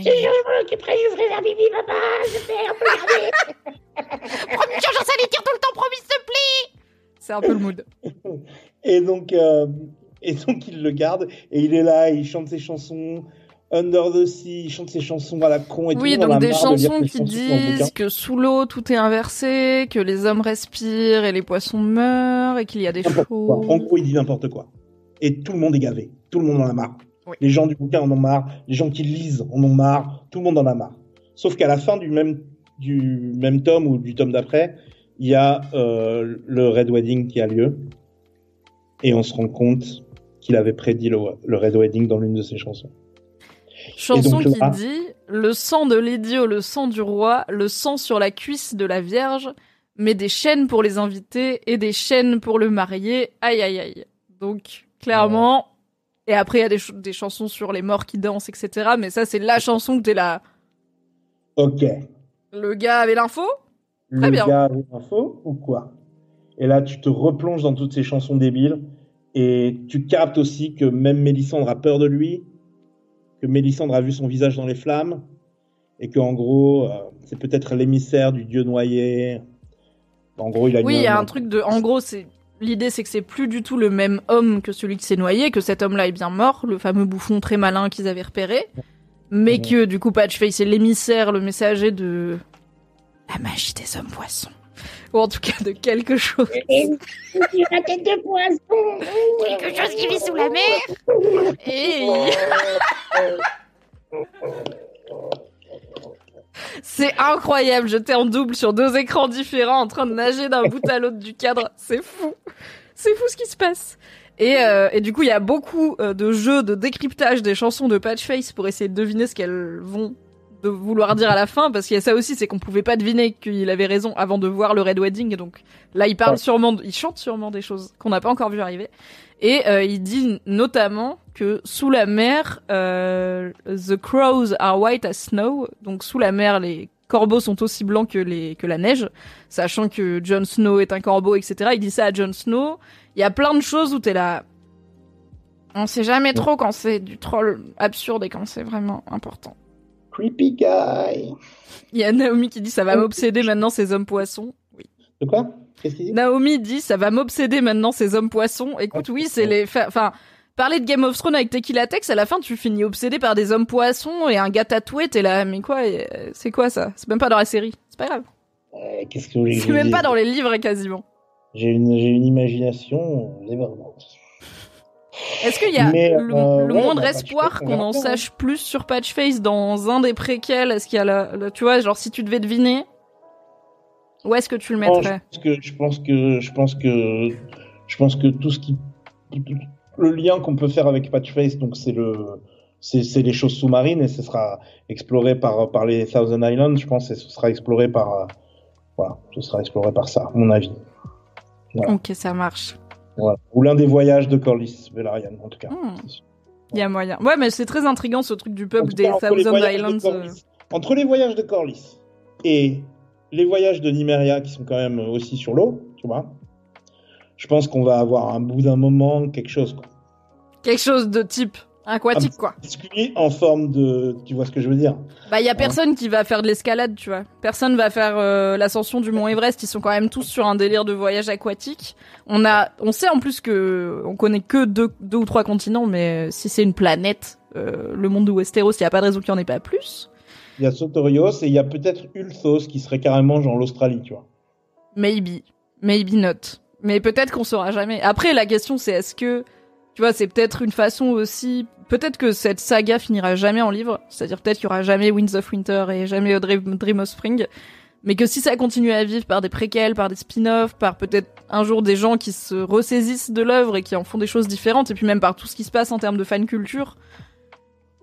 te jure, je m'en occuperai, je ferai la bibi, papa, je fais, on peut le garder. [LAUGHS] Promis, change ça les tire tout le temps, promis, s'il te plaît. C'est un peu le mood. [LAUGHS] Et donc, euh, et donc il le garde et il est là, il chante ses chansons Under the Sea, il chante ses chansons à la con et tout Oui, le monde en donc a des marre de lire chansons qui chansons disent que sous l'eau tout est inversé, que les hommes respirent et les poissons meurent et qu'il y a des N'importe quoi. En choses. gros, il dit n'importe quoi. Et tout le monde est gavé. Tout le monde en a marre. Oui. Les gens du bouquin en ont marre. Les gens qui lisent en ont marre. Tout le monde en a marre. Sauf qu'à la fin du même, du même tome ou du tome d'après, il y a euh, le Red Wedding qui a lieu. Et on se rend compte qu'il avait prédit le, le Red Wedding dans l'une de ses chansons. Chanson donc qui là- dit le sang de l'idiot, le sang du roi, le sang sur la cuisse de la vierge, mais des chaînes pour les invités et des chaînes pour le marié. Aïe aïe aïe. Donc clairement. Et après il y a des, ch- des chansons sur les morts qui dansent, etc. Mais ça c'est la chanson que t'es là. Ok. Le gars avait l'info? Très le bien. gars avait l'info ou quoi? Et là, tu te replonges dans toutes ces chansons débiles et tu captes aussi que même Mélissandre a peur de lui, que Mélissandre a vu son visage dans les flammes et que en gros, euh, c'est peut-être l'émissaire du dieu noyé. En gros, il a Oui, il y a un truc de. En gros, c'est l'idée, c'est que c'est plus du tout le même homme que celui qui s'est noyé, que cet homme-là est bien mort, le fameux bouffon très malin qu'ils avaient repéré, mais que du coup Patchface est l'émissaire, le messager de la magie des hommes poissons, ou en tout cas de quelque chose. La tête de poisson. Quelque chose qui vit sous la mer. Et C'est incroyable, j'étais en double sur deux écrans différents en train de nager d'un bout à l'autre du cadre. C'est fou. C'est fou ce qui se passe. Et, euh, et du coup, il y a beaucoup euh, de jeux de décryptage des chansons de Patchface pour essayer de deviner ce qu'elles vont de vouloir dire à la fin, parce qu'il y a ça aussi, c'est qu'on pouvait pas deviner qu'il avait raison avant de voir le Red Wedding. Et donc là, il parle Ouais. sûrement, il chante sûrement des choses qu'on n'a pas encore vu arriver. Et euh, il dit notamment que sous la mer, euh, the crows are white as snow. Donc sous la mer, les corbeaux sont aussi blancs que les que la neige, sachant que Jon Snow est un corbeau, etc. Il dit ça à Jon Snow. Il y a plein de choses où t'es là. On sait jamais trop quand c'est du troll absurde et quand c'est vraiment important. Creepy guy. Il y a Naomi qui dit ça va m'obséder maintenant ces hommes poissons. Oui. De quoi? Qu'est-ce qu'il dit? Naomi dit ça va m'obséder maintenant ces hommes poissons. Écoute, oui, c'est les, enfin, parler de Game of Thrones avec Tequila Tex, à la fin tu finis obsédé par des hommes poissons et un gars tatoué. T'es là, mais quoi euh, C'est quoi ça? C'est même pas dans la série. C'est pas grave. Euh, Qu'est-ce que vous C'est même pas dans les livres quasiment. J'ai une, j'ai une imagination débordante. Est-ce qu'il y a Mais, le, euh, le ouais, moindre bah, espoir Patchface, on qu'on en sache plus sur Patchface dans un des préquels? Est-ce qu'il y a la, la- tu vois, genre si tu devais deviner, où est-ce que tu le Oh, mettrais je pense que je pense que je pense que je pense que tout ce qui le lien qu'on peut faire avec Patchface donc c'est le c'est les choses sous-marines et ce sera exploré par par les Thousand Islands je pense et ce sera exploré par euh, voilà ce sera exploré par ça à mon avis Voilà. Ok, ça marche. Voilà. ou l'un des voyages de Corlys Velaryon en tout cas Hmm. Il y a moyen. Ouais, mais c'est très intriguant ce truc du peuple des Thousand de Islands. euh. Entre les voyages de Corlys et les voyages de Nymeria qui sont quand même aussi sur l'eau tu vois je pense qu'on va avoir un bout d'un moment quelque chose quoi. Quelque chose de type aquatique, quoi. Biscuit en forme de. Tu vois ce que je veux dire? Bah, il y a personne qui va faire de l'escalade, tu vois. Personne va faire euh, l'ascension du mont Everest. Ils sont quand même tous sur un délire de voyage aquatique. On a, on sait en plus que on connaît que deux, deux ou trois continents, mais si c'est une planète, euh, le monde de Westeros, il y a pas de raison qu'il y en ait pas plus. Il y a Sotorios et il y a peut-être Ulthos qui serait carrément genre l'Australie, tu vois. Maybe, maybe not. Mais peut-être qu'on saura jamais. Après, la question c'est est-ce que, tu vois, c'est peut-être une façon aussi. Peut-être que cette saga finira jamais en livre. C'est-à-dire peut-être qu'il y aura jamais Winds of Winter et jamais Dream of Spring. Mais que si ça continue à vivre par des préquels, par des spin-offs, par peut-être un jour des gens qui se ressaisissent de l'œuvre et qui en font des choses différentes, et puis même par tout ce qui se passe en termes de fan culture,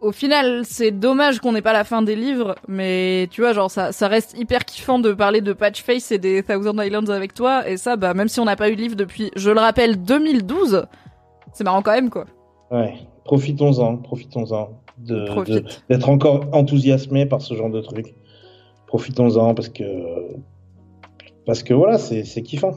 au final, c'est dommage qu'on n'ait pas la fin des livres, mais tu vois, genre, ça, ça reste hyper kiffant de parler de Patchface et des Thousand Islands avec toi, et ça, bah, même si on n'a pas eu de livre depuis, je le rappelle, 2012, c'est marrant quand même, quoi. Ouais. Profitons-en, profitons-en Profite. d'être encore enthousiasmé par ce genre de truc. Profitons-en parce que parce que voilà, c'est c'est kiffant.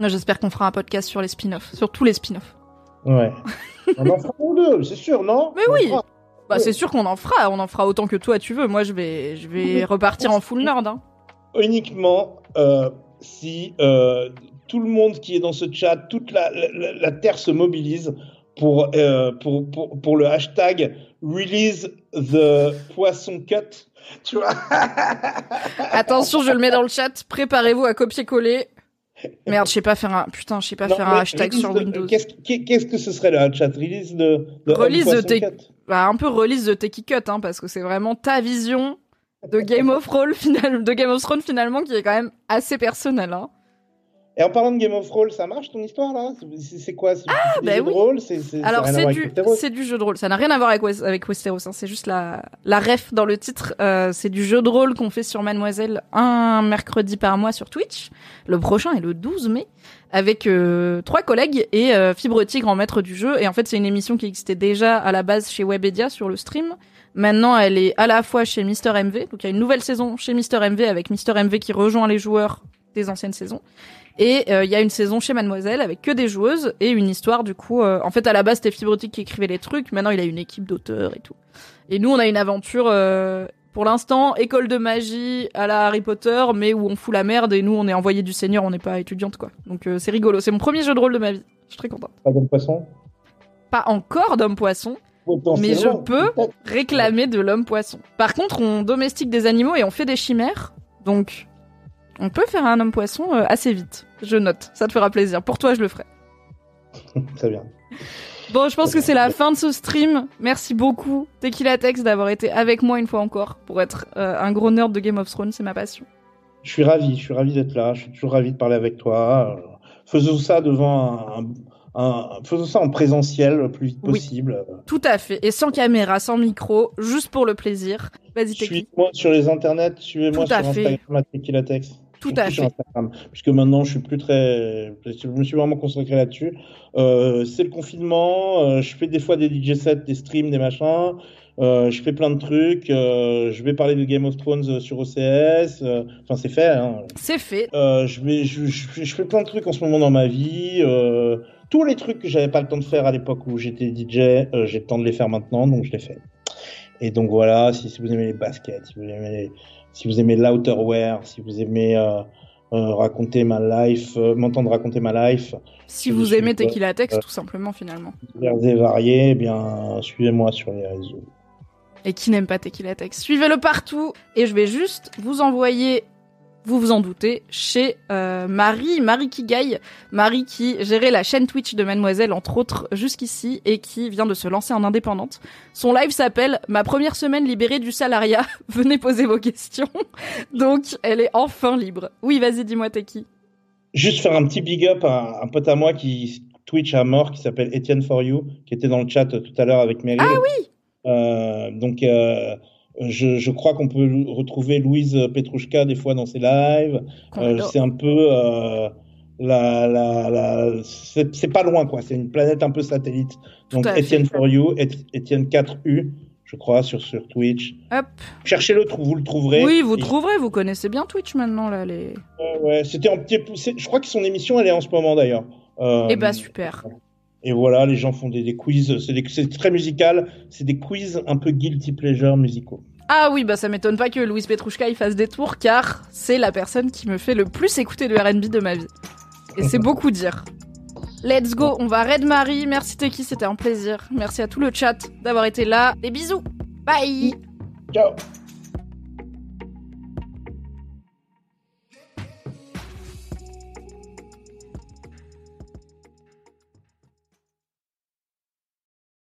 J'espère qu'on fera un podcast sur les spin-offs, sur tous les spin-offs. Ouais. [LAUGHS] On en fera ou deux, c'est sûr, non? Mais On oui. fera. Bah, Ouais. c'est sûr qu'on en fera, on en fera autant que toi tu veux. Moi, je vais, je vais Oui. repartir en full nerd, hein. Uniquement euh, si euh, tout le monde qui est dans ce chat, toute la, la, la terre se mobilise pour, euh, pour, pour, pour le hashtag release the poisson cut. [LAUGHS] Tu vois [LAUGHS] Attention, je le mets dans le chat. Préparez-vous à copier-coller. Merde, je sais pas faire un putain, je sais pas Non, faire un hashtag sur the- Windows. Qu'est-ce qu'est- qu'est-ce que ce serait le chat? Release de, de Release Cut Bah, un peu release de Techie Cut, hein, parce que c'est vraiment ta vision de Game of Thrones [LAUGHS] final, de Game of Thrones finalement qui est quand même assez personnelle. Hein. Et en parlant de Game of Thrones, ça marche ton histoire là? C'est quoi? C'est ah, bah jeux de oui. rôle C'est c'est- ça a Alors c'est du c'est du jeu de rôle. Ça n'a rien à voir avec Westeros. Hein. C'est juste la la ref dans le titre. Euh, c'est du jeu de rôle qu'on fait sur Mademoiselle un mercredi par mois sur Twitch. Le prochain est le 12 mai avec euh, trois collègues et euh, Fibre Tigre en maître du jeu. Et en fait c'est une émission qui existait déjà à la base chez Webedia sur le stream. Maintenant, elle est à la fois chez Mister MV. Donc, il y a une nouvelle saison chez Mister MV avec Mister MV qui rejoint les joueurs des anciennes saisons. Et euh, il y a une saison chez Mademoiselle avec que des joueuses et une histoire du coup. euh, en fait, à la base, c'était Fibrotique qui écrivait les trucs. Maintenant, il a une équipe d'auteurs et tout. Et nous, on a une aventure. euh, pour l'instant, école de magie à la Harry Potter, mais où on fout la merde et nous, on est envoyé du Seigneur, on n'est pas étudiante quoi. Donc c'est rigolo. C'est mon premier jeu de rôle de ma vie. Je suis très contente. Pas comme poisson? Pas encore d'homme poisson, mais je peux réclamer de l'homme poisson. Par contre, on domestique des animaux et on fait des chimères, donc on peut faire un homme poisson euh, assez vite. Je note, ça te fera plaisir. Pour toi, je le ferai. [LAUGHS] Très bien. Bon, je pense que c'est la fin de ce stream. Merci beaucoup, Tequila Tex, d'avoir été avec moi une fois encore pour être euh, un gros nerd de Game of Thrones, c'est ma passion. Je suis ravi, je suis ravi d'être là, je suis toujours ravi de parler avec toi. Euh, Faisons ça devant un, un- faisons ça en présentiel le plus vite Oui. possible. Tout à fait. Et sans caméra, sans micro, juste pour le plaisir. Vas-y, Teki. Suivez-moi sur les internets, suivez-moi sur. Instagram à Tequilatex. Tout à fait. Instagram, puisque maintenant je suis plus très, je me suis vraiment consacré là-dessus. Euh, c'est le confinement, euh, je fais des fois des DJ sets, des streams, des machins. Euh, je fais plein de trucs. je vais parler de Game of Thrones sur OCS. Enfin, c'est fait. Hein. C'est fait. Je, vais, je, je- je fais plein de trucs en ce moment dans ma vie. tous les trucs que j'avais pas le temps de faire à l'époque où j'étais DJ, j'ai le temps de les faire maintenant, donc je les fais. Et donc voilà, si, si vous aimez les baskets, si vous aimez, les- si vous aimez l'outerwear, si vous aimez euh, euh, raconter ma life, euh, m'entendre raconter ma life, Si vous aimez Tequila Tex, tout simplement, finalement. divers et variés, eh bien suivez-moi sur les réseaux. Et qui n'aime pas Tequila Tex, suivez-le partout. Et je vais juste vous envoyer, vous vous en doutez, chez euh, Marie, Marie Kigaï, Marie qui gérait la chaîne Twitch de Mademoiselle, entre autres, jusqu'ici, et qui vient de se lancer en indépendante. Son live s'appelle Ma première semaine libérée du salariat. [LAUGHS] Venez poser vos questions. Donc, elle est enfin libre. Oui, vas-y, dis-moi, t'es qui? Juste faire un petit big up à un pote à moi qui Twitch à mort, qui s'appelle Etienne For You, qui était dans le chat tout à l'heure avec Meryl. Ah oui Euh, donc, euh, je, je crois qu'on peut retrouver Louise Petrouchka des fois dans ses lives. Euh, c'est un peu euh, la, la, la c'est pas loin quoi. C'est une planète un peu satellite. Donc. Etienne for you, Et- Etienne 4U, je crois sur sur Twitch. Hop. Cherchez-le, vous le trouverez. Oui, vous Et- trouverez, vous connaissez bien Twitch maintenant, là, les... Ouais, ouais, c'était en petit. Je crois que son émission elle est en ce moment d'ailleurs. Euh, Eh bah, super. Et voilà, les gens font des, des quiz. C'est très musical. C'est des quiz un peu guilty pleasure musicaux. Ah oui, bah ça m'étonne pas que Louise Petrouchka y fasse des tours, car c'est la personne qui me fait le plus écouter de R&B de ma vie. Et c'est beaucoup dire. Let's go, on va raid Marie. Merci Teki, c'était un plaisir. Merci à tout le chat d'avoir été là. Des bisous. Bye. Ciao